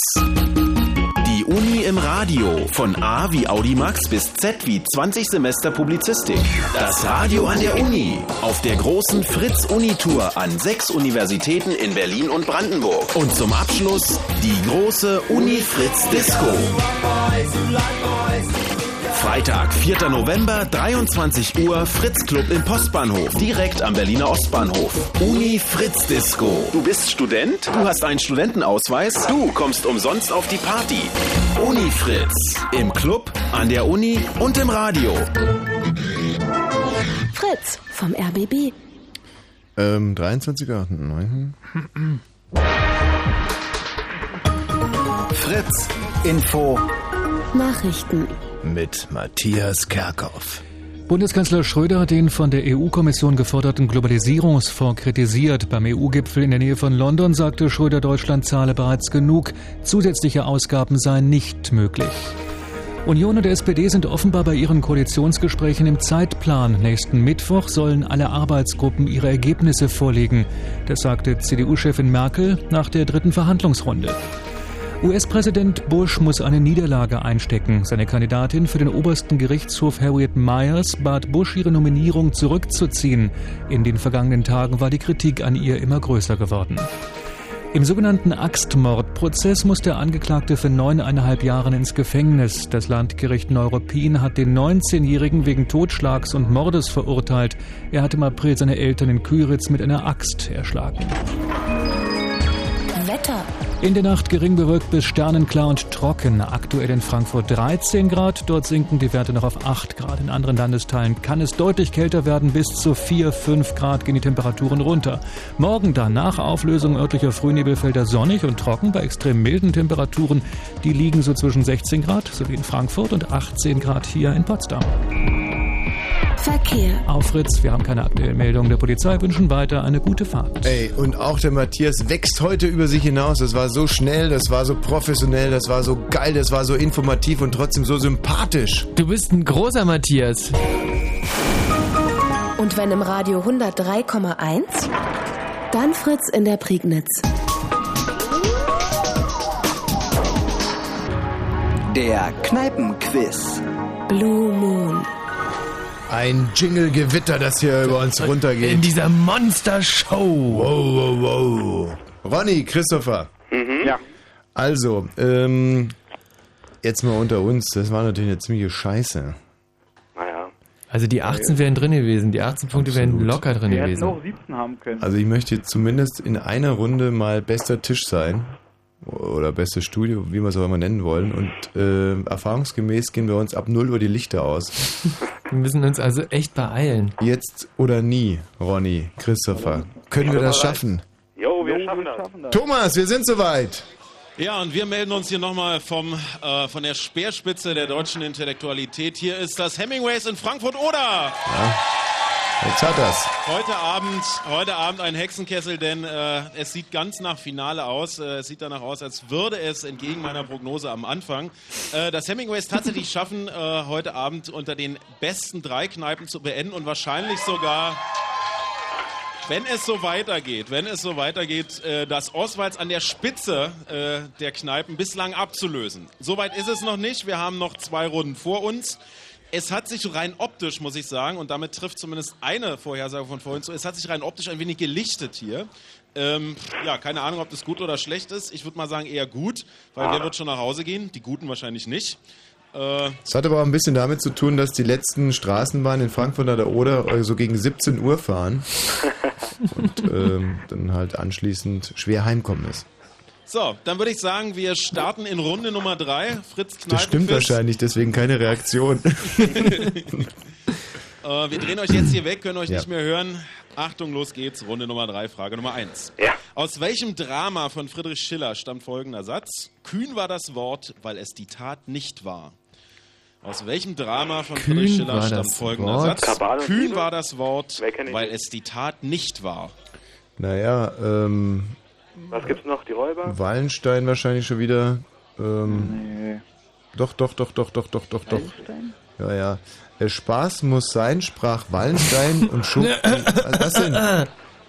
Im Radio. Von A wie Audimax bis Z wie 20 Semester Publizistik. Das Radio an der Uni. Auf der großen Fritz-Uni-Tour an sechs Universitäten in Berlin und Brandenburg. Und zum Abschluss die große Uni-Fritz-Disco. Freitag, 4. November, 23 Uhr, Fritz Club im Postbahnhof, direkt am Berliner Ostbahnhof. Uni Fritz Disco. Du bist Student? Du hast einen Studentenausweis? Du kommst umsonst auf die Party. Uni Fritz. Im Club, an der Uni und im Radio. Fritz vom RBB. Ähm, 23er. neun. Fritz Info Nachrichten. Mit Matthias Kerkhoff. Bundeskanzler Schröder hat den von der EU-Kommission geforderten Globalisierungsfonds kritisiert. Beim EU-Gipfel in der Nähe von London sagte Schröder, Deutschland zahle bereits genug. Zusätzliche Ausgaben seien nicht möglich. Union und SPD sind offenbar bei ihren Koalitionsgesprächen im Zeitplan. Nächsten Mittwoch sollen alle Arbeitsgruppen ihre Ergebnisse vorlegen. Das sagte CDU-Chefin Merkel nach der dritten Verhandlungsrunde. US-Präsident Bush muss eine Niederlage einstecken. Seine Kandidatin für den obersten Gerichtshof Harriet Myers bat Bush, ihre Nominierung zurückzuziehen. In den vergangenen Tagen war die Kritik an ihr immer größer geworden. Im sogenannten Axtmordprozess muss der Angeklagte für neuneinhalb Jahre ins Gefängnis. Das Landgericht Neuruppin hat den 19-Jährigen wegen Totschlags und Mordes verurteilt. Er hatte im April seine Eltern in Küritz mit einer Axt erschlagen. In der Nacht gering bewölkt bis sternenklar und trocken. Aktuell in Frankfurt 13 Grad. Dort sinken die Werte noch auf 8 Grad. In anderen Landesteilen kann es deutlich kälter werden. Bis zu 4, 5 Grad gehen die Temperaturen runter. Morgen dann nach Auflösung örtlicher Frühnebelfelder sonnig und trocken bei extrem milden Temperaturen. Die liegen so zwischen 16 Grad sowie in Frankfurt und 18 Grad hier in Potsdam. Verkehr. Auf Fritz, wir haben keine aktuellen Meldungen der Polizei, wünschen weiter eine gute Fahrt. Ey, und auch der Matthias wächst heute über sich hinaus. Das war so schnell, das war so professionell, das war so geil, das war so informativ und trotzdem so sympathisch. Du bist ein großer Matthias. Und wenn im Radio 103,1, dann Fritz in der Prignitz. Der Kneipenquiz. Blue Moon. Ein Jingle-Gewitter, das hier über uns runtergeht. In dieser Monster-Show. Wow, wow, wow. Ronny, Christopher. Ja. Also, ähm, jetzt mal unter uns. Das war natürlich eine ziemliche Scheiße. Naja. Also die 18 wären drin gewesen. Die 18 Punkte wären locker drin Wir hätten gewesen. auch 17 haben können. Also ich möchte jetzt zumindest in einer Runde mal bester Tisch sein. Oder bestes Studio, wie wir es auch immer nennen wollen. Und äh, erfahrungsgemäß gehen wir uns ab 0 Uhr die Lichter aus. Wir müssen uns also echt beeilen. Jetzt oder nie, Ronny, Christopher. Können wir das schaffen? Jo, wir schaffen das. Thomas, wir sind soweit. Ja, und wir melden uns hier nochmal vom, äh, von der Speerspitze der deutschen Intellektualität. Hier ist das Hemingways in Frankfurt oder Jetzt hat er's. heute Abend, heute Abend ein Hexenkessel, denn äh, es sieht ganz nach Finale aus. Äh, es sieht danach aus, als würde es entgegen meiner Prognose am Anfang äh, das Hemingways tatsächlich schaffen, äh, heute Abend unter den besten drei Kneipen zu beenden und wahrscheinlich sogar wenn es so weitergeht, wenn es so weitergeht, äh, das Oswalds an der Spitze äh, der Kneipen bislang abzulösen. Soweit ist es noch nicht. Wir haben noch zwei Runden vor uns. Es hat sich rein optisch, muss ich sagen, und damit trifft zumindest eine Vorhersage von vorhin zu, es hat sich rein optisch ein wenig gelichtet hier. Ähm, ja, keine Ahnung, ob das gut oder schlecht ist. Ich würde mal sagen eher gut, weil wer wird schon nach Hause gehen? Die Guten wahrscheinlich nicht. Äh, Es hat aber auch ein bisschen damit zu tun, dass die letzten Straßenbahnen in Frankfurt an der Oder äh, so gegen 17 Uhr fahren und ähm, dann halt anschließend schwer heimkommen ist. So, dann würde ich sagen, wir starten in Runde Nummer drei. Fritz Kneipenquiz. Das stimmt wahrscheinlich, deswegen keine Reaktion. Äh, wir drehen euch jetzt hier weg, können euch Ja. nicht mehr hören. Achtung, los geht's. Runde Nummer drei, Frage Nummer eins. Ja. Aus welchem Drama von Friedrich Schiller stammt folgender Satz? Kühn war das Wort, weil es die Tat nicht war. Aus welchem Drama von Kühn Friedrich Schiller stammt folgender Wort. Satz? Kühn war das Wort, weil es die Tat nicht war. naja, ähm, Was gibt's noch? Die Räuber? Wallenstein wahrscheinlich schon wieder. Ähm, Nee. Doch, doch, doch, doch, doch, doch, doch, doch. Ja, ja. Der Spaß muss sein, sprach Wallenstein und schob. Was denn?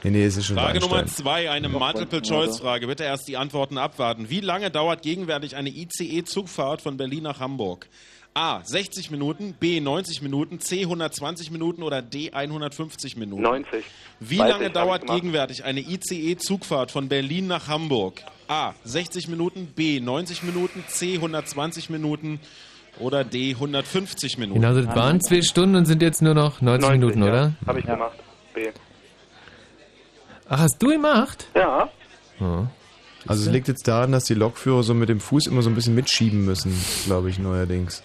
Nee, nee, es ist schon Frage Nummer zwei, eine Multiple-Choice-Frage. Bitte erst die Antworten abwarten. Wie lange dauert gegenwärtig eine ICE-Zugfahrt von Berlin nach Hamburg? A. 60 Minuten, B. 90 Minuten, C. 120 Minuten oder D. 150 Minuten? 90. Wie Weiß lange ich, dauert gegenwärtig eine ICE-Zugfahrt von Berlin nach Hamburg? A. 60 Minuten, B. 90 Minuten, C. 120 Minuten oder D. 150 Minuten? Genau, das waren zwei Stunden und sind jetzt nur noch 90, Minuten, ja. oder? Habe ich gemacht. B. Ach, hast du gemacht? Ja. Ja. Also es liegt jetzt daran, dass die Lokführer so mit dem Fuß immer so ein bisschen mitschieben müssen, glaube ich, neuerdings.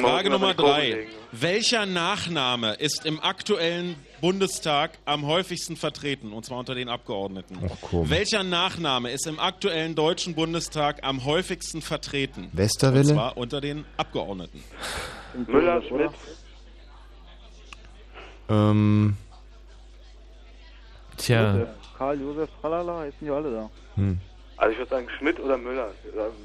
Frage Nummer drei. Welcher Nachname ist im aktuellen Bundestag am häufigsten vertreten, und zwar unter den Abgeordneten? Ach komm. Welcher Nachname ist im aktuellen Deutschen Bundestag am häufigsten vertreten? Westerwelle? Und zwar unter den Abgeordneten. Müller, Schmidt. Ähm, Tja, Josef, Karl, Josef, Tralala, jetzt sind die alle da. hm. Also ich würde sagen Schmidt oder Müller.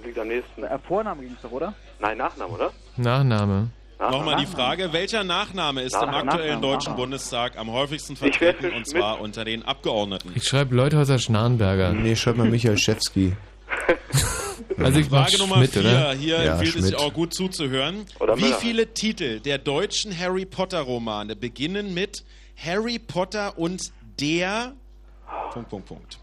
Liegt am nächsten. Na, Vorname ging es doch, oder? Nein, Nachname, oder? Nachname. Nachname. Nochmal die Frage, welcher Nachname ist im Nachname, aktuellen Nachname, Deutschen Nachname. Bundestag am häufigsten vertreten, und Schmidt. zwar unter den Abgeordneten? Ich schreibe Leuthauser Schnarrenberger. nee, schreib mal Michael Schewski. Also ich Frage Nummer Schmidt, vier. oder? Hier Ja, empfiehlt es sich Schmidt. auch gut zuzuhören. Oder Wie Müller. viele Titel der deutschen Harry Potter Romane beginnen mit Harry Potter und der Punkt, Punkt, Punkt.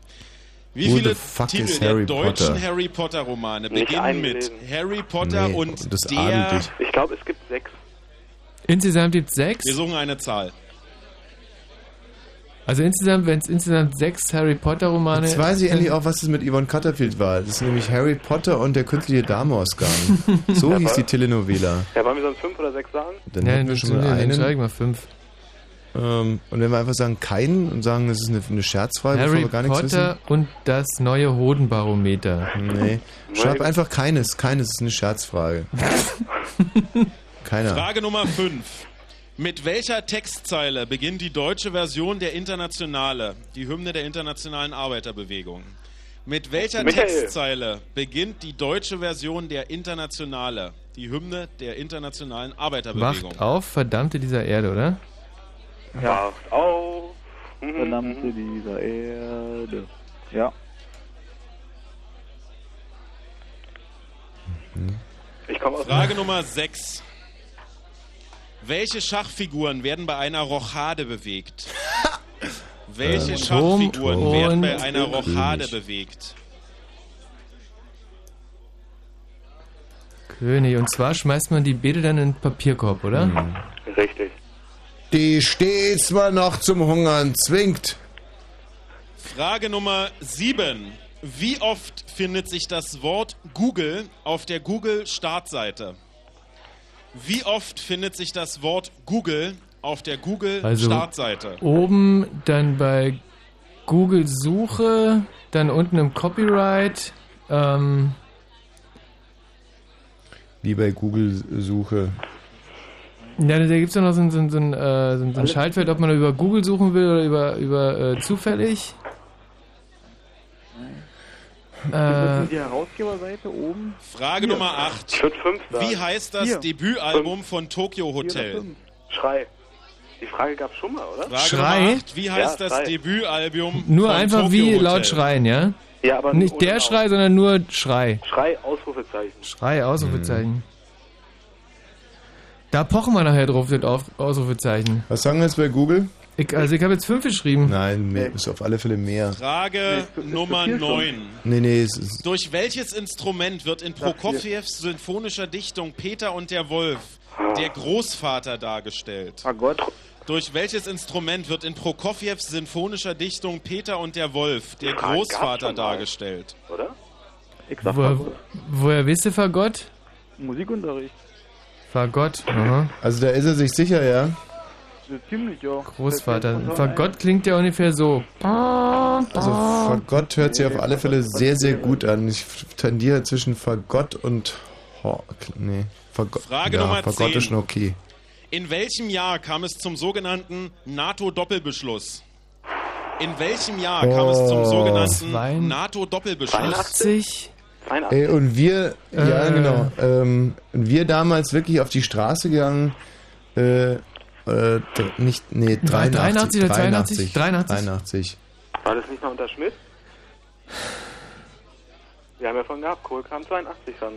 Wie Who viele Titel der Harry deutschen Potter? Harry Potter Romane beginnen mit. Harry Potter Nee, und das der adelt. Ich glaube, es gibt sechs. Insgesamt gibt es sechs. Wir suchen eine Zahl. Also insgesamt, wenn es insgesamt sechs Harry Potter Romane Jetzt weiß ich endlich auch, was es mit Yvonne Cutterfield war. Das ist nämlich Harry Potter und der künstliche Damorsgang. So hieß die Telenovela. Ja, wollen wir sonst fünf oder sechs sagen? Dann Ja, hätten wir schon mal dann einen. ich mal fünf. Ähm, und wenn wir einfach sagen keinen und sagen, das ist eine, eine Scherzfrage, bevor Harry wir gar nichts Potter und das neue Hodenbarometer. wissen. Nee. Schreib einfach keines. Keines ist eine Scherzfrage. Keiner. Frage Nummer 5. Mit welcher Textzeile beginnt die deutsche Version der Internationale, die Hymne der internationalen Arbeiterbewegung? Mit welcher Michael. Textzeile beginnt die deutsche Version der Internationale, die Hymne der internationalen Arbeiterbewegung? Wacht auf, verdammte dieser Erde, oder? Ja. Wacht auf. Verdammte dieser Erde. Ja. Ich komme aus Frage Nummer 6. Welche Schachfiguren werden bei einer Rochade bewegt? Welche Ähm, Schachfiguren Turm werden bei einer Rochade König. bewegt? König. Und zwar schmeißt man die Beete dann in den Papierkorb, oder? Mhm. Richtig. Die stets mal noch zum Hungern zwingt. Frage Nummer 7. Wie oft findet sich das Wort Google auf der Google-Startseite? Wie oft findet sich das Wort Google auf der Also Google-Startseite? oben dann bei Google Suche, dann unten im Copyright. Ähm, Wie bei Google-Suche. Ja, da gibt es ja noch so ein, so ein, so ein, äh, so ein, so ein Schaltfeld, ob man über Google suchen will oder über, über äh, zufällig. Äh, die Herausgeberseite oben. Frage Hier. Nummer 8. Ich würde fünf sagen. Wie heißt das Hier. Debütalbum von Tokyo Hotel? Schrei. Die Frage gab es schon mal, oder? Frage Schrei? Nummer 8. Wie heißt Ja, das Schrei. Debütalbum nur von einfach Tokyo wie Hotel? laut schreien, ja? Ja, aber Nicht der. Schrei, sondern nur Schrei. Schrei, Ausrufezeichen. Schrei, Ausrufezeichen. Da pochen wir nachher drauf, das Auf Ausrufezeichen. Was sagen wir jetzt bei Google? Ich, also ich habe jetzt fünf geschrieben. Nein, mehr, ist auf alle Fälle mehr. Frage Nummer 9. Nee, nee, es ist Durch welches Instrument wird in Prokofjews sinfonischer Dichtung Peter und der Wolf der Großvater dargestellt? Fagott. Durch welches Instrument wird in Prokofjews sinfonischer Dichtung Peter und der Wolf der gab's Großvater schon mal. dargestellt? Oder? Ich sag Woher, woher wisst ihr Fagott? Musikunterricht. Fagott, aha. Also da ist er sich sicher, ja? Ja, ziemlich, ja. Großvater. Fagott klingt ja ungefähr so. Also Fagott hört sich auf alle Fälle sehr, sehr gut an. Ich tendiere zwischen Fagott und... Ho nee, Fagott. Frage ja, Nummer Fagott 10. ist schon okay. In welchem Jahr kam es zum sogenannten NATO-Doppelbeschluss? In welchem Jahr kam es zum Oh. sogenannten NATO-Doppelbeschluss? 80? Ey, und wir, ja Äh. genau, ähm, und wir damals wirklich auf die Straße gegangen, äh, äh, nicht, nee, War 83, 83 oder 82? 83? 83. War das nicht noch unter Schmidt? Wir haben ja von gehabt, Kohl kam 82 ran.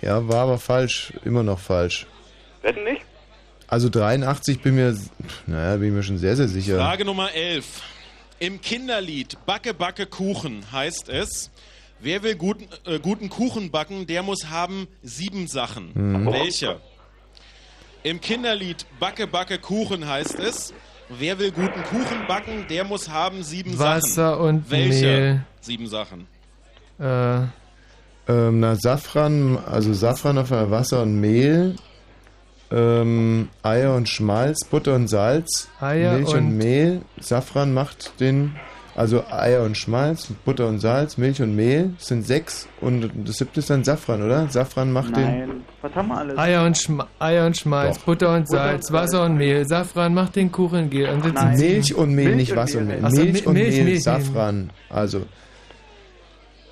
Ja, war aber falsch, immer noch falsch. Wetten nicht? Also 83 bin mir, naja, bin ich mir schon sehr, sehr sicher. Frage Nummer 11. Im Kinderlied Backe, Backe, Kuchen heißt es, wer will guten, äh, guten Kuchen backen, der muss haben sieben Sachen. Mhm. Welche? Im Kinderlied Backe, Backe, Kuchen heißt es, wer will guten Kuchen backen, der muss haben sieben Wasser Sachen. und Welche? Mehl. Sieben Sachen. Äh, Ähm, na, Safran, also Safran auf Wasser und Mehl, ähm, Eier und Schmalz, Butter und Salz, Eier Milch und, und- Mehl. Safran macht den, also Eier und Schmalz, Butter und Salz, Milch und Mehl, das sind sechs und das siebte ist dann Safran, oder? Safran macht den. Nein, was haben wir alles? Eier und, Schma Eier und Schmalz, Doch. Butter und Butter Salz, und Salz. Wasser und Mehl, Safran macht den Kuchen gel. Und Nein. Milch und Mehl, Milch nicht und Wasser und Mehl. Milch Mi- und Milch, Mehl, Milch, Safran. Also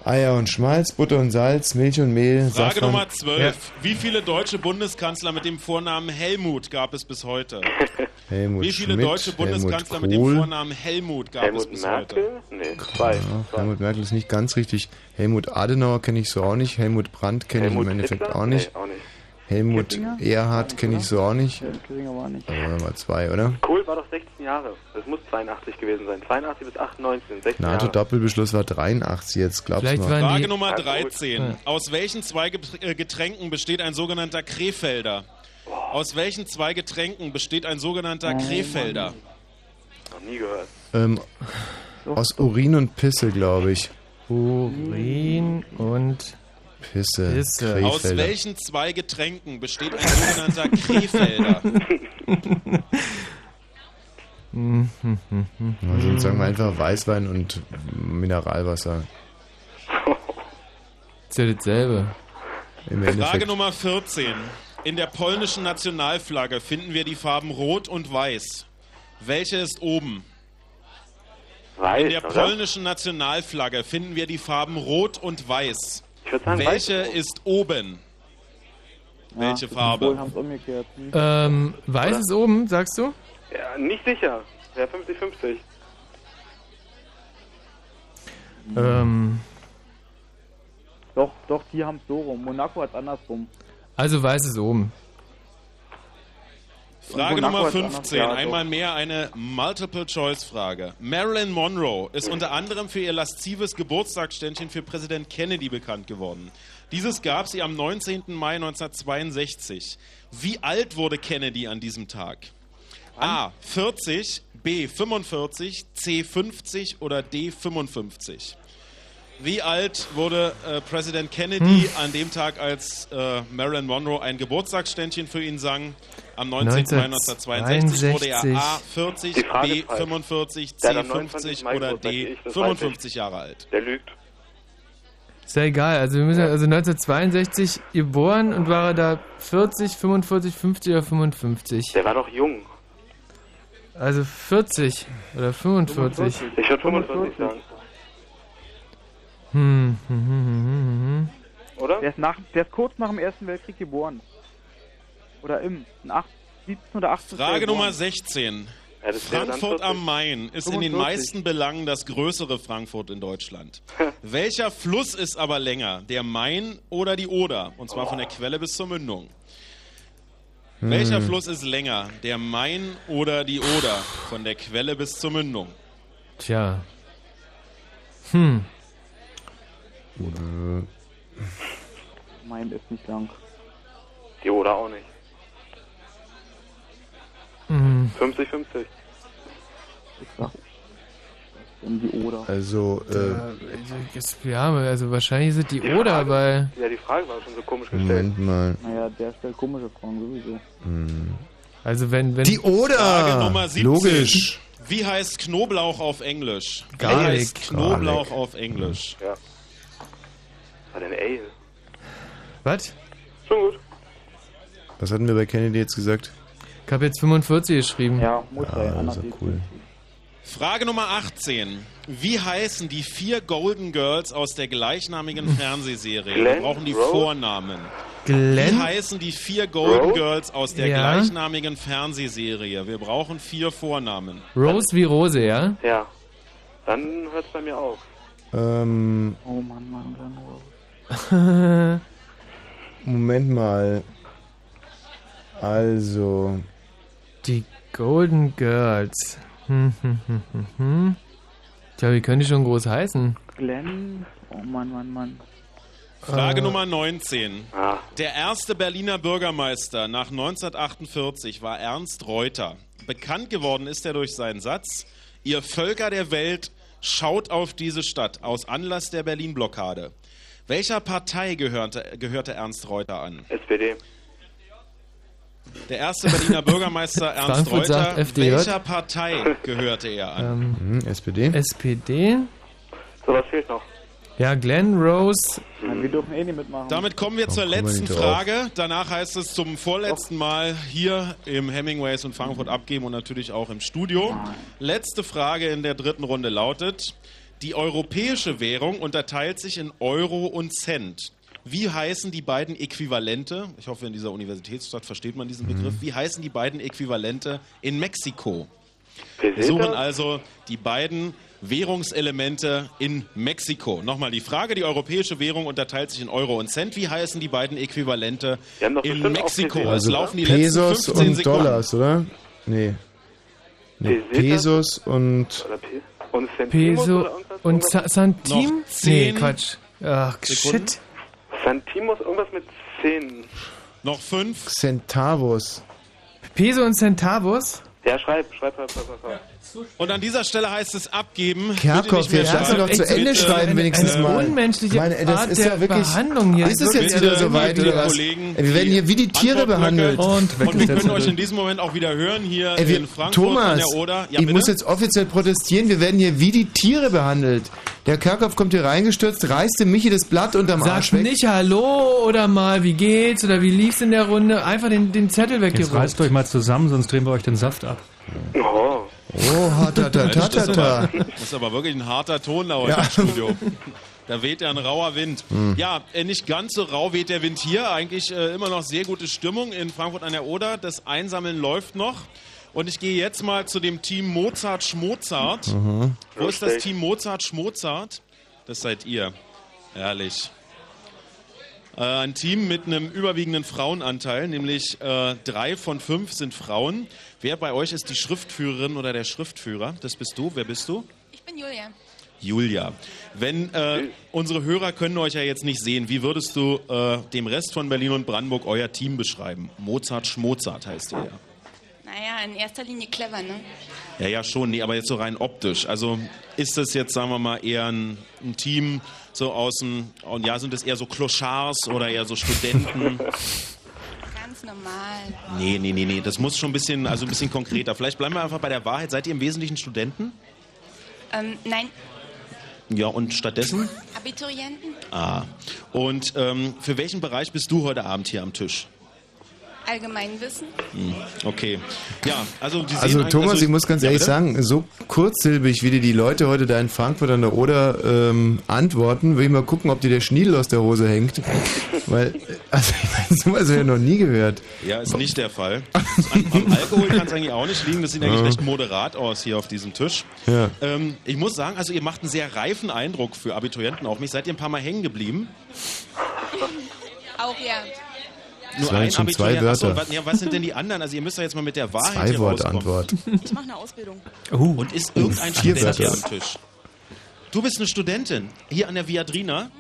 Eier und Schmalz, Butter und Salz, Milch und Mehl, Frage Safran. Nummer 12. Wie viele deutsche Bundeskanzler mit dem Vornamen Helmut gab es bis heute? Helmut Wie viele Schmidt, deutsche Bundeskanzler Helmut mit dem. Vornamen Helmut gab es Helmut bis Merkel? heute? Nee, zwei. Ja, zwei. Helmut Merkel ist nicht ganz richtig. Helmut Adenauer kenne ich so auch nicht. Helmut Brandt kenne ich im Endeffekt auch nicht. Nee, auch nicht. Helmut Kissinger? Erhard kenne ich so auch nicht. Ja, Kissinger war nicht. Aber mal zwei, oder? Kohl war doch 16 Jahre. Das muss 82 gewesen sein. 82 bis 98, 16 Jahre. NATO-Doppelbeschluss war 83 jetzt, glaubst du Frage Nummer Ja, gut. 13. Aus welchen zwei äh, Getränken besteht ein sogenannter Krefelder? Aus welchen zwei Getränken besteht ein sogenannter Krefelder? Noch nie gehört. Ähm, aus Urin und Pisse, glaube ich. Urin und Pisse. Pisse. Aus welchen zwei Getränken besteht ein sogenannter Krefelder? Also sagen wir einfach Weißwein und Mineralwasser. ist ja dasselbe. Frage. Nummer 14. In der polnischen Nationalflagge finden wir die Farben Rot und Weiß. Welche ist oben? Weiß, In der oder? polnischen Nationalflagge finden wir die Farben Rot und Weiß. Ich würd sagen, Welche weiß. ist oben? Welche Die Farbe? Umgekehrt. Hm. Ähm, weiß ist oben, sagst du? Ja, nicht sicher. Ja, 50-50. Ähm, Doch, doch, die haben es so rum. Monaco hat es andersrum. also weiß ist oben. Frage Nummer hat's anders- 15, ja, doch. einmal mehr eine Multiple-Choice-Frage. Marilyn Monroe ist unter anderem für ihr laszives Geburtstagsständchen für Präsident Kennedy bekannt geworden. Dieses gab sie am 19. Mai 1962. Wie alt wurde Kennedy an diesem Tag? A. 40, B. 45, C. 50 oder D. 55? Wie alt wurde äh, Präsident Kennedy Hm. an dem Tag, als äh, Marilyn Monroe ein Geburtstagsständchen für ihn sang? Am 19. Mai 1962 wurde er A 40, Die Frage B ist falsch. 45, Der C hat am 29. 50 Mai oder D ich, das weiß 55 Jahre alt. Der lügt. Ist ja egal. Also wir müssen also 1962 geboren und war er da 40, 45, 50 oder 55? Der war doch jung. Also 40 oder 45. Ich würde 45 sagen. Hm, hm, hm, hm, hm, hm. Oder? Der ist, nach, der ist kurz nach dem Ersten Weltkrieg geboren. Oder im. in acht- 17 oder 18. Frage. Nummer 16. Ja, Frankfurt 40. am Main ist in den 45. meisten Belangen das größere Frankfurt in Deutschland. Welcher Fluss ist aber länger? Der Main oder die Oder? Und zwar von der Quelle bis zur Mündung. Hm. Welcher Fluss ist länger? Der Main oder die Oder? Von der Quelle bis zur Mündung. Tja. Hm. Äh, Mein ist nicht lang. Die Oder auch nicht. Hm. 50-50. Ich sag. In die Oder. Also, äh, Jetzt- Ja, also wahrscheinlich sind die Oder, weil. Ja, die Frage war schon so komisch gestellt. Moment mal. Naja, der stellt komische Fragen sowieso. Hm. Also wenn, wenn. Die Oder! Frage Nummer 17. Logisch. Wie heißt Knoblauch auf Englisch? Wie Garlic. heißt Knoblauch Garlic. auf Englisch? Ja. War denn Ale? Was? Schon gut. Was hatten wir bei Kennedy jetzt gesagt? Ich habe jetzt 45 geschrieben. Ja, muss Ah, sein. das Anders ist ja geht's cool. Frage Nummer 18. Wie heißen die vier Golden Girls aus der gleichnamigen Fernsehserie? Wir Glenn, brauchen die Rose? Vornamen. Wie Glenn? heißen die vier Golden Rose? Girls aus der Ja. gleichnamigen Fernsehserie? Wir brauchen vier Vornamen. Rose wie Rose, ja? Ja. Dann hört es bei mir auf. Ähm, Oh Mann, Mann, Glenn Rose. Moment mal. Also, Die Golden Girls. Hm, hm, hm, hm, hm. Tja, wie können die schon groß heißen? Glenn. Oh Mann, Mann, Mann. Frage Äh. Nummer 19. Ah, Der erste Berliner Bürgermeister nach 1948 war Ernst Reuter. Bekannt geworden ist er durch seinen Satz, ihr Völker der Welt, schaut auf diese Stadt aus Anlass der Berlin-Blockade. Welcher Partei gehörte, gehörte Ernst Reuter an? SPD. Der erste Berliner Bürgermeister Ernst Frankfurt sagt Reuter. FDJ. Welcher Partei gehörte er an? Ähm, hm, SPD? SPD? So, was fehlt noch? Ja, Glenn Rose. Wir dürfen eh nicht mitmachen. Damit kommen wir zur kommen wir letzten drauf. Frage. Danach heißt es zum vorletzten Mal hier im Hemingways und Frankfurt abgeben und natürlich auch im Studio. Letzte Frage in der dritten Runde lautet: Die europäische Währung unterteilt sich in Euro und Cent. Wie heißen die beiden Äquivalente? Ich hoffe, in dieser Universitätsstadt versteht man diesen Begriff. Wie heißen die beiden Äquivalente in Mexiko? Wir suchen also die beiden Währungselemente in Mexiko. Nochmal die Frage, die europäische Währung unterteilt sich in Euro und Cent. Wie heißen die beiden Äquivalente in Mexiko? Es laufen die Pesos letzten 15 und Sekunden. Dollars, oder? Nee. nee? Pesos und Oder P und Centimos Peso oder irgendwas? und? Sa Santim? Noch Nee, zehn Quatsch. Ach, Sekunden. shit. Santimos, irgendwas mit 10. Noch fünf. Centavos. Peso und Centavos? Ja, schreib, schreib, schreib, schreib, schreib. Und an dieser Stelle heißt es abgeben. Kerkhoff, jetzt lass ihn doch zu Ende schreiben, wenigstens eine mal. unmenschliche Meine, das Art ist ja wirklich, Behandlung hier. Ist es jetzt wieder so weit, oder was? Kollegen, wir werden hier wie die Tiere behandelt. Und Und wir können euch in diesem Moment auch wieder hören hier Ey, wir, in Frankfurt Thomas, an der Oder. Ja, ich bitte? muss jetzt offiziell protestieren, wir werden hier wie die Tiere behandelt. Der Kerkhoff kommt hier reingestürzt, reißt dem Michi das Blatt unterm Arsch Sagt weg. nicht Hallo oder mal, wie geht's oder wie lief's in der Runde. Einfach den, den Zettel Jetzt weggerückt. reißt euch mal zusammen, sonst drehen wir euch den Saft ab. Oh. Oh, Mensch, das, ist aber, das ist aber wirklich ein harter Ton da heute Ja. im Studio. Da weht ja ein rauer Wind. Hm. Ja, äh, nicht ganz so rau weht der Wind hier. Eigentlich äh, immer noch sehr gute Stimmung in Frankfurt an der Oder. Das Einsammeln läuft noch. Und ich gehe jetzt mal zu dem Team Mozart Schmozart. Mhm. Wo ist das. Team Mozart Schmozart? Das seid ihr. Ehrlich. Äh, ein Team mit einem überwiegenden Frauenanteil, nämlich äh, drei von fünf sind Frauen. Wer bei euch ist die Schriftführerin oder der Schriftführer? Das bist du. Wer bist du? Ich bin Julia. Julia. Wenn äh, unsere Hörer können euch ja jetzt nicht sehen, wie würdest du äh, dem Rest von Berlin und Brandenburg euer Team beschreiben? Mozart Schmozart heißt ihr ja. Naja, in erster Linie clever, ne? Ja, ja, schon, nee, aber jetzt so rein optisch. Also ist das jetzt, sagen wir mal, eher ein, ein Team so aus dem, und ja, sind das eher so Clochards oder eher so Studenten? Ganz normal. nee, nee, nee, nee, das muss schon ein bisschen, also ein bisschen konkreter. Vielleicht bleiben wir einfach bei der Wahrheit. Seid ihr im Wesentlichen Studenten? Ähm, nein, Ja, und stattdessen? Abiturienten? Ah. Und ähm, für welchen Bereich bist du heute Abend hier am Tisch? Allgemeinwissen? Hm, okay. Ja, also die sehen Also eigentlich- Thomas, ich muss ganz Ja, ehrlich bitte? sagen, so kurzsilbig, wie dir die Leute heute da in Frankfurt an der Oder ähm, antworten, will ich mal gucken, ob dir der Schniedel aus der Hose hängt. Weil, also ich meine, sowas habe ich ja noch nie gehört. Ja, ist nicht der Fall. An, am Alkohol kann es eigentlich auch nicht liegen. Das sieht eigentlich Ja. recht moderat aus hier auf diesem Tisch. Ja. Ähm, ich muss sagen, also ihr macht einen sehr reifen Eindruck für Abiturienten auf mich. Seid ihr ein paar Mal hängen geblieben? Auch ja. Das waren jetzt schon zwei Abiturient- Achso, Wörter. was, ja, was sind denn die anderen? Also ihr müsst ja jetzt mal mit der Wahrheit Zwei hier Worte. Antwort. Ich mache eine Ausbildung. Und ist irgendein Vier Student hier Wörter. am Tisch? Du bist eine Studentin hier an der Viadrina.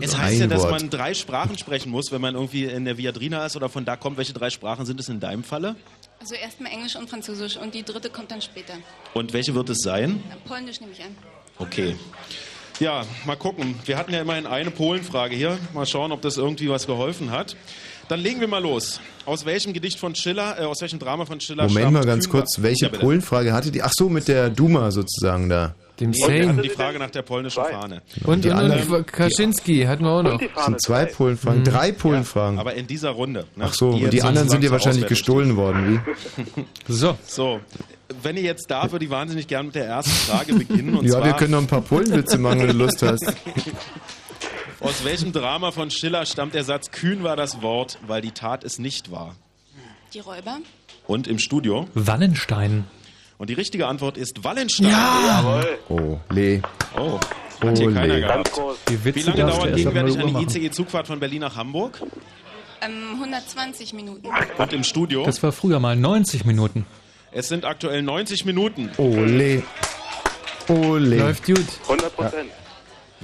Es Ein heißt ja, dass Wort. man drei Sprachen sprechen muss, wenn man irgendwie in der Viadrina ist oder von da kommt. Welche drei Sprachen sind es in deinem Falle? Also erstmal Englisch und Französisch und die dritte kommt dann später. Und welche wird es sein? Polnisch nehme ich an. Okay. Ja, mal gucken. Wir hatten ja immerhin eine Polenfrage hier. Mal schauen, ob das irgendwie was geholfen hat. Dann legen wir mal los. Aus welchem Gedicht von Schiller, äh, aus welchem Drama von Schiller Moment mal ganz kurz, welche Ja, bitte. Polenfrage hattet ihr? Ach so, mit der Duma sozusagen da. Dem Und Sejm. die Frage nach der polnischen Fahne. Und, Die und, anderen- und Kaczynski hatten wir auch noch. Das sind zwei Polenfragen, Mhm. drei Polenfragen. Aber in dieser Runde. Ne? Ach so, und jetzt die anderen sind dir wahrscheinlich gestohlen worden, wie? So. So, wenn ihr jetzt darf, würde ich wahnsinnig gern mit der ersten Frage beginnen. Und ja, zwar, wir können noch ein paar Polenwitze machen, wenn du Lust hast. aus welchem Drama von Schiller stammt der Satz, kühn war das Wort, weil die Tat es nicht war? Die Räuber? Und im Studio? Wallenstein. Und die richtige Antwort ist Wallenstein. Jawohl. Oh, Lee. Oh, hat hier Ole. keiner gehabt. Witze Wie lange dauert gegenwärtig 0 Uhr eine. ICE-Zugfahrt von Berlin nach Hamburg? Ähm, 120 Minuten. Und im Studio? Das war früher mal 90 Minuten. Es sind aktuell 90 Minuten. Ole. Ole. Läuft gut. 100 Prozent.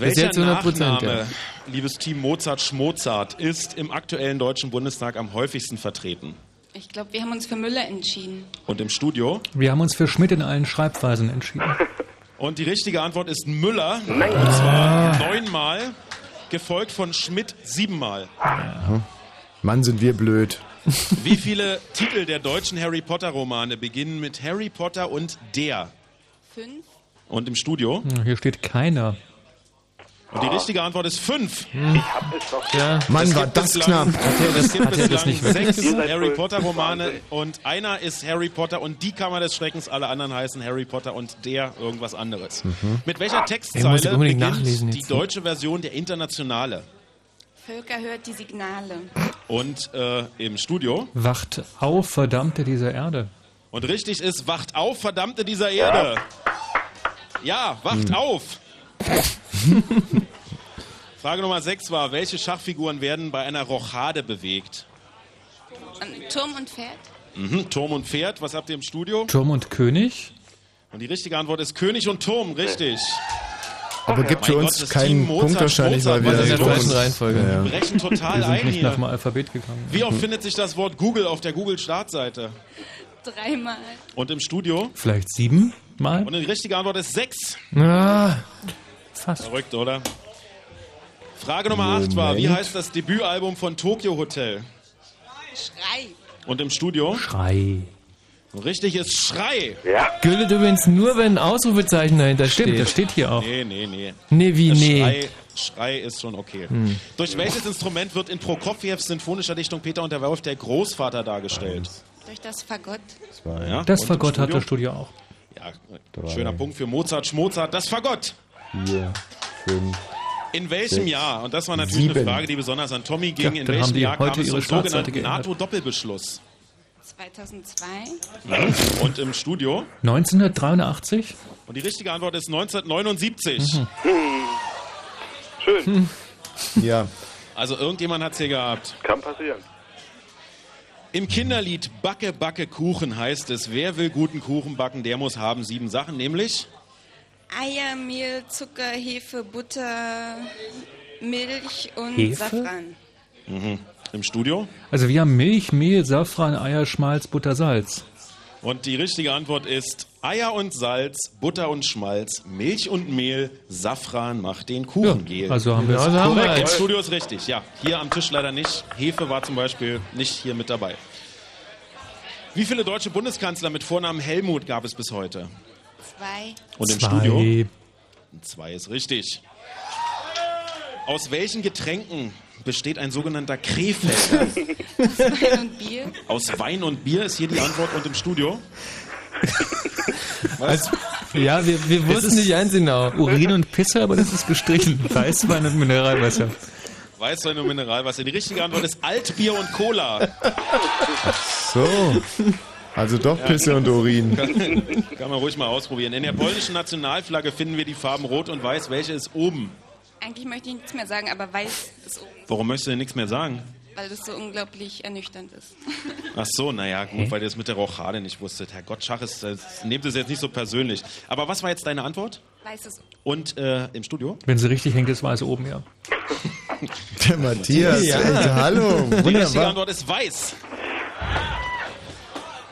Welcher jetzt 100%, Nachname, ja. liebes Team Mozart Schmozart, ist im aktuellen Deutschen Bundestag am häufigsten vertreten? Ich glaube, wir haben uns für Müller entschieden. Und im Studio? Wir haben uns für Schmidt in allen Schreibweisen entschieden. Und die richtige Antwort ist Müller. Und zwar neunmal, gefolgt von Schmidt siebenmal. Mann, sind wir blöd. Wie viele Titel der deutschen Harry Potter Romane beginnen mit Harry Potter und der? Fünf? Und im Studio? Hier steht keiner. Und die richtige Antwort ist fünf. Ich hab es doch. Ja. Mann, war gibt das bislang- knapp. Es gibt bislang sechs Harry. Potter Romane und einer ist Harry Potter und die Kammer des Schreckens, alle anderen heißen Harry Potter und der irgendwas anderes. Mit welcher Textzeile beginnt die jetzt, ne? deutsche Version der Internationale? Völker hört die Signale. Und äh, im Studio? Wacht auf, verdammte dieser Erde. Und richtig ist, wacht auf, verdammte dieser Erde. Ja, wacht auf. Frage Nummer 6 war, welche Schachfiguren werden bei einer Rochade bewegt? Turm und Pferd? Mhm, Turm und Pferd, was habt ihr im Studio? Turm und König? Und die richtige Antwort ist König und Turm, richtig. Aber gibt für uns Gott, keinen Mozart, Punkt wahrscheinlich, weil wir Mozart, in der falschen los? Reihenfolge. Ja. Wir brechen total Wir sind ein nicht nach dem hier. Alphabet gegangen. Wie oft findet sich das Wort Google auf der Google-Startseite? Dreimal. Und im Studio? Vielleicht sieben Mal? Und die richtige Antwort ist sechs. Ah, fast. Verrückt, oder? Frage Nummer 8 war, wie heißt das Debütalbum von Tokyo Hotel? Schrei. Und im Studio? Schrei. Richtig ist Schrei. Ja. Gilt übrigens nur, wenn ein Ausrufezeichen dahinter Stimmt, steht. das steht hier auch. Nee, nee, nee. Nee, wie, Das nee. Schrei, Schrei ist schon okay. Hm. Durch welches Instrument wird in Prokofjews sinfonischer Dichtung Peter und der Wolf der Großvater dargestellt? Durch das Fagott. Ja, Das und im Fagott hat das Studio auch. Ja, schöner Punkt für Mozart, Schmozart, das Fagott. Vier, fünf. In welchem Sechs, Jahr, und das war natürlich eine sieben. Frage, die besonders an Tommy ging, Ja, in welchem Jahr kam es zum sogenannten. NATO-Doppelbeschluss? 2002. Und im Studio? 1983? Und die richtige Antwort ist 1979. Mhm. Schön. Ja. Also irgendjemand hat es hier gehabt. Kann passieren. Im Kinderlied Backe, Backe, Kuchen heißt es, wer will guten Kuchen backen, der muss haben sieben Sachen, nämlich Eier, Mehl, Zucker, Hefe, Butter, Milch und Hefe? Safran. mhm. im Studio. Also wir haben Milch, Mehl, Safran, Eier, Schmalz, Butter, Salz. Und die richtige Antwort ist Eier und Salz, Butter und Schmalz, Milch und Mehl, Safran macht den Kuchengel. also haben wir es Ja, so haben wir Korrekt, im. Studio ist richtig, ja. Hier am Tisch leider nicht. Hefe war zum Beispiel nicht hier mit dabei. Wie viele deutsche Bundeskanzler mit Vornamen Helmut gab es bis heute? Zwei. Und im Zwei. Studio? Zwei ist richtig. Aus welchen Getränken besteht ein sogenannter Krefelder? Wein und Bier. Aus Wein und Bier ist hier die Antwort und im Studio? Also, ja, wir, wir wussten nicht ganz genau. Urin und Pisse, aber das ist gestrichen. Weißwein und Mineralwasser. Weißwein und Mineralwasser. Die richtige Antwort ist Altbier und Cola. So. Also doch Pisse und Urin. Kann, kann man ruhig mal ausprobieren. In der polnischen Nationalflagge finden wir die Farben Rot und Weiß. Welche ist oben? Eigentlich möchte ich nichts mehr sagen, aber weiß ist oben, Warum möchtest du denn nichts mehr sagen? weil das so unglaublich ernüchternd ist. Ach so, naja, gut, Hä? weil ihr das mit der Rochade nicht wusstet. Herr Gott, Schach ist, das, nehmt es jetzt nicht so persönlich. Aber was war jetzt deine Antwort? Weiß ist Und äh, im Studio? Wenn sie richtig hängt, ist weiß oben, ja. Der Matthias, Ja. echt, hallo. Die richtige Wunderbar. Antwort ist weiß.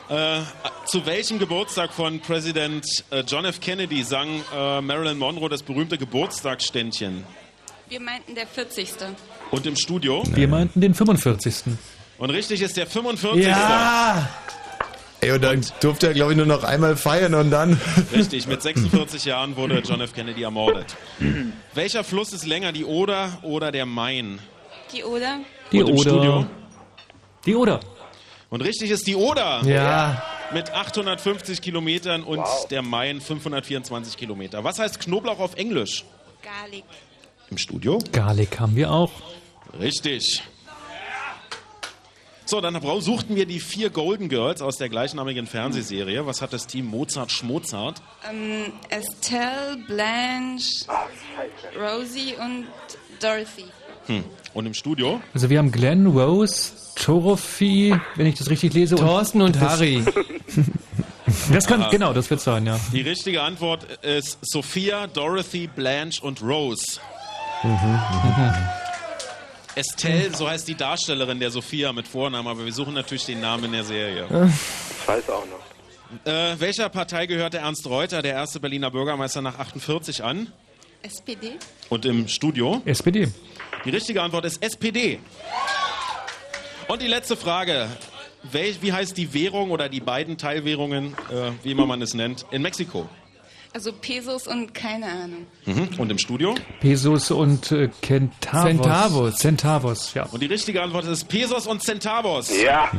Äh, zu welchem Geburtstag von Präsident äh, John F. Kennedy sang äh, Marilyn Monroe das berühmte Geburtstagsständchen? Wir meinten der 40. Und im Studio? Wir meinten den 45. Und richtig ist der 45. Ja! Ey, und dann durfte er, glaube ich, nur noch einmal feiern und dann. Richtig, mit 46 Jahren wurde John F. Kennedy ermordet. Welcher Fluss ist länger, die Oder oder der Main? Die Oder? Die Und im Oder. Studio? Die Oder. Und richtig ist die Oder. Ja. Mit 850 Kilometern und der Main 524 Kilometer. Was heißt Knoblauch auf Englisch? Garlic. Im Studio? Garlic haben wir auch. Richtig. So, dann suchten wir die vier Golden Girls aus der gleichnamigen Fernsehserie. Was hat das Team Mozart Schmozart? Ähm, Estelle, Blanche, Rosie und Dorothy. Hm. Und im Studio? Also wir haben Glenn, Rose, Dorothy, wenn ich das richtig lese. Thorsten und Harry. Das kann, Aha. genau, das wird sein, ja. Die richtige Antwort ist Sophia, Dorothy, Blanche und Rose. Estelle, so heißt die Darstellerin der Sophia mit Vornamen, aber wir suchen natürlich den Namen in der Serie. Ich weiß auch noch. Äh, welcher Partei gehörte Ernst Reuter, der erste Berliner Bürgermeister nach 48 an? SPD? Und im Studio? SPD. Die richtige Antwort ist SPD. Und die letzte Frage. Wel wie heißt die Währung oder die beiden Teilwährungen, äh, wie immer man es nennt, in Mexiko? Also Pesos und keine Ahnung. Mhm. Und im Studio? Pesos und äh, Centavos. Centavos. Centavos, ja. Und die richtige Antwort ist Pesos und Centavos. Ja.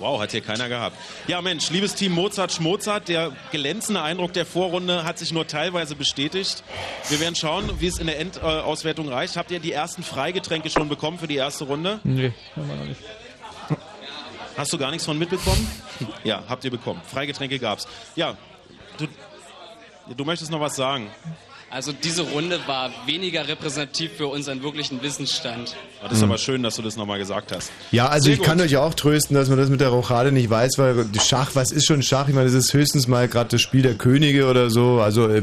Wow, hat hier keiner gehabt. Ja, Mensch, liebes Team Mozart Schmozart, der glänzende Eindruck der Vorrunde hat sich nur teilweise bestätigt. Wir werden schauen, wie es in der Endauswertung reicht. Habt ihr die ersten Freigetränke schon bekommen für die erste Runde? Nee, haben wir noch nicht. Hast du gar nichts von mitbekommen? Ja, habt ihr bekommen. Freigetränke gab's. Ja, du, du möchtest noch was sagen. Also diese Runde war weniger repräsentativ für unseren wirklichen Wissensstand. Das ist aber schön, dass du das nochmal gesagt hast. Ja, also Sehr ich kann gut. euch auch trösten, dass man das mit der Rochade nicht weiß, weil Schach, was ist schon Schach? Ich meine, das ist höchstens mal gerade das Spiel der Könige oder so. Also, äh,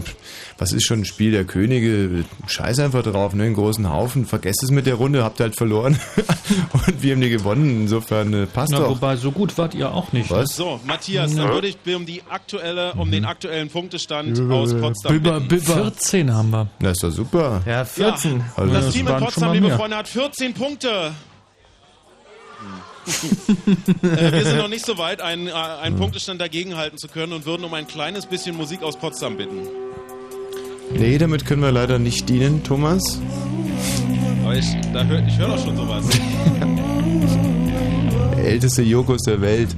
was ist schon ein Spiel der Könige? Scheiß einfach drauf, ne? Einen großen Haufen. Vergesst es mit der Runde, habt ihr halt verloren. Und wir haben die gewonnen. Insofern äh, passt Na, doch. wobei, so gut wart ihr auch nicht. Was? So, Matthias, dann würde ich um die aktuelle, um Mhm. den aktuellen Punktestand aus Potsdam bitten. 14 haben wir. Das ist doch super. Ja, 14. Also, das Team in Potsdam, liebe mehr. Freunde, hat 14 Punkte. äh, wir sind noch nicht so weit, einen, äh, einen Punktestand dagegenhalten zu können und würden um ein kleines bisschen Musik aus Potsdam bitten. nee, damit können wir leider nicht dienen, Thomas. Aber ich, da hör, ich höre doch schon sowas. Älteste Jokos der Welt.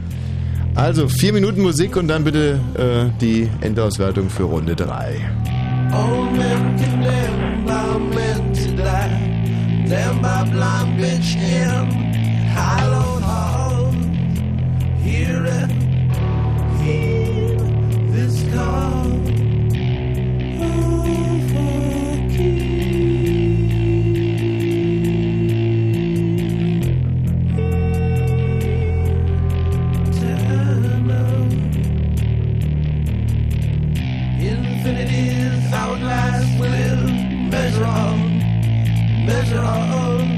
Also, vier Minuten Musik und dann bitte äh, die Endauswertung für Runde 3. Old men condemned by men to die. Damned by blind bitch in hallowed hall. Hear it, hear this call. measure of, measure.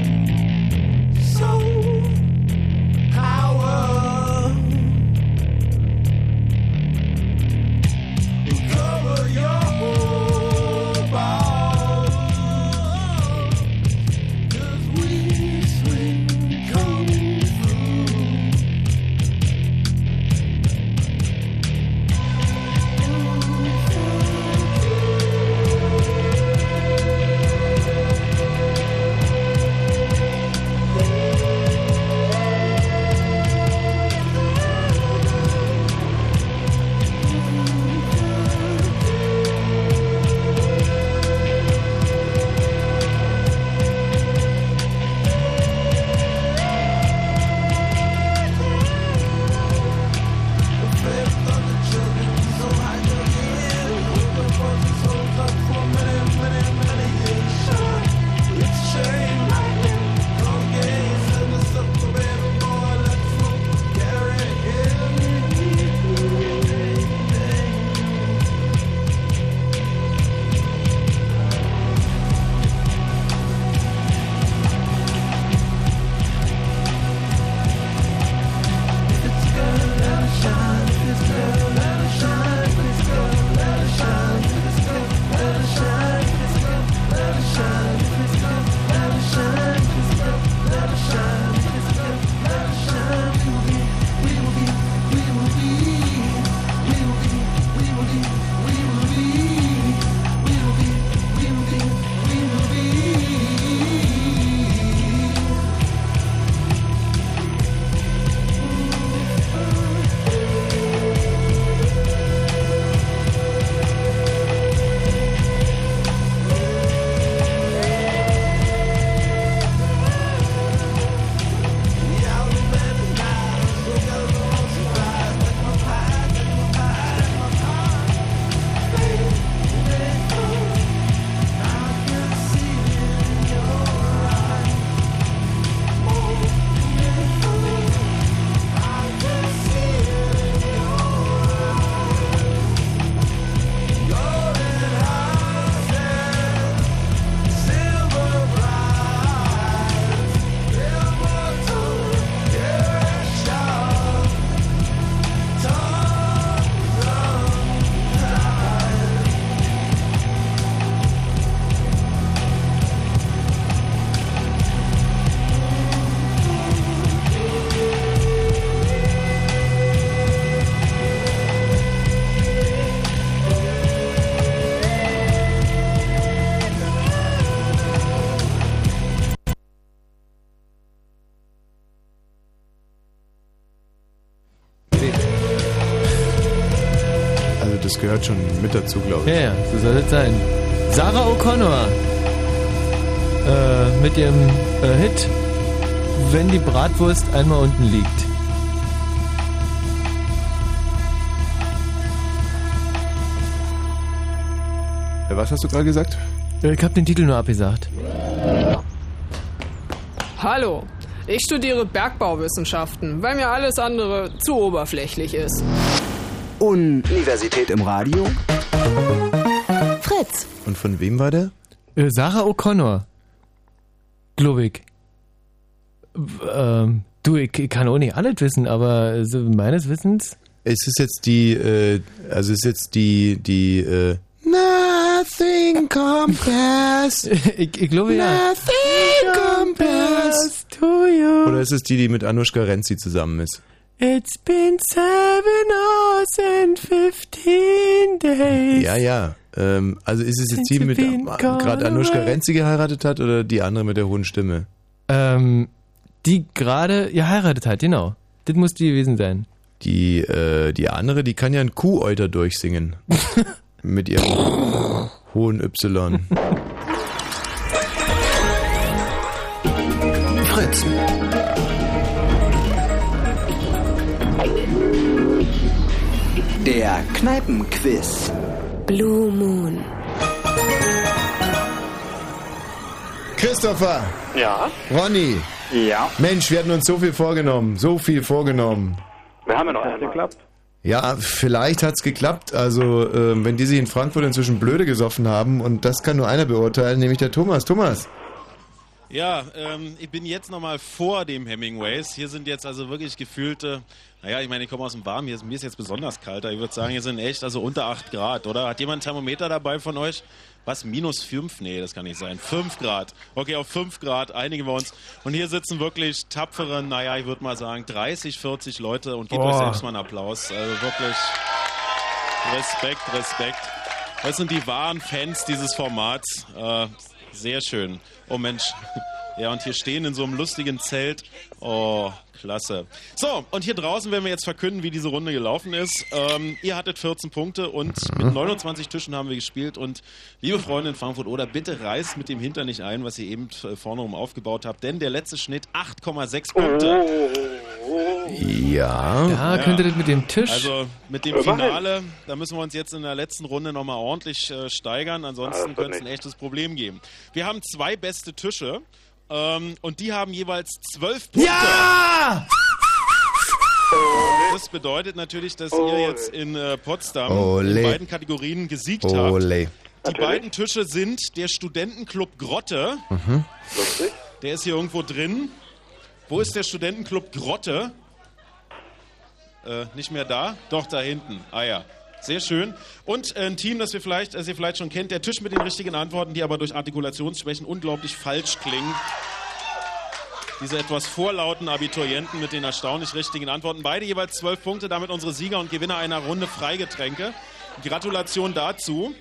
Mit dazu, glaube ich. Ja, ja, so soll es sein. Sarah O'Connor äh, mit ihrem äh, Hit Wenn die Bratwurst einmal unten liegt. was hast du gerade gesagt? Äh, Ich habe den Titel nur abgesagt. Hallo, ich studiere Bergbauwissenschaften, weil mir alles andere zu oberflächlich ist. Universität im Radio. Fritz. Und von wem war der? Äh, Sarah O'Connor. Globig. Ähm, du, ich, ich kann auch nicht alles wissen, aber so meines Wissens. Es ist jetzt die, äh, also es ist jetzt die, die, äh, Nothing compares. ich, ich glaube ja. Nothing compares to you. Oder ist es die, die mit Anushka Renzi zusammen ist? It's been seven hours and fifteen days. Ja, ja. Ähm, also ist es jetzt die mit gerade Anushka. Renzi geheiratet hat oder die andere mit der hohen Stimme? Ähm, die gerade geheiratet hat, genau. Das muss die gewesen sein. Die, äh, die andere, die kann ja ein Kuhäuter durchsingen. mit ihrem hohen Y. Fritz. Der Kneipenquiz. Blue Moon. Christopher! Ja? Ronny! Ja. Mensch, wir hatten uns so viel vorgenommen, so viel vorgenommen. Wir haben ja noch einmal. geklappt. Ja, vielleicht hat's geklappt. Also, ähm, wenn die sich in Frankfurt inzwischen blöde gesoffen haben, und das kann nur einer beurteilen, nämlich der Thomas. Thomas! Ja, ähm, ich bin jetzt nochmal vor dem Hemingways. Hier sind jetzt also wirklich gefühlte, naja, ich meine, ich komme aus dem Warmen, hier ist, mir ist jetzt besonders kalt. Ich würde sagen, hier sind echt also unter 8 Grad, oder? Hat jemand ein Thermometer dabei von euch? Was, minus 5? Nee, das kann nicht sein. 5 Grad. Okay, auf 5 Grad einigen wir uns. Und hier sitzen wirklich tapfere, naja, ich würde mal sagen, 30, 40 Leute und gebt Boah. euch selbst mal einen Applaus. Also wirklich Respekt, Respekt. Das sind die wahren Fans dieses Formats. Äh, sehr schön. Oh Mensch. Ja, und hier stehen in so einem lustigen Zelt. Oh, klasse. So, und hier draußen werden wir jetzt verkünden, wie diese Runde gelaufen ist. Ähm, ihr hattet 14 Punkte und mit 29 Tischen haben wir gespielt. Und liebe Freunde in Frankfurt oder bitte reißt mit dem Hintern nicht ein, was ihr eben äh, vorne rum aufgebaut habt. Denn der letzte Schnitt 8,6 Punkte. Ja. Ja, könnte das mit dem Tisch. Also mit dem Finale, da müssen wir uns jetzt in der letzten Runde nochmal ordentlich äh, steigern. Ansonsten könnte es ein echtes Problem geben. Wir haben zwei beste Tische ähm, und die haben jeweils zwölf Punkte. Ja! Das bedeutet natürlich, dass ihr jetzt in äh, Potsdam Ole. in beiden Kategorien gesiegt Ole. habt. Die beiden Tische sind der Studentenclub Grotte. Mhm. Der ist hier irgendwo drin. Wo ist der Studentenclub Grotte? Äh, nicht mehr da? Doch, da hinten. Ah ja. Sehr schön. Und äh, ein Team, das, wir vielleicht, das ihr vielleicht schon kennt, der Tisch mit den richtigen Antworten, die aber durch Artikulationsschwächen unglaublich falsch klingen. Diese etwas vorlauten Abiturienten mit den erstaunlich richtigen Antworten. Beide jeweils zwölf Punkte, damit unsere Sieger und Gewinner einer Runde Freigetränke. Gratulation dazu.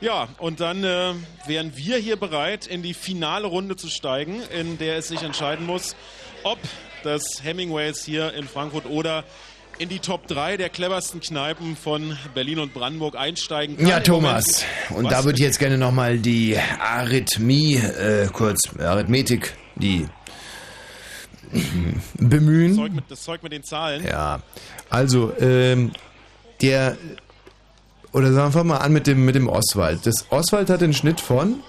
Ja, und dann äh, wären wir hier bereit, in die finale Runde zu steigen, in der es sich entscheiden muss, ob das Hemingways hier in Frankfurt oder in die Top 3 der cleversten Kneipen von Berlin und Brandenburg einsteigen kann. Ja, Thomas. Und Was? da würde ich jetzt gerne nochmal die Arrhythmie, äh, kurz, Arithmetik, die bemühen. Das Zeug mit, das Zeug mit den Zahlen. Ja, also ähm, der oder sagen wir mal an mit dem mit dem Oswald. Das Oswald hat den Schnitt von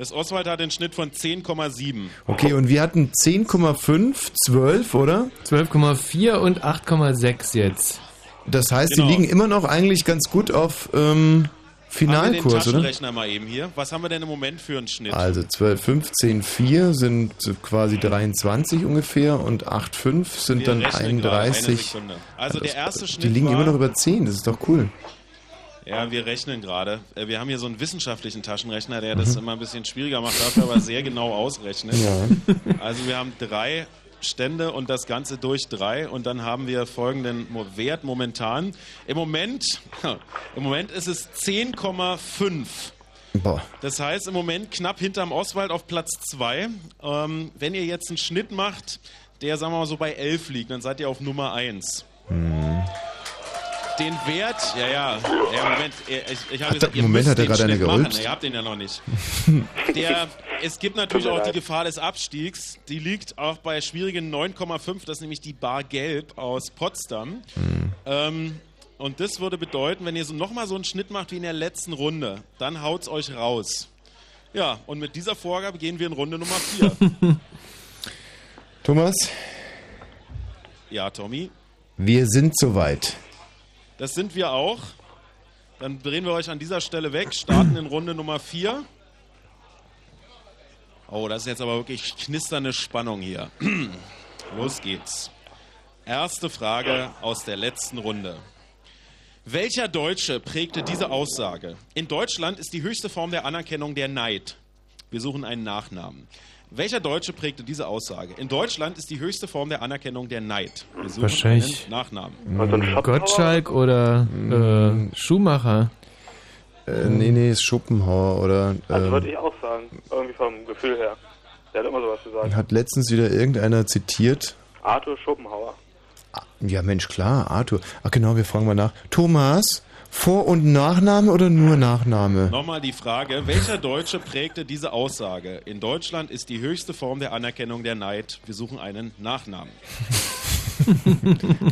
Das Oswald hat den Schnitt von 10,7. okay und wir hatten 10,5, 12, oder? 12,4 und 8,6 jetzt. Das heißt, Genau. die liegen immer noch eigentlich ganz gut auf ähm, Haben wir den Finalkurs, oder? Taschenrechner mal eben hier. Was haben wir denn im Moment für einen Schnitt? Also 12, 15, 4 sind quasi 23 ungefähr und 8, 5 sind Wir dann rechnen gerade, eine 31. Sekunde. Also der erste Die Schnitt liegen war, immer noch über 10, das ist doch cool. Ja, wir rechnen gerade. Äh, Wir haben hier so einen wissenschaftlichen Taschenrechner, der das Mhm. immer ein bisschen schwieriger macht, dafür aber sehr genau ausrechnet. Ja. Also wir haben drei Stände und das Ganze durch drei und dann haben wir folgenden Wert momentan. Im Moment, im Moment ist es 10,5. Boah. Das heißt im Moment knapp hinterm Oswald auf Platz 2. Ähm, wenn ihr jetzt einen Schnitt macht, der sagen wir mal so bei 11 liegt, dann seid ihr auf Nummer 1. Hm. Den Wert, ja, ja, ja Moment, ich, ich habe gesagt, ihr Moment, müsst hat er den gerade eine Schnitt machen. gerülpst? Ihr habt den ja noch nicht. Der, es gibt natürlich auch die. Gefahr des Abstiegs. Die liegt auch bei schwierigen 9,5. Das ist nämlich die Bar Gelb aus Potsdam. Hm. Ähm, Und das würde bedeuten, wenn ihr so nochmal so einen Schnitt macht wie in der letzten Runde, dann haut's euch raus. Ja, und mit dieser Vorgabe gehen wir in Runde Nummer 4. Thomas, ja, Tommy, wir sind soweit. Das sind wir auch. Dann drehen wir euch an dieser Stelle weg, starten in Runde Nummer 4. Oh, das ist jetzt aber wirklich knisternde Spannung hier. Los geht's. Erste Frage aus der letzten Runde. Welcher Deutsche prägte diese Aussage? In Deutschland ist die höchste Form der Anerkennung der Neid. Wir suchen einen Nachnamen. Welcher Deutsche prägte diese Aussage? In Deutschland ist die höchste Form der Anerkennung der Neid. Wir suchen Wahrscheinlich- einen Nachnamen. Mm, Gottschalk oder äh, Schumacher. Äh, nee, nee, ist Schopenhauer oder Also ähm, würde ich auch sagen, irgendwie vom Gefühl her. Der hat immer sowas gesagt. hat letztens wieder irgendeiner zitiert. Arthur Schopenhauer. Ja, Mensch, klar, Arthur. Ach genau, wir fragen mal nach. Thomas, Vor- und Nachname oder nur Nachname? Nochmal die Frage, welcher Deutsche prägte diese Aussage? In Deutschland ist die höchste Form der Anerkennung der Neid. Wir suchen einen Nachnamen.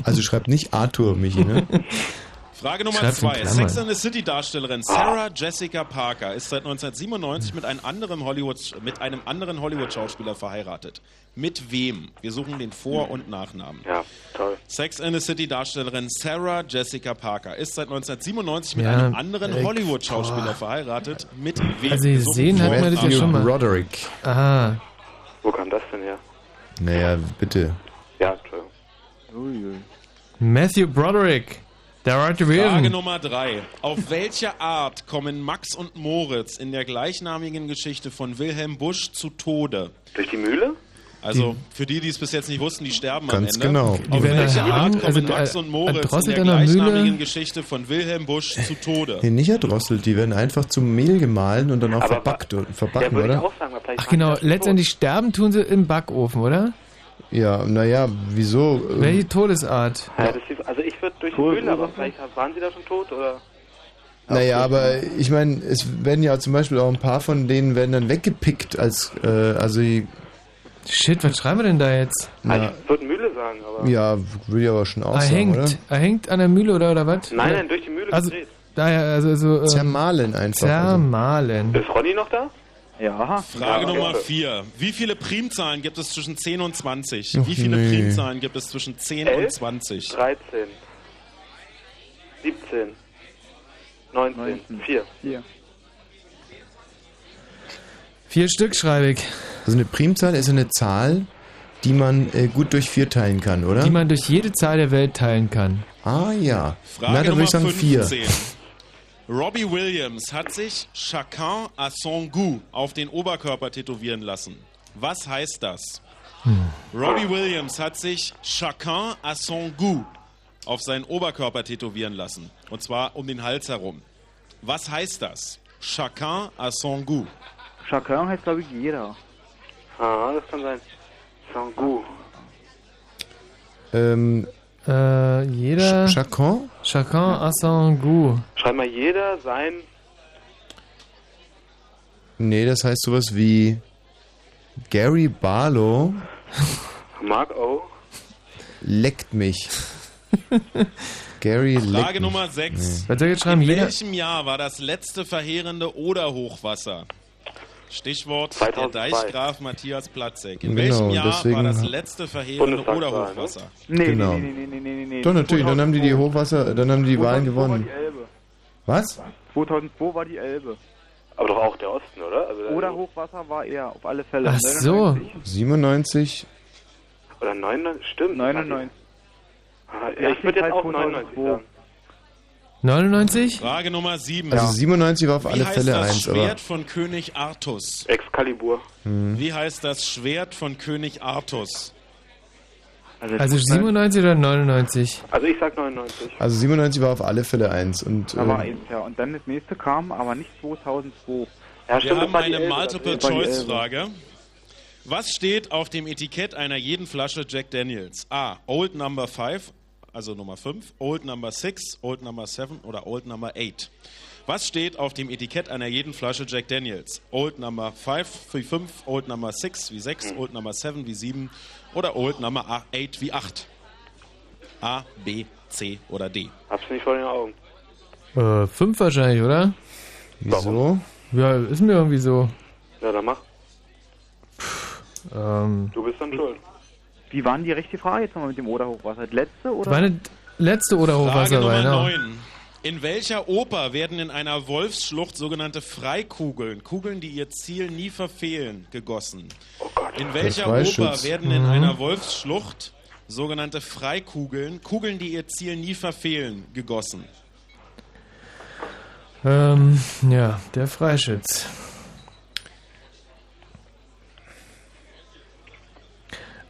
Also schreibt nicht Arthur, Michi, ne? Frage Nummer in zwei. Sex and the City Darstellerin Sarah Jessica Parker ist seit 1997 mit einem anderen Hollywood mit einem anderen Hollywood Schauspieler verheiratet. Mit wem? Wir suchen den Vor- und Nachnamen. Ja, toll. Sex and the City Darstellerin Sarah Jessica Parker ist seit 1997 mit Ja, einem anderen äh, Hollywood Schauspieler boah. verheiratet. Mit wem? Also Wir gesehen hat man das ja schon mal. Broderick. Aha. Wo kam das denn her? Naja, bitte. Ja, Entschuldigung. Matthew Broderick. Frage. Nummer drei. Auf welche Art kommen Max und Moritz in der gleichnamigen Geschichte von Wilhelm Busch zu Tode? Durch die Mühle? Also für die, die es bis jetzt nicht wussten, die sterben Ganz am Ende. genau. Auf Die werden welche Art kommen also Max der- und Moritz in der der Mühle. gleichnamigen Geschichte von Wilhelm Busch zu Tode? Nee, nicht erdrosselt, die werden einfach zum Mehl gemahlen und dann auch Aber verbackt Ja, verbacken, ich oder? auch sagen, Ach genau, letztendlich sterben tun sie im Backofen, oder? Ja, naja, wieso? äh, Welche Todesart? Ja, das ist, also ich würde durch die Mühle, aber vielleicht waren sie da schon tot oder? Naja, aber ich meine, es werden ja zum Beispiel auch ein paar von denen werden dann weggepickt als, äh, also die- Shit, was schreiben wir denn da jetzt? na, Ich würde Mühle sagen, aber. ja, würde ich aber schon auch Er sagen, hängt. oder? Er hängt an der Mühle oder, oder was? Nein, nein, durch die Mühle Also, gedreht. daher, also, also ähm, Zermahlen einfach. Also. Zermahlen. Ist Ronny noch da? Ja. Frage Ja, Nummer okay. 4. Wie viele Primzahlen gibt es zwischen 10 und 20? Och, Wie viele nee. Primzahlen gibt es zwischen 10 und Elf? 20? 13. 17. 19. 4. Hier. Vier Stück schreibe ich. Also eine Primzahl ist eine Zahl, die man äh, gut durch vier teilen kann, oder? Die man durch jede Zahl der Welt teilen kann. ah ja. Frage Na, dann würde Nummer ich sagen vier. 15. Robbie Williams hat sich Chacun à son goût auf den Oberkörper tätowieren lassen. Was heißt das? Robbie Williams hat sich Chacun à son goût auf seinen Oberkörper tätowieren lassen. Und zwar um den Hals herum. Was heißt das? Chacun à son goût. Chacun heißt, glaube ich, jeder. Ah, das kann sein. Sangu. Ähm, Äh, jeder. Ch- Chacun? Chacun à son goût. Schreib mal jeder sein. Nee, das heißt sowas wie Gary Barlow Mark O. leckt mich. Gary leckt Frage mich. Nummer 6. Was soll ich jetzt schreiben? In welchem Jahr war das letzte verheerende Oder-Hochwasser? Stichwort 2002. der Deichgraf Matthias Platzek. In Genau, welchem Jahr deswegen war das letzte verheerende Bundestagswahl, ne? Oder-Hochwasser? Nee, Genau. nee, nee, nee, nee, nee, nee, nee. Doch, natürlich, dann haben die die 2002. Hochwasser, dann haben die die Wahlen 2002 war gewonnen. die Elbe. Was? 2002 war die Elbe. Aber doch auch der Osten, oder? Also der- Oder Hochwasser war er, auf alle Fälle. Ach so. 99. 97. Oder 99. Stimmt. 99. Ah, Ja, ich würde jetzt auch 99 sagen. 99? Frage Nummer 7. Also 97 war auf Wie alle heißt Fälle das eins, aber Schwert von König Artus? Excalibur. Wie heißt das Schwert von König Artus? Also, Also 97 oder 99? Also ich sag 99. also 97 war auf alle Fälle eins und Da war äh, eins, ja. Und dann das nächste kam, aber nicht 2002. Ja, Wir stimmt, das haben eine das. Multiple-Choice-Frage. Was steht auf dem Etikett einer jeden Flasche Jack Daniels? A. Old Number 5, also Nummer 5, Old Number 6, Old Number 7 oder Old Number 8. Was steht auf dem Etikett einer jeden Flasche Jack Daniels? Old Number 5 wie 5, Old Number 6 wie 6, Old Number 7 wie 7 oder Old Number 8 wie 8? A, B C oder D? Hab's nicht vor den Augen. Äh, fünf wahrscheinlich, oder? Wieso? Ja, ist mir irgendwie so. Ja, dann mach. Ähm, Du bist dann schuld. Wie waren die richtige Frage jetzt nochmal mit dem Oder-Hochwasser? Letzte oder? war eine letzte oder Frage Nummer genau. 9. In welcher Oper werden in einer Wolfsschlucht sogenannte Freikugeln, Kugeln, die ihr Ziel nie verfehlen, gegossen? In welcher. Oper werden in Mhm. einer Wolfsschlucht sogenannte Freikugeln, Kugeln, die ihr Ziel nie verfehlen, gegossen? Ähm, ja, der Freischütz.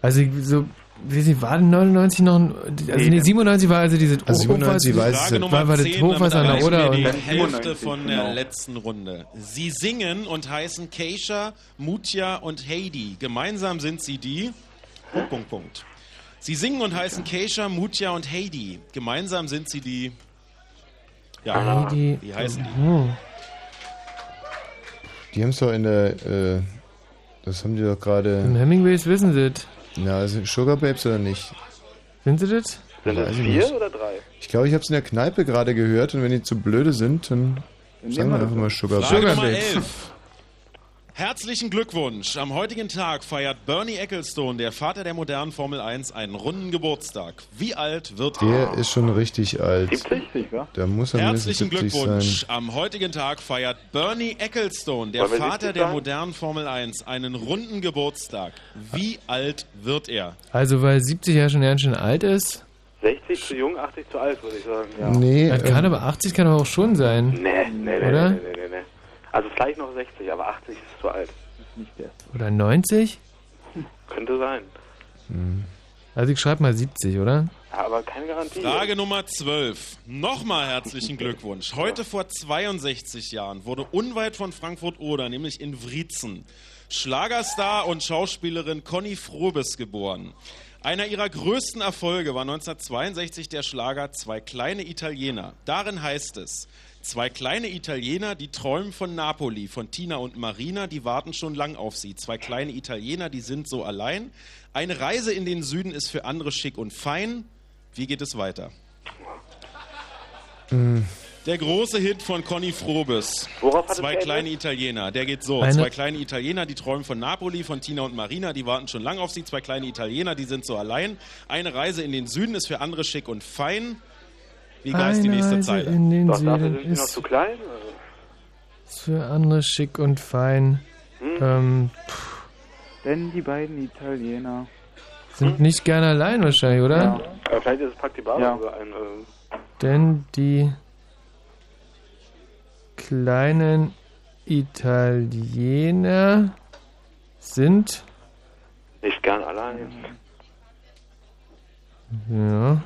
Also so, wie sie war denn 99 noch, ein- also nee, 97 war also diese Also 97 Hochwasser- weiß Frage. Nummer war, war das 10, Hochwasser an damit der Oder die Hälfte 97, von der genau. letzten Runde. Sie singen und heißen Keisha, Mutja und Heidi. Gemeinsam sind sie die... Punkt, Punkt, Punkt. Sie singen und heißen Keisha, Mutja und Heidi. Gemeinsam sind sie die... Ja, Heidi. wie heißen die? Oh. Die haben es doch in der, äh, das haben die doch Im gerade, Hemingways wissen sie das. Na, sind Sugar Babes oder nicht? Sind sie das? Sind es ich vier nicht. oder drei? Ich glaube, ich habe es in der Kneipe gerade gehört und wenn die zu blöde sind, dann Dann sagen wir einfach mal Sugar Babes. Nummer Babes. 11. Herzlichen Glückwunsch. Am heutigen Tag feiert Bernie Ecclestone, der Vater der modernen Formel 1, einen runden Geburtstag. Wie alt wird er? Der ist schon richtig alt. 70, wa? Da muss er Herzlichen 70 Glückwunsch. sein. Am heutigen Tag feiert Bernie Ecclestone, der Vater 70 der modernen Formel 1, einen runden Geburtstag. Wie alt wird er? Also weil 70 ja schon ganz schön alt ist. 60 zu jung, 80 zu alt, würde ich sagen. Ja. Nee, Das kann ähm, aber 80 kann aber auch schon sein. Nee, nee, nee, Oder? nee, nee, nee, nee. Also vielleicht noch 60, aber 80 zu alt. Oder 90? Könnte sein. Also ich schreibe mal 70, oder? Ja, aber keine Garantie. Frage Nummer 12. Nochmal herzlichen Glückwunsch. Heute vor 62 Jahren wurde unweit von Frankfurt-Oder, nämlich in Wriezen, Schlagerstar und Schauspielerin Conny Frobes geboren. Einer ihrer größten Erfolge war 1962 der Schlager Zwei kleine Italiener. Darin heißt es, Zwei kleine Italiener, die träumen von Napoli, von Tina und Marina, die warten schon lang auf sie. Zwei kleine Italiener, die sind so allein. Eine Reise in den Süden ist für andere schick und fein. Wie geht es weiter? mh, Der große Hit von Conny Frobes. Worauf Zwei kleine Italiener. Der geht so. Eine- Zwei kleine Italiener, die träumen von Napoli, von Tina und Marina, die warten schon lang auf sie. Zwei kleine Italiener, die sind so allein. Eine Reise in den Süden ist für andere schick und fein. Wie heißt die nächste Reise Zeile? In den Doch, dafür sind sie noch ist zu klein. Ist für andere schick und fein. Hm? Ähm, Denn die beiden Italiener. sind nicht gerne allein wahrscheinlich, oder? Ja. aber vielleicht ist es praktikabel Ja. sogar ein. Äh, Denn die kleinen Italiener sind nicht gern allein. ja,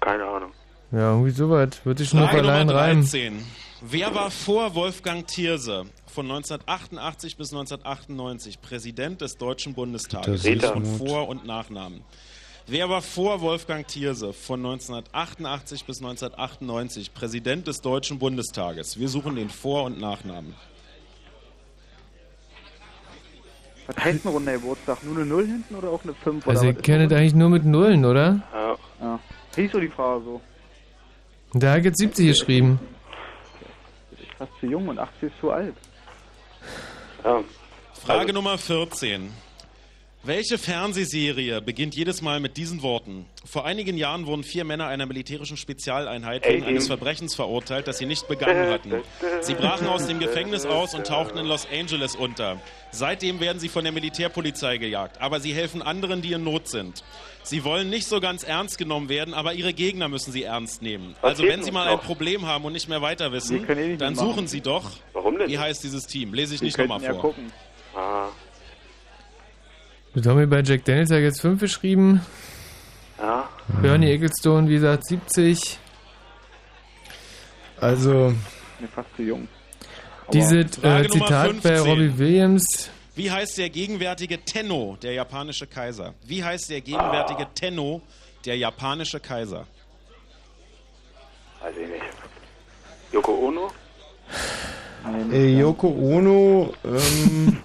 Keine Ahnung. Ja irgendwie sowas. Wird sich schon auf Frage Nummer allein reimen. 13. Wer war vor Wolfgang Thierse von 1988 bis 1998 Präsident des Deutschen Bundestages? Das ist Von. Vor- und Nachnamen. Wer war vor Wolfgang Thierse von 1988 bis 1998 Präsident des Deutschen Bundestages? Wir suchen den Vor- und Nachnamen. Was heißt ein runder Geburtstag? Nur eine 0 hinten oder auch eine 5? Also oder ihr kennt eigentlich nur mit Nullen, oder? Ja. Ja. Hieß so die Frage so. Und Da hat jetzt 70 geschrieben. Ist fast zu jung und 80 ist zu alt. Ja. Frage Nummer 14. Welche Fernsehserie beginnt jedes Mal mit diesen Worten? Vor einigen Jahren wurden vier Männer einer militärischen Spezialeinheit wegen eines Verbrechens verurteilt, das sie nicht begangen hatten. Sie brachen aus dem Gefängnis aus und tauchten in Los Angeles unter. Seitdem werden sie von der Militärpolizei gejagt, aber sie helfen anderen, die in Not sind. Sie wollen nicht so ganz ernst genommen werden, aber ihre Gegner müssen sie ernst nehmen. Was Also wenn sie mal ein noch? Problem haben und nicht mehr weiter wissen, eh dann suchen sie doch. Warum denn? Wie heißt dieses Team? Lese ich Wir nicht nochmal könnten vor. ja gucken. Ah. Wir bei Jack Daniels ja jetzt 5 geschrieben. Ja. Bernie Ecclestone, wie gesagt, 70. Also, Mir fast zu jung. Dieses Frage äh, Zitat bei 15. Robbie Williams. Wie heißt der gegenwärtige Tenno, der japanische Kaiser? Wie heißt der gegenwärtige Tenno, der japanische Kaiser? Weiß ich nicht. Yoko Ono? äh, Yoko Ono ähm,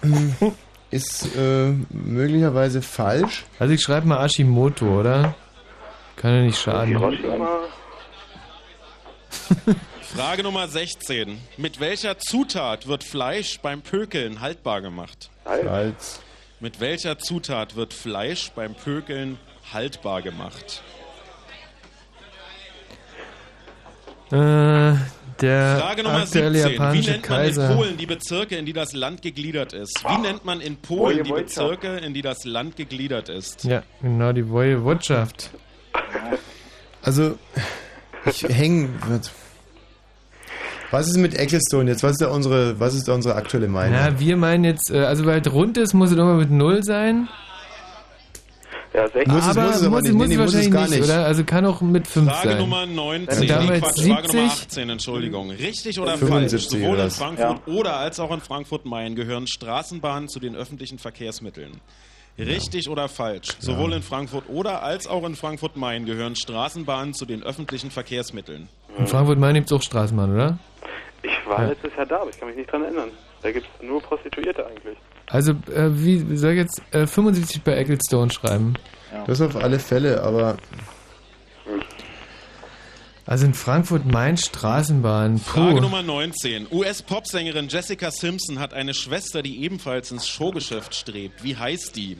ist äh, möglicherweise falsch. Also ich schreibe mal Ashimoto, oder? Kann ja nicht schaden. Hiroshima. Frage Nummer 16. Mit welcher Zutat wird Fleisch beim Pökeln haltbar gemacht? Salz. Mit welcher Zutat wird Fleisch beim Pökeln haltbar gemacht? Äh, der Frage Nummer aktuelle 17. Wie nennt man in. Polen die Bezirke, in die das Land gegliedert ist? Wie nennt man in Polen die. Bezirke, in die das Land gegliedert ist? Ja, genau, die Wojewodschaft. Also, ich hänge. Was ist mit Ecclestone jetzt? Was ist da unsere, was ist da unsere aktuelle Meinung? Na, wir meinen jetzt, äh, also weil es rund ist, muss es immer mit Null sein. Ja, 16. Muss es- aber muss es aber muss, nicht. muss Nee, muss es wahrscheinlich gar nicht, oder? Also kann auch mit 5 Frage sein. Nummer 19. Und Nee, damals Quatsch, Frage Nummer 70. 18, Entschuldigung. Richtig oder 75 falsch? Sowohl oder in? Frankfurt oder als auch in Frankfurt-Main gehören Straßenbahnen zu den öffentlichen Verkehrsmitteln. Richtig oder falsch? Sowohl in Frankfurt oder als auch in Frankfurt-Main gehören Straßenbahnen zu den öffentlichen Verkehrsmitteln. In Frankfurt-Main gibt es auch Straßenbahn, oder? Ich war Ja. letztes Jahr da, aber ich kann mich nicht dran erinnern. Da gibt es nur Prostituierte eigentlich. Also, äh, wie soll ich jetzt äh, 75 bei Ecclestone schreiben? Das auf alle Fälle, aber Also in Frankfurt-Main Straßenbahn. Frage Puh. Nummer 19. US-Popsängerin Jessica Simpson hat eine Schwester, die ebenfalls ins Showgeschäft strebt. Wie heißt die?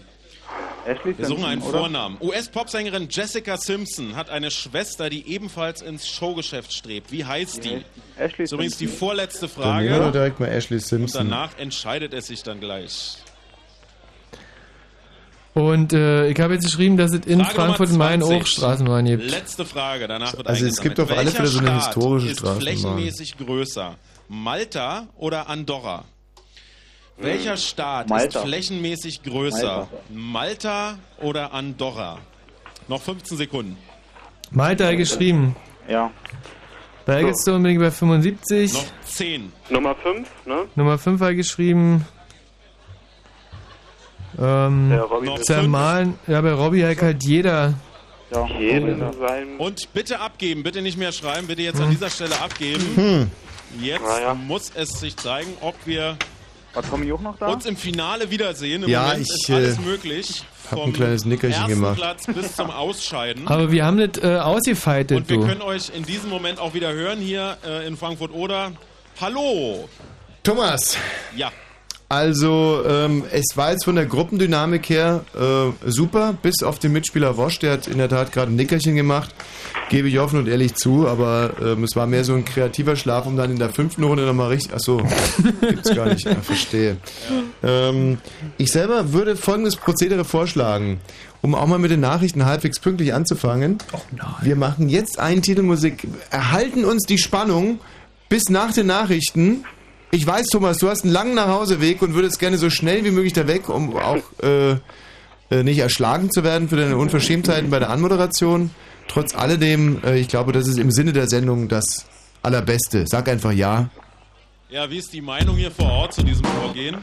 Ashley Wir suchen Simpson, einen oder? Vornamen. US-Popsängerin Jessica Simpson hat eine Schwester, die ebenfalls ins Showgeschäft strebt. Wie heißt die? Ashley Das ist übrigens die Simpson. vorletzte dann nehmen wir Frage. doch direkt mal Ashley Und Simpson. danach entscheidet es sich dann gleich. Und äh, ich habe jetzt geschrieben, dass es in Frage Nummer Frankfurt-Main auch 20. Straßenbahn gibt. Letzte Frage, danach wird Also es gibt auf alle Fälle so eine Welcher Staat historische ist Straßenbahn. flächenmäßig größer? Malta oder Andorra? Welcher Staat Malta. ist flächenmäßig größer? Malta oder Andorra? Noch 15 Sekunden. Malta hat geschrieben. Ja. Bei Ecclestone bin ich bei 75. Noch 10. Nummer 5, ne? Nummer 5 hat geschrieben. Ähm, Robby Noch zermahlen. Ja, bei Robbie halt halt jeder. Ja. Jeden sein. Und bitte abgeben, bitte nicht mehr schreiben, bitte jetzt an dieser Stelle abgeben. Hm. Jetzt Naja. muss es sich zeigen, ob wir War Tommy auch noch da? uns im Finale wiedersehen. Im Ja, Moment ich, ist alles äh, möglich. hab ein Vom kleines Nickerchen gemacht. Platz bis zum Ausscheiden. Aber wir haben das äh, ausgefeitet, Und wir du. können euch in diesem Moment auch wieder hören hier äh, in Frankfurt oder. Hallo! Thomas, Ja, also ähm, es war jetzt von der Gruppendynamik her äh, super, bis auf den Mitspieler Wosch, der hat in der Tat gerade ein Nickerchen gemacht, gebe ich offen und ehrlich zu, aber ähm, es war mehr so ein kreativer Schlaf, um dann in der fünften Runde nochmal richtig, achso, gibt's gar nicht, ja, verstehe. Ähm, ich selber würde folgendes Prozedere vorschlagen, um auch mal mit den Nachrichten halbwegs pünktlich anzufangen. Wir machen jetzt einen Titelmusik, erhalten uns die Spannung bis nach den Nachrichten. Ich weiß, Thomas, du hast einen langen Nachhauseweg und würdest gerne so schnell wie möglich da weg, um auch äh, äh, nicht erschlagen zu werden für deine Unverschämtheiten bei der Anmoderation. Trotz alledem, äh, ich glaube, das ist im Sinne der Sendung das Allerbeste. Sag einfach ja. ja, wie ist die Meinung hier vor Ort zu diesem Vorgehen?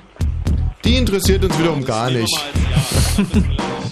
Die interessiert uns wiederum gar Nehmen wir nicht. mal als Ja.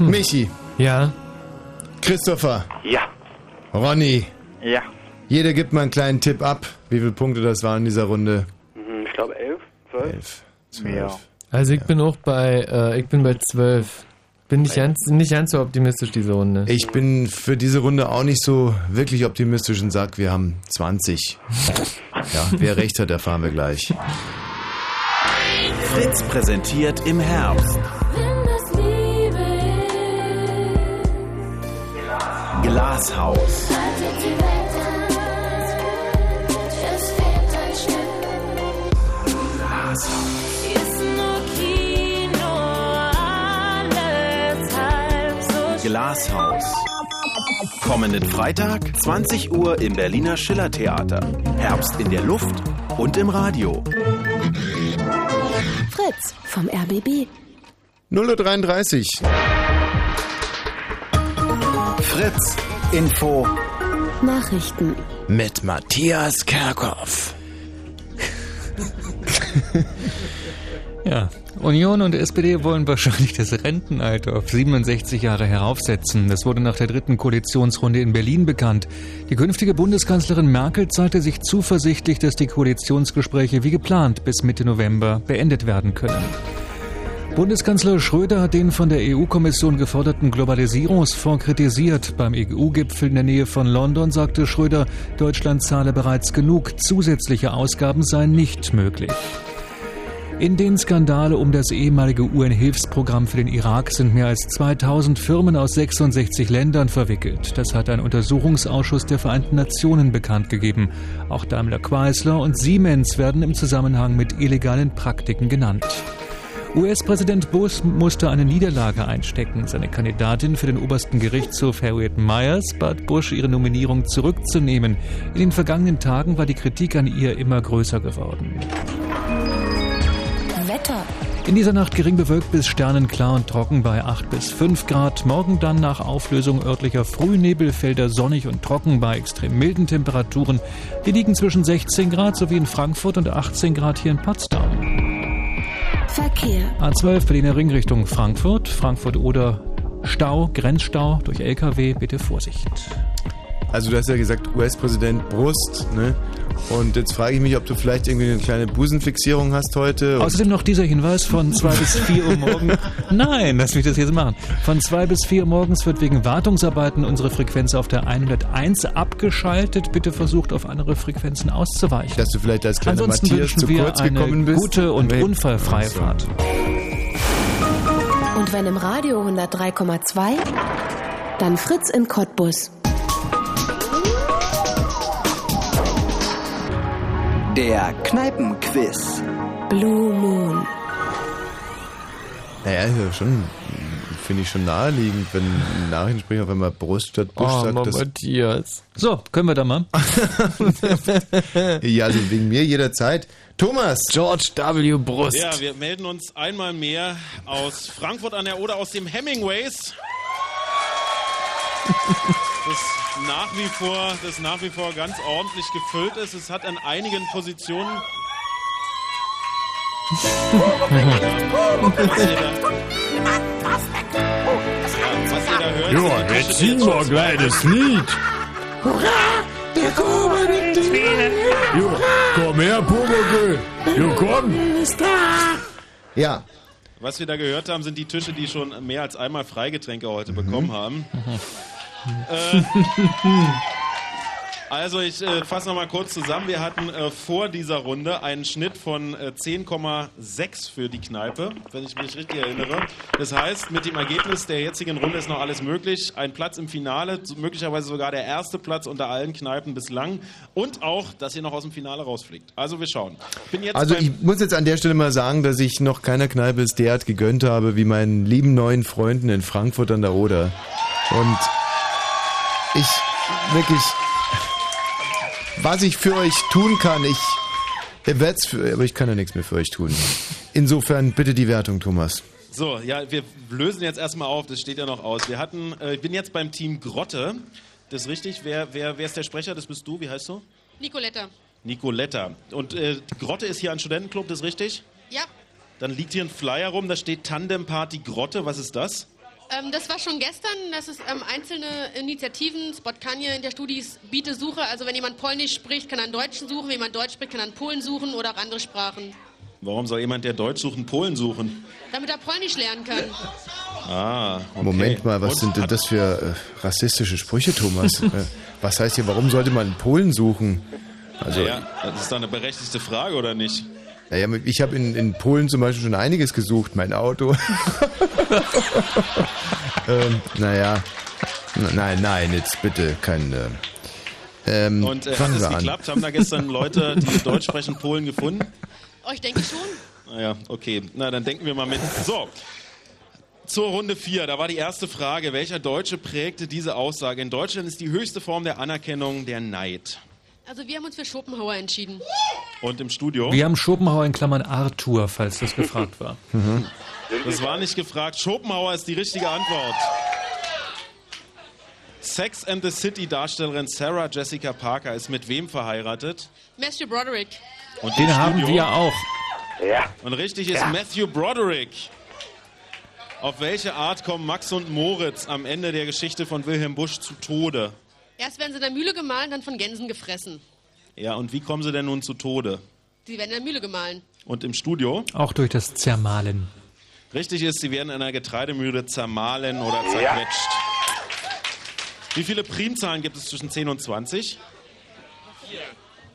Michi. Ja. Christopher. Ja. Ronny. Ja. Jeder gibt mal einen kleinen Tipp ab, wie viele Punkte das waren in dieser Runde. Mhm, Ich glaube elf, zwölf. Elf. Mehr. Also ich bin auch bei, äh, ich bin bei 12. Bin nicht ganz, nicht ganz so optimistisch diese Runde. Ich bin für diese Runde auch nicht so wirklich optimistisch und sag, wir haben 20. Ja, wer recht hat, erfahren wir gleich. Fritz präsentiert im Herbst Glashaus. Glashaus. Kommenden Freitag, 20 Uhr im Berliner Schillertheater. Herbst in der Luft und im Radio. Fritz vom RBB. 0.33 Fritz Info Nachrichten. mit Matthias Kerkhoff. Ja, Union und SPD wollen wahrscheinlich das Rentenalter auf 67 Jahre heraufsetzen. Das wurde nach der dritten Koalitionsrunde in Berlin bekannt. Die künftige Bundeskanzlerin Merkel zeigte sich zuversichtlich, dass die Koalitionsgespräche wie geplant bis Mitte November beendet werden können. Bundeskanzler Schröder hat den von der EU-Kommission geforderten Globalisierungsfonds kritisiert. Beim EU-Gipfel in der Nähe von London sagte Schröder, Deutschland zahle bereits genug, zusätzliche Ausgaben seien nicht möglich. In den Skandale um das ehemalige UN-Hilfsprogramm für den Irak sind mehr als 2000 Firmen aus 66 Ländern verwickelt. Das hat ein Untersuchungsausschuss der Vereinten Nationen bekannt gegeben. Auch Daimler Chrysler und Siemens werden im Zusammenhang mit illegalen Praktiken genannt. US-Präsident Bush musste eine Niederlage einstecken. Seine Kandidatin für den obersten Gerichtshof Harriet Myers bat Bush, ihre Nominierung zurückzunehmen. In den vergangenen Tagen war die Kritik an ihr immer größer geworden. Wetter. In dieser Nacht gering bewölkt bis sternenklar und trocken bei 8 bis 5 Grad. Morgen dann nach Auflösung örtlicher Frühnebelfelder sonnig und trocken bei extrem milden Temperaturen. Die liegen zwischen 16 Grad sowie in Frankfurt und 18 Grad hier in Potsdam. Verkehr. A12 Berliner Ring Richtung Frankfurt. Frankfurt oder Stau, Grenzstau durch LKW. Bitte Vorsicht. Also du hast ja gesagt, US-Präsident Brust, ne? Und jetzt frage ich mich, ob du vielleicht irgendwie eine kleine Busenfixierung hast heute. Außerdem noch dieser Hinweis von 2 bis 4 Uhr morgens. Nein, lass mich das jetzt machen. Von 2 bis 4 Uhr morgens wird wegen Wartungsarbeiten unsere Frequenz auf der 101 abgeschaltet. Bitte versucht auf andere Frequenzen auszuweichen. Dass du vielleicht als kleiner Ansonsten Matthias zu wir kurz eine gekommen bist. gute und Nee. unfallfreie Ach so. Fahrt. Und wenn im Radio 103,2, dann Fritz in Cottbus. Der Kneipenquiz. Blue Moon. Naja, ja, schon, finde ich schon naheliegend, wenn ein Nachrichtensprecher auf einmal Brust statt Busch Oh, sagt. Mann, dass- Matthias. So, können wir da mal? ja, also wegen mir jederzeit. Thomas! George W. Brust. Ja, wir melden uns einmal mehr aus Frankfurt an der Oder aus dem Hemingways. Das nach wie vor, das nach wie vor ganz ordentlich gefüllt ist. Es hat an einigen Positionen. was ihr da, ja, die jetzt die singen jetzt wir gleich das Lied. Der Kuba mit dem Jo, komm her, Pumuckl. Jo, komm. Ja. Was wir da gehört haben, sind die Tische, die schon mehr als einmal Freigetränke heute bekommen haben. Äh, also ich äh, fasse nochmal kurz zusammen. Wir hatten äh, vor dieser Runde einen Schnitt von äh, 10,6 für die Kneipe, wenn ich mich richtig erinnere. Das heißt, mit dem Ergebnis der jetzigen Runde ist noch alles möglich. Ein Platz im Finale, möglicherweise sogar der erste Platz unter allen Kneipen bislang. Und auch, dass ihr noch aus dem Finale rausfliegt. Also wir schauen. Also ich muss jetzt an der Stelle mal sagen, dass ich noch keiner Kneipe es derart gegönnt habe wie meinen lieben neuen Freunden in Frankfurt an der Oder. Und ich wirklich, was ich für euch tun kann, ich werde es für, aber ich kann ja nichts mehr für euch tun. Insofern bitte die Wertung, Thomas. So, ja, wir lösen jetzt erstmal auf, das steht ja noch aus. Wir hatten, äh, ich bin jetzt beim Team Grotte. Das ist richtig. Wer, wer, wer ist der Sprecher? Das bist du. Wie heißt du? Nicoletta. Nicoletta. Und äh, Grotte ist hier ein Studentenclub, das ist richtig? Ja, Dann liegt hier ein Flyer rum, da steht Tandem Party Grotte. Was ist das? Ähm, das war schon gestern. Das ist ähm, einzelne Initiativen. Spotkanie in der Studis biete Suche. Also wenn jemand Polnisch spricht, kann er einen Deutschen suchen. Wenn jemand Deutsch spricht, kann er einen Polen suchen oder auch andere Sprachen. Warum soll jemand, der Deutsch sucht, einen Polen suchen? Damit er Polnisch lernen kann. Ah, okay. Moment mal, was Und sind denn das für äh, rassistische Sprüche, Thomas? äh, was heißt hier, warum sollte man einen Polen suchen? Also, Naja, das ist doch eine berechtigte Frage, oder nicht? Naja, ich habe in, in Polen zum Beispiel schon einiges gesucht, mein Auto. ähm, naja, nein, nein, jetzt bitte kein. Äh, ähm, Und äh, hat fangen es wir an. geklappt? Haben da gestern Leute, die Deutsch sprechen, Polen gefunden? Oh, ich denke schon. Naja, okay. Na, dann denken wir mal mit. So. Zur Runde 4, da war die erste Frage, welcher Deutsche prägte diese Aussage? In Deutschland ist die höchste Form der Anerkennung der Neid. Also wir haben uns für Schopenhauer entschieden. Und im Studio? Wir haben Schopenhauer in Klammern Arthur, falls das gefragt war. Das war nicht gefragt. Schopenhauer ist die richtige Antwort. Sex and the City Darstellerin Sarah Jessica Parker ist mit wem verheiratet? Matthew Broderick. Und Den haben Studio? wir auch. Ja. Und richtig ist Ja. Matthew Broderick. Auf welche Art kommen Max und Moritz am Ende der Geschichte von Wilhelm Busch zu Tode? Erst werden sie in der Mühle gemahlen, dann von Gänsen gefressen. Ja, und wie kommen sie denn nun zu Tode? Sie werden in der Mühle gemahlen. Und im Studio? Auch durch das Zermahlen. Richtig ist, sie werden in einer Getreidemühle zermahlen oder zerquetscht. Wie viele Primzahlen gibt es zwischen 10 und 20?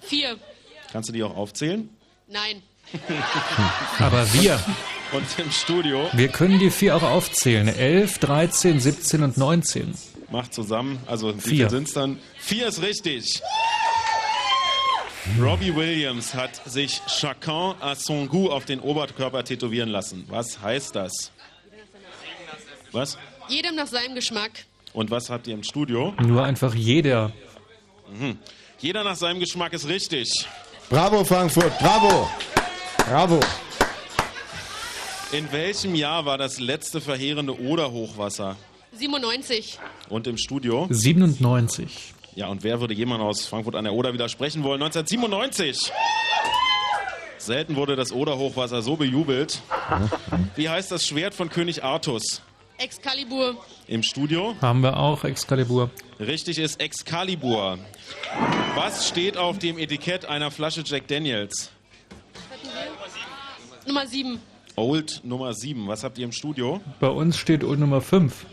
Vier. Kannst du die auch aufzählen? Nein. Aber wir, Und im Studio wir können die vier auch aufzählen. 11, 13, 17 und 19. macht zusammen, also Vier. sind es dann? Vier ist richtig. Robbie Williams hat sich Chacun à son goût auf den Oberkörper tätowieren lassen. Was heißt das? Was? Jedem nach seinem Geschmack. Und was habt ihr im Studio? Nur einfach jeder. Mhm. Jeder nach seinem Geschmack ist richtig. Bravo, Frankfurt, bravo. Bravo. In welchem Jahr war das letzte verheerende Oder-Hochwasser? 97. Und im Studio? 97. Ja, und wer würde jemand aus Frankfurt an der Oder widersprechen wollen? 1997. Selten wurde das Oder-Hochwasser so bejubelt. Wie heißt das Schwert von König Artus? Excalibur. Im Studio? Haben wir auch Excalibur. Richtig ist Excalibur. Was steht auf dem Etikett einer Flasche Jack Daniels? Nummer 7. Old Nummer 7. Was habt ihr im Studio? Bei uns steht Old Nummer 5.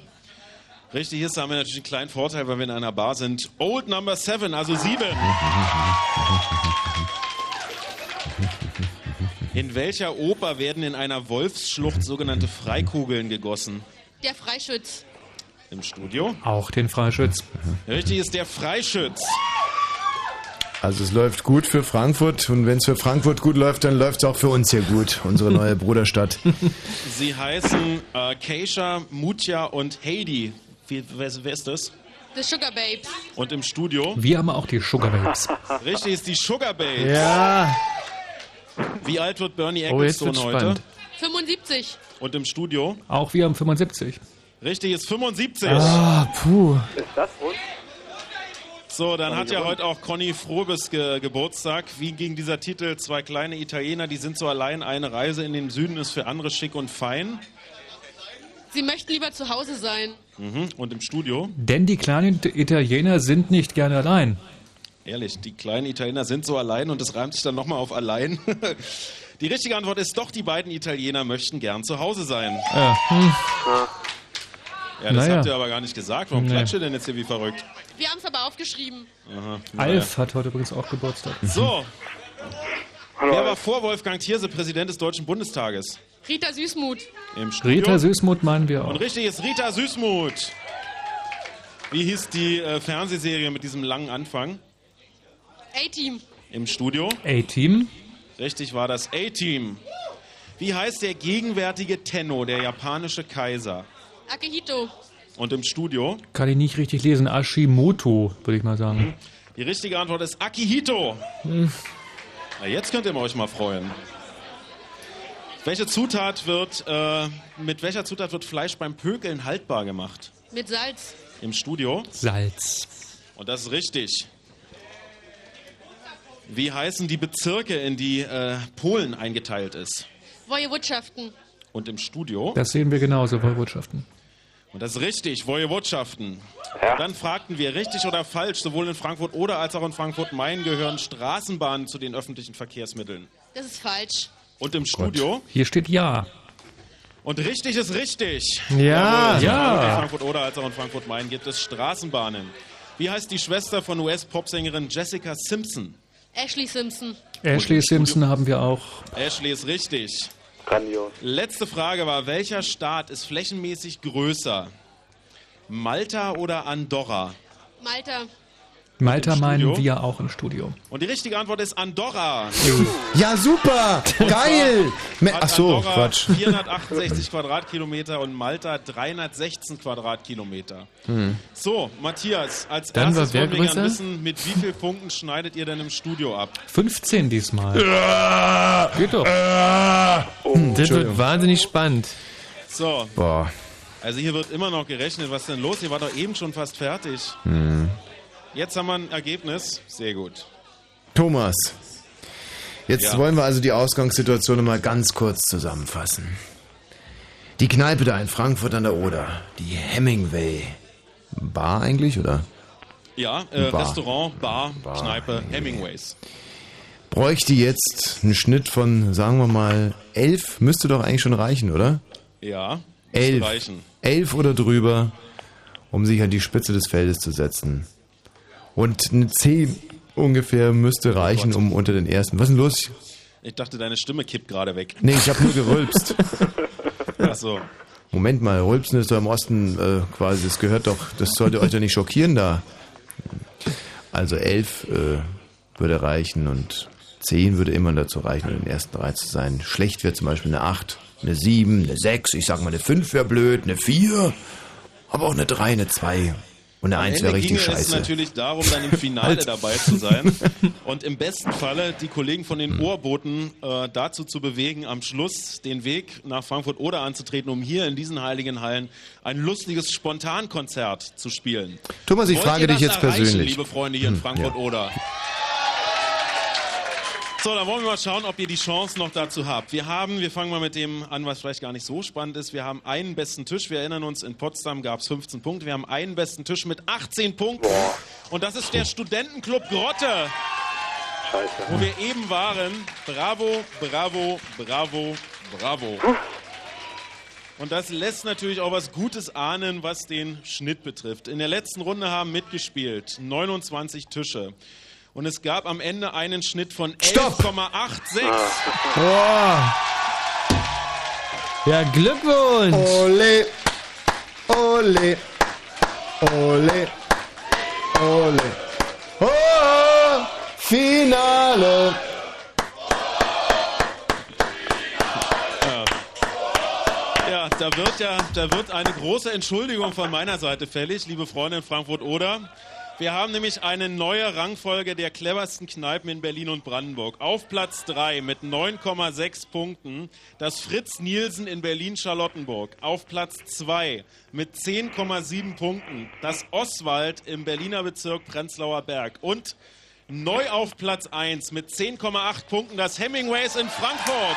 Richtig ist, da haben wir natürlich einen kleinen Vorteil, weil wir in einer Bar sind. Old Number 7, also 7. In welcher Oper werden in einer Wolfsschlucht sogenannte Freikugeln gegossen? Der Freischütz. Im Studio? Auch den Freischütz. Richtig ist der Freischütz. Also es läuft gut für Frankfurt und wenn es für Frankfurt gut läuft, dann läuft es auch für uns hier gut, unsere neue Bruderstadt. Sie heißen äh, Keisha, Mutja und Heidi. Wie, wer, wer ist das? The Sugar Babes. Und im Studio? Wir haben auch die Sugar Babes. Richtig ist die Sugar Babes. Ja. Wie alt wird Bernie Oh, Ecclestone wird's heute? spannend. 75. Und im Studio? Auch wir haben 75. Richtig ist 75. Ah, puh. Ist das rund? So, dann hat ja heute auch Conny Frobes ge Geburtstag. Wie ging dieser Titel? Zwei kleine Italiener, die sind so allein. Eine Reise in den Süden ist für andere schick und fein. Sie möchten lieber zu Hause sein. Mhm. Und im Studio? Denn die kleinen Italiener sind nicht gerne allein. Ehrlich, die kleinen Italiener sind so allein und das reimt sich dann nochmal auf allein. Die richtige Antwort ist doch, die beiden Italiener möchten gern zu Hause sein. Äh, hm. Ja, das Naja. habt ihr aber gar nicht gesagt. Warum Nee. klatscht ihr denn jetzt hier wie verrückt? Wir haben es aber aufgeschrieben. Aha, naja. Alf hat heute übrigens auch Geburtstag. So. Hallo, Wer war vor Wolfgang Thierse Präsident des Deutschen Bundestages? Rita Süßmuth. Im Studio? Rita Süßmuth meinen wir Und auch. richtig ist Rita Süßmuth. Wie hieß die äh, Fernsehserie mit diesem langen Anfang? A-Team. Im Studio? A-Team. Richtig war das A-Team. Wie heißt der gegenwärtige Tenno, der japanische Kaiser? Akihito. Und im Studio? Kann ich nicht richtig lesen. Ashimoto, würde ich mal sagen. Die richtige Antwort ist Akihito. Hm. Na, jetzt könnt ihr euch mal freuen. Welche Zutat wird, äh, mit welcher Zutat wird Fleisch beim Pökeln haltbar gemacht? Mit Salz. Im Studio? Salz. Und das ist richtig. Wie heißen die Bezirke, in die äh, Polen eingeteilt ist? Wojewodschaften. Und im Studio? Das sehen wir genauso, Woiwodschaften. Und das ist richtig, Wojewodschaften. Dann fragten wir, richtig oder falsch, sowohl in Frankfurt oder als auch in Frankfurt-Main gehören Straßenbahnen zu den öffentlichen Verkehrsmitteln. Das ist falsch. Und im Studio? Hier steht Ja. Und richtig ist richtig. Ja. Jawohl, Ja. sowohl in Frankfurt oder als auch in Frankfurt-Main gibt es Straßenbahnen. Wie heißt die Schwester von US-Popsängerin Jessica Simpson? Ashley Simpson. Ashley Simpson haben wir auch. Ashley ist richtig. Grandios. Letzte Frage war, welcher Staat ist flächenmäßig größer? Malta oder Andorra? Malta. Malta meinen wir auch im Studio. Und die richtige Antwort ist Andorra. Ja, super! Geil! Ach so, Andorra Quatsch. 468 Quadratkilometer und Malta 316 Quadratkilometer. Hm. So, Matthias, als Dann erstes wollen wir gerne wissen, mit wie vielen Punkten schneidet ihr denn im Studio ab? 15 diesmal. Geht doch. Hm, das wird wahnsinnig spannend. So, Boah. also hier wird immer noch gerechnet. Was ist denn los? Ihr war doch eben schon fast fertig. Hm. Jetzt haben wir ein Ergebnis. Sehr gut. Thomas, jetzt Ja. wollen wir also die Ausgangssituation nochmal ganz kurz zusammenfassen. Die Kneipe da in Frankfurt an der Oder, die Hemingway. Bar eigentlich, oder? Ja, äh, Bar. Restaurant, Bar, Kneipe, Hemingways. Bräuchte jetzt einen Schnitt von, sagen wir mal, elf, müsste doch eigentlich schon reichen, oder? Ja, Elf. reichen. Elf oder drüber, um sich an die Spitze des Feldes zu setzen. Und eine 10 ungefähr müsste reichen, um unter den ersten. Was ist denn los? Ich dachte, deine Stimme kippt gerade weg. Nee, ich habe nur gerülpst. Ach so. Moment mal, Rülpsen ist doch im Osten äh, quasi, das gehört doch, das sollte euch doch nicht schockieren da. Also elf äh, würde reichen und zehn würde immer dazu reichen, in den ersten drei zu sein. Schlecht wäre zum Beispiel eine acht, eine sieben, eine sechs, ich sag mal eine fünf wäre blöd, eine vier, aber auch eine drei, eine zwei und eine eins wäre richtig ginge es scheiße. natürlich darum, dann im Finale Halt. dabei zu sein und im besten Falle die Kollegen von Hm. den Ohrboten äh, dazu zu bewegen, am Schluss den Weg nach Frankfurt-Oder anzutreten, um hier in diesen heiligen Hallen ein lustiges Spontankonzert zu spielen. Thomas, ich Wollt frage ihr dich das jetzt persönlich. liebe Freunde hier in Hm, Frankfurt-Oder? So, dann wollen wir mal schauen, ob ihr die Chance noch dazu habt. Wir haben, wir fangen mal mit dem an, was vielleicht gar nicht so spannend ist. Wir haben einen besten Tisch. Wir erinnern uns, in Potsdam gab es 15 Punkte. Wir haben einen besten Tisch mit 18 Punkten. Und das ist der Studentenclub Grotte, Scheiße. wo wir eben waren. Bravo, bravo, bravo, bravo. Und das lässt natürlich auch was Gutes ahnen, was den Schnitt betrifft. In der letzten Runde haben mitgespielt 29 Tische. Und es gab am Ende einen Schnitt von 11,86. Boah. Ja, Glückwunsch. Ole, ole, ole, ole. Oh, Finale. Ja, da wird ja, da wird eine große Entschuldigung von meiner Seite fällig, liebe Freunde in Frankfurt-Oder. Wir haben nämlich eine neue Rangfolge der cleversten Kneipen in Berlin und Brandenburg. Auf Platz 3 mit 9,6 Punkten das Fritz Nielsen in Berlin-Charlottenburg. Auf Platz 2 mit 10,7 Punkten das Oswald im Berliner Bezirk Prenzlauer Berg. Und neu auf Platz 1 mit 10,8 Punkten das Hemingways in Frankfurt.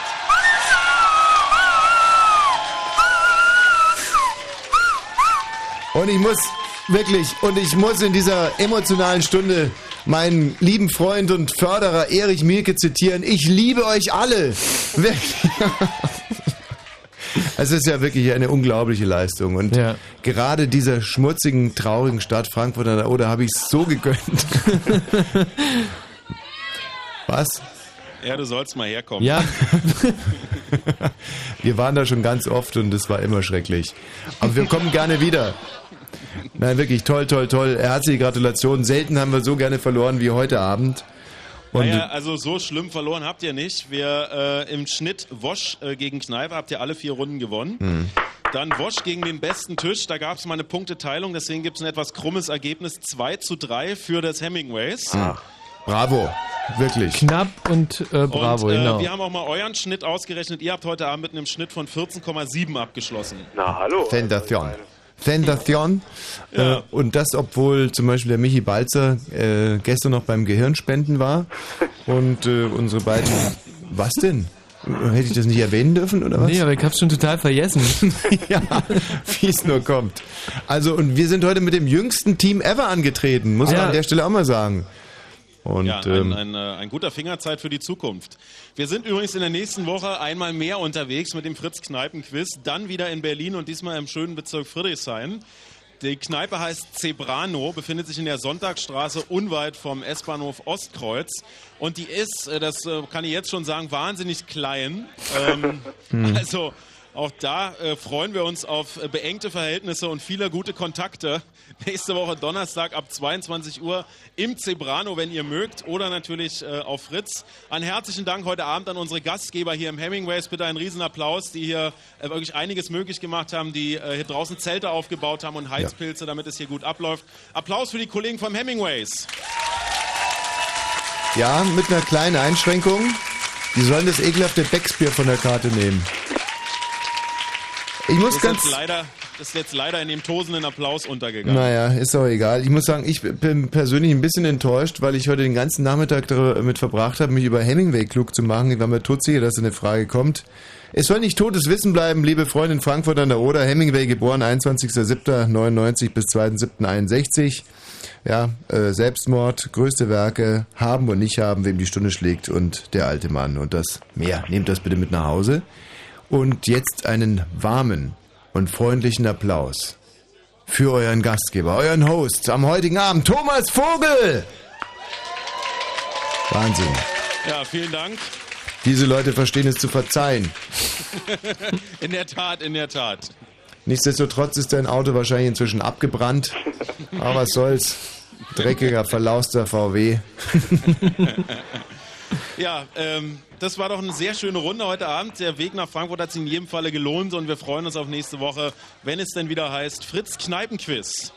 Und ich muss wirklich, und ich muss in dieser emotionalen Stunde meinen lieben Freund und Förderer Erich Mielke zitieren. Ich liebe euch alle. Wirklich. Es ist ja wirklich eine unglaubliche Leistung. Und gerade dieser schmutzigen, traurigen Stadt Frankfurt an der Oder habe ich so gegönnt. Was? Ja, du sollst mal herkommen. Ja. Wir waren da schon ganz oft und es war immer schrecklich. Aber wir kommen gerne wieder. Nein, wirklich toll, toll, toll. Herzliche Gratulation. Selten haben wir so gerne verloren wie heute Abend. Und naja, also so schlimm verloren habt ihr nicht. Wir äh, im Schnitt Wosch äh, gegen Kneipe habt ihr alle vier Runden gewonnen. Hm. Dann Wosch gegen den besten Tisch. Da gab es mal eine Punkteteilung, deswegen gibt es ein etwas krummes Ergebnis. 2 zu 3 für das Hemingways. Ah, bravo, wirklich. Knapp und äh, bravo, und, äh, genau. Wir haben auch mal euren Schnitt ausgerechnet. Ihr habt heute Abend mit einem Schnitt von 14,7 abgeschlossen. Na, hallo. Sensation. Sensation. Äh, und das, obwohl zum Beispiel der Michi Balzer äh, gestern noch beim Gehirnspenden war. Und äh, unsere beiden. Was denn? Hätte ich das nicht erwähnen dürfen, oder was? Nee, aber ich hab's schon total vergessen. ja, wie es nur kommt. Also, und wir sind heute mit dem jüngsten Team ever angetreten, muss man Ja. an der Stelle auch mal sagen. Und ja, ein, ähm, ein, äh, ein guter Fingerzeit für die Zukunft. Wir sind übrigens in der nächsten Woche einmal mehr unterwegs mit dem Fritz-Kneipen-Quiz, dann wieder in Berlin und diesmal im schönen Bezirk Friedrichshain. Die Kneipe heißt Zebrano, befindet sich in der Sonntagsstraße unweit vom S-Bahnhof Ostkreuz. Und die ist, äh, das äh, kann ich jetzt schon sagen, wahnsinnig klein. Ähm, Hm. Also auch da äh, freuen wir uns auf äh, beengte Verhältnisse und viele gute Kontakte. Nächste Woche Donnerstag ab 22 Uhr im Zebrano, wenn ihr mögt, oder natürlich äh, auf Fritz. Einen herzlichen Dank heute Abend an unsere Gastgeber hier im Hemingways. Bitte einen Riesenapplaus, die hier äh, wirklich einiges möglich gemacht haben, die äh, hier draußen Zelte aufgebaut haben und Heizpilze, damit es hier gut abläuft. Applaus für die Kollegen vom Hemingways. ja, mit einer kleinen Einschränkung. Die sollen das ekelhafte Becksbier von der Karte nehmen. Ich muss das, ganz. ist jetzt leider, das ist jetzt leider in dem tosenden Applaus untergegangen. Naja, ist doch egal. Ich muss sagen, ich bin persönlich ein bisschen enttäuscht, weil ich heute den ganzen Nachmittag damit verbracht habe, mich über Hemingway klug zu machen. Ich war mir todsicher, dass eine Frage kommt. Es soll nicht totes Wissen bleiben, liebe Freunde in Frankfurt an der Oder. Hemingway geboren 21.07.99 bis 2.07.61. Ja, äh, Selbstmord, größte Werke, haben und nicht haben, wem die Stunde schlägt und der alte Mann und das mehr. Nehmt das bitte mit nach Hause. Und jetzt einen warmen und freundlichen Applaus für euren Gastgeber, euren Host am heutigen Abend, Thomas Vogel. Wahnsinn. Ja, vielen Dank. Diese Leute verstehen es zu verzeihen. in der Tat, in der Tat. Nichtsdestotrotz ist dein Auto wahrscheinlich inzwischen abgebrannt. Aber was soll's? Dreckiger, verlauster VW. Ja, ähm, das war doch eine sehr schöne Runde heute Abend. Der Weg nach Frankfurt hat sich in jedem Falle gelohnt und wir freuen uns auf nächste Woche, wenn es denn wieder heißt Fritz Kneipenquiz.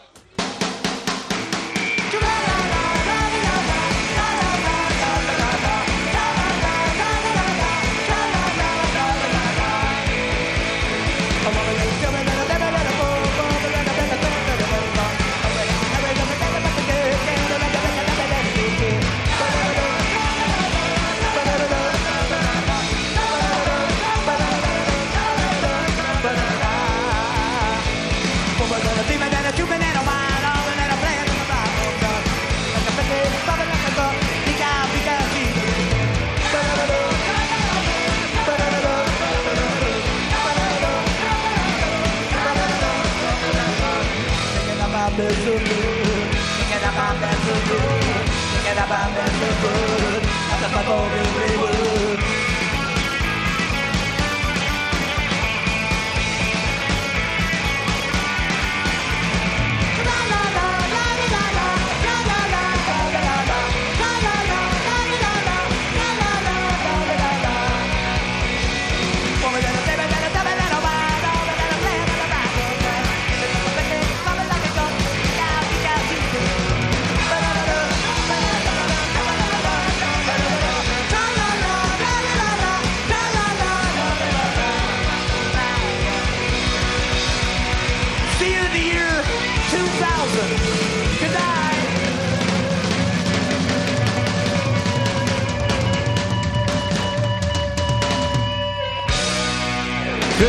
this so good. Thinking about that so good. Thinking about that so good. That's a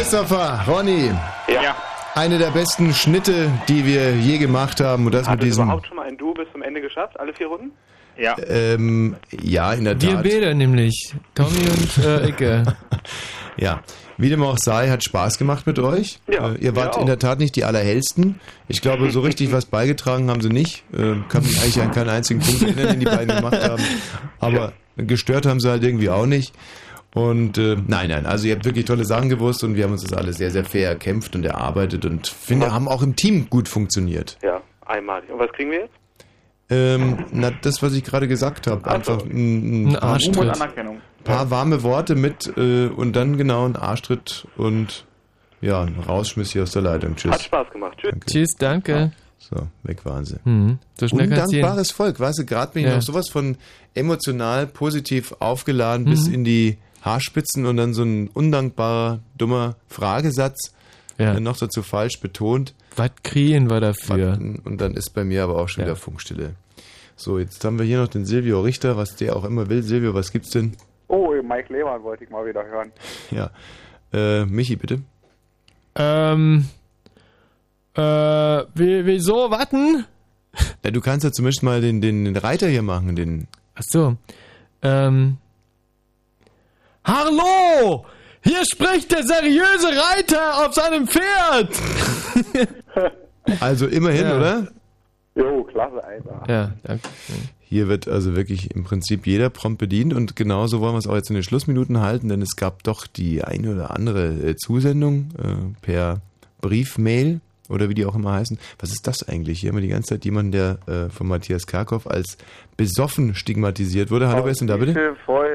Christopher, Ronny. Ja. Eine der besten Schnitte, die wir je gemacht haben. Und das Hat mit es diesem. überhaupt schon mal ein Duo bis zum Ende geschafft? Alle vier Runden? Ja. Ähm, ja, in der Wir Tat. beide nämlich. Tommy und äh, Icke. Ja, wie dem auch sei, hat Spaß gemacht mit euch. Ja, äh, ihr wart in der Tat nicht die allerhellsten. Ich glaube, so richtig was beigetragen haben sie nicht. Äh, kann mich eigentlich an keinen einzigen Punkt erinnern, den die beiden gemacht haben. Aber gestört haben sie halt irgendwie auch nicht. Und äh, nein, nein, also ihr habt wirklich tolle Sachen gewusst und wir haben uns das alles sehr, sehr fair erkämpft und erarbeitet und finde, haben auch im Team gut funktioniert. Ja, einmalig. Und was kriegen wir jetzt? Ähm, na, das, was ich gerade gesagt habe. Einfach ein, Ein Arschtritt. Anerkennung. paar warme Worte mit äh, und dann genau ein Arschtritt und ja, ein Rausschmiss hier aus der Leitung. Tschüss. Hat Spaß gemacht. Tschüss. Tschüss, danke. So, weg waren sie. Mhm. So. Undankbares Volk, weißt du, gerade bin ich Ja. noch sowas von emotional positiv aufgeladen bis Mhm. in die Haarspitzen und dann so ein undankbarer, dummer Fragesatz, der noch dazu falsch betont. Was kriegen wir dafür? Und dann ist bei mir aber auch schon wieder Funkstille. So, jetzt haben wir hier noch den Silvio Richter, was der auch immer will. Silvio, was gibt's denn? Oh, Mike Lehmann wollte ich mal wieder hören. Ja. Äh, Michi, bitte. Ähm. Äh, wie- wieso? Warten? Ja, du kannst ja zumindest mal den, den, den Reiter hier machen, den. Ach so. Ähm. Hallo! Hier spricht der seriöse Reiter auf seinem Pferd! Also immerhin, Ja. oder? Jo, klasse, Alter. Ja, danke. Hier wird also wirklich im Prinzip jeder prompt bedient und genauso wollen wir es auch jetzt in den Schlussminuten halten, denn es gab doch die eine oder andere äh, Zusendung äh, per Briefmail oder wie die auch immer heißen. Was ist das eigentlich? Hier haben wir die ganze Zeit jemanden, der äh, von Matthias Karkow als besoffen stigmatisiert wurde. Hallo, wer ist denn da bitte? Bitte voll.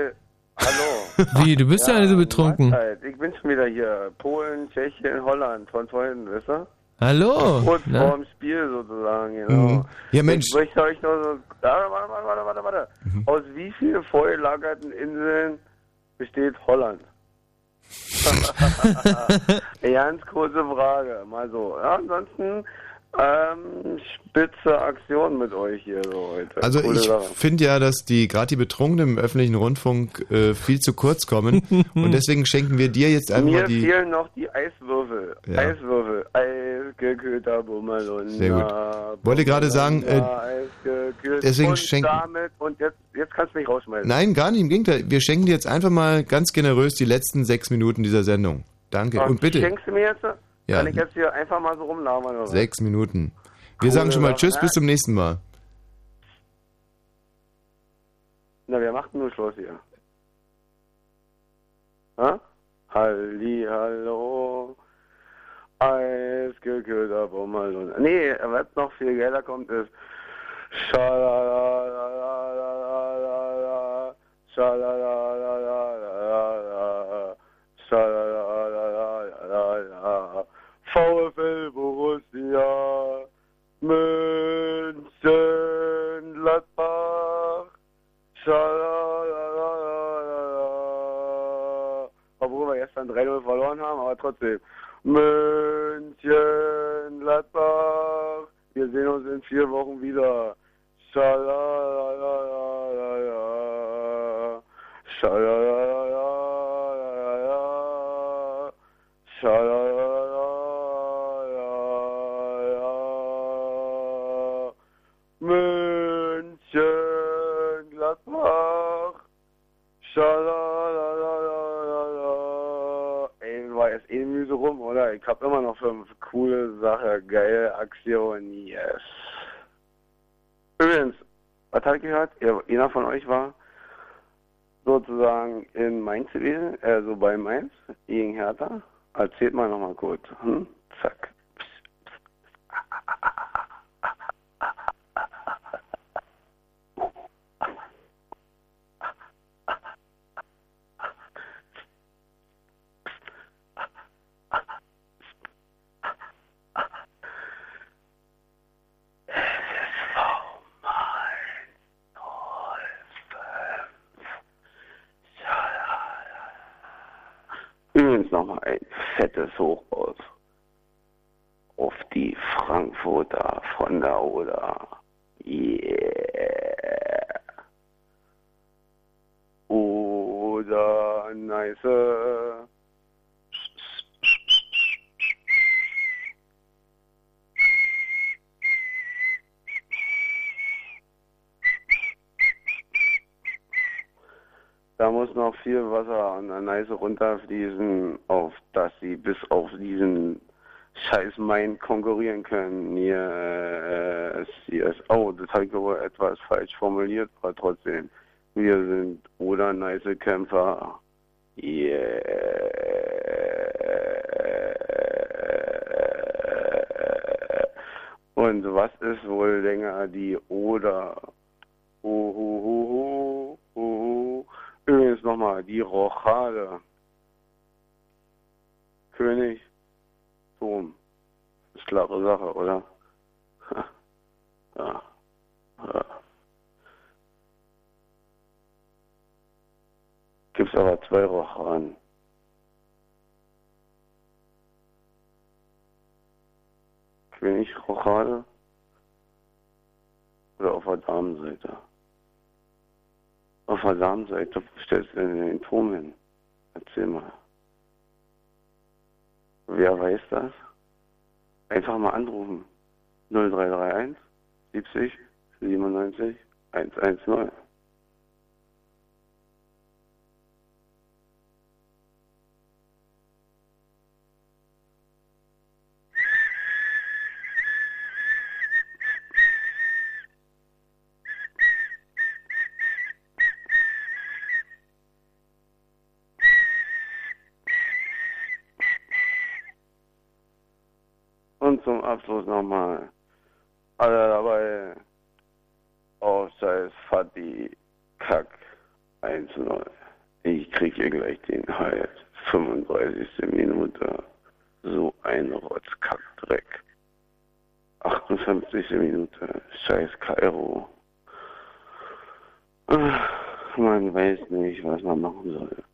Wie, du bist ja, so betrunken. Mahlzeit. Ich bin schon wieder hier. Polen, Tschechien, Holland, von vorhin, wisst ihr? Hallo. Kurz Na? vorm Spiel sozusagen, genau. Mhm. Ja, Mensch. Ich möchte euch noch so. Warte, warte, warte, warte, warte. Mhm. Aus wie vielen vorgelagerten Inseln besteht Holland? Ganz kurze Frage, mal so. Ja, ansonsten ähm, spitze Aktion mit euch hier so heute. Also Coole ich finde ja, dass die gerade die Betrunkenen im öffentlichen Rundfunk äh, viel zu kurz kommen und deswegen schenken wir dir jetzt einfach Mir mal die. fehlen noch die Eiswürfel. Ja. Eiswürfel. Eisgeköter Bummerlunder. Sehr gut. Wollte gerade sagen, äh, deswegen und schenken- damit, und jetzt, jetzt kannst du mich rausschmeißen. Nein, gar nicht, im Gegenteil. Wir schenken dir jetzt einfach mal ganz generös die letzten sechs Minuten dieser Sendung. Danke. Und bitte. Schenkst du mir jetzt? Ja. Kann ich jetzt hier einfach mal so rumlabern? Oder? Sechs Minuten. Wir Coole sagen schon mal Tschüss, ne? bis zum nächsten Mal. Na, wer macht denn nur Schluss hier? Hä? Halli, hallo. Eisgekühlter Bummel. Nee, was noch viel geiler kommt, ist Schalalalalala, Schalalalalala, Schalalalalala, VfL Borussia, München, Gladbach, Schalalalalala. Obwohl wir gestern 3-0 verloren haben, aber trotzdem. München, Gladbach, wir sehen uns in vier Wochen wieder. Schalalalalala, schalalalalala, schalalalalala. Ey, war jetzt eh müde rum, oder? Ich hab immer noch fünf coole Sache, geile Aktion, yes. Übrigens, was hab ich gehört? Einer von euch war sozusagen in Mainz gewesen, also bei Mainz, gegen Hertha. Erzählt mal nochmal kurz. Hm? Viel Wasser an der Neiße runterfließen, auf dass sie bis auf diesen scheiß Main konkurrieren können. Hier, äh, CSO, das habe ich wohl etwas falsch formuliert, aber trotzdem. Wir sind oder nice Kämpfer. Yeah. Und was ist wohl länger die Oder? Die Rochade. König, Turm. Ist klare Sache, oder? Ja. ja. Gibt's aber zwei Rochaden. König Rochade oder auf der Damenseite? Auf der Damenseite Abschluss nochmal. Alle dabei. Scheiß Fatih Kack 1-0. Ich krieg hier gleich den Hals. 35. Minute. So ein Rotzkackdreck. 58. Minute. Scheiß Kairo. Man weiß nicht, was man machen soll.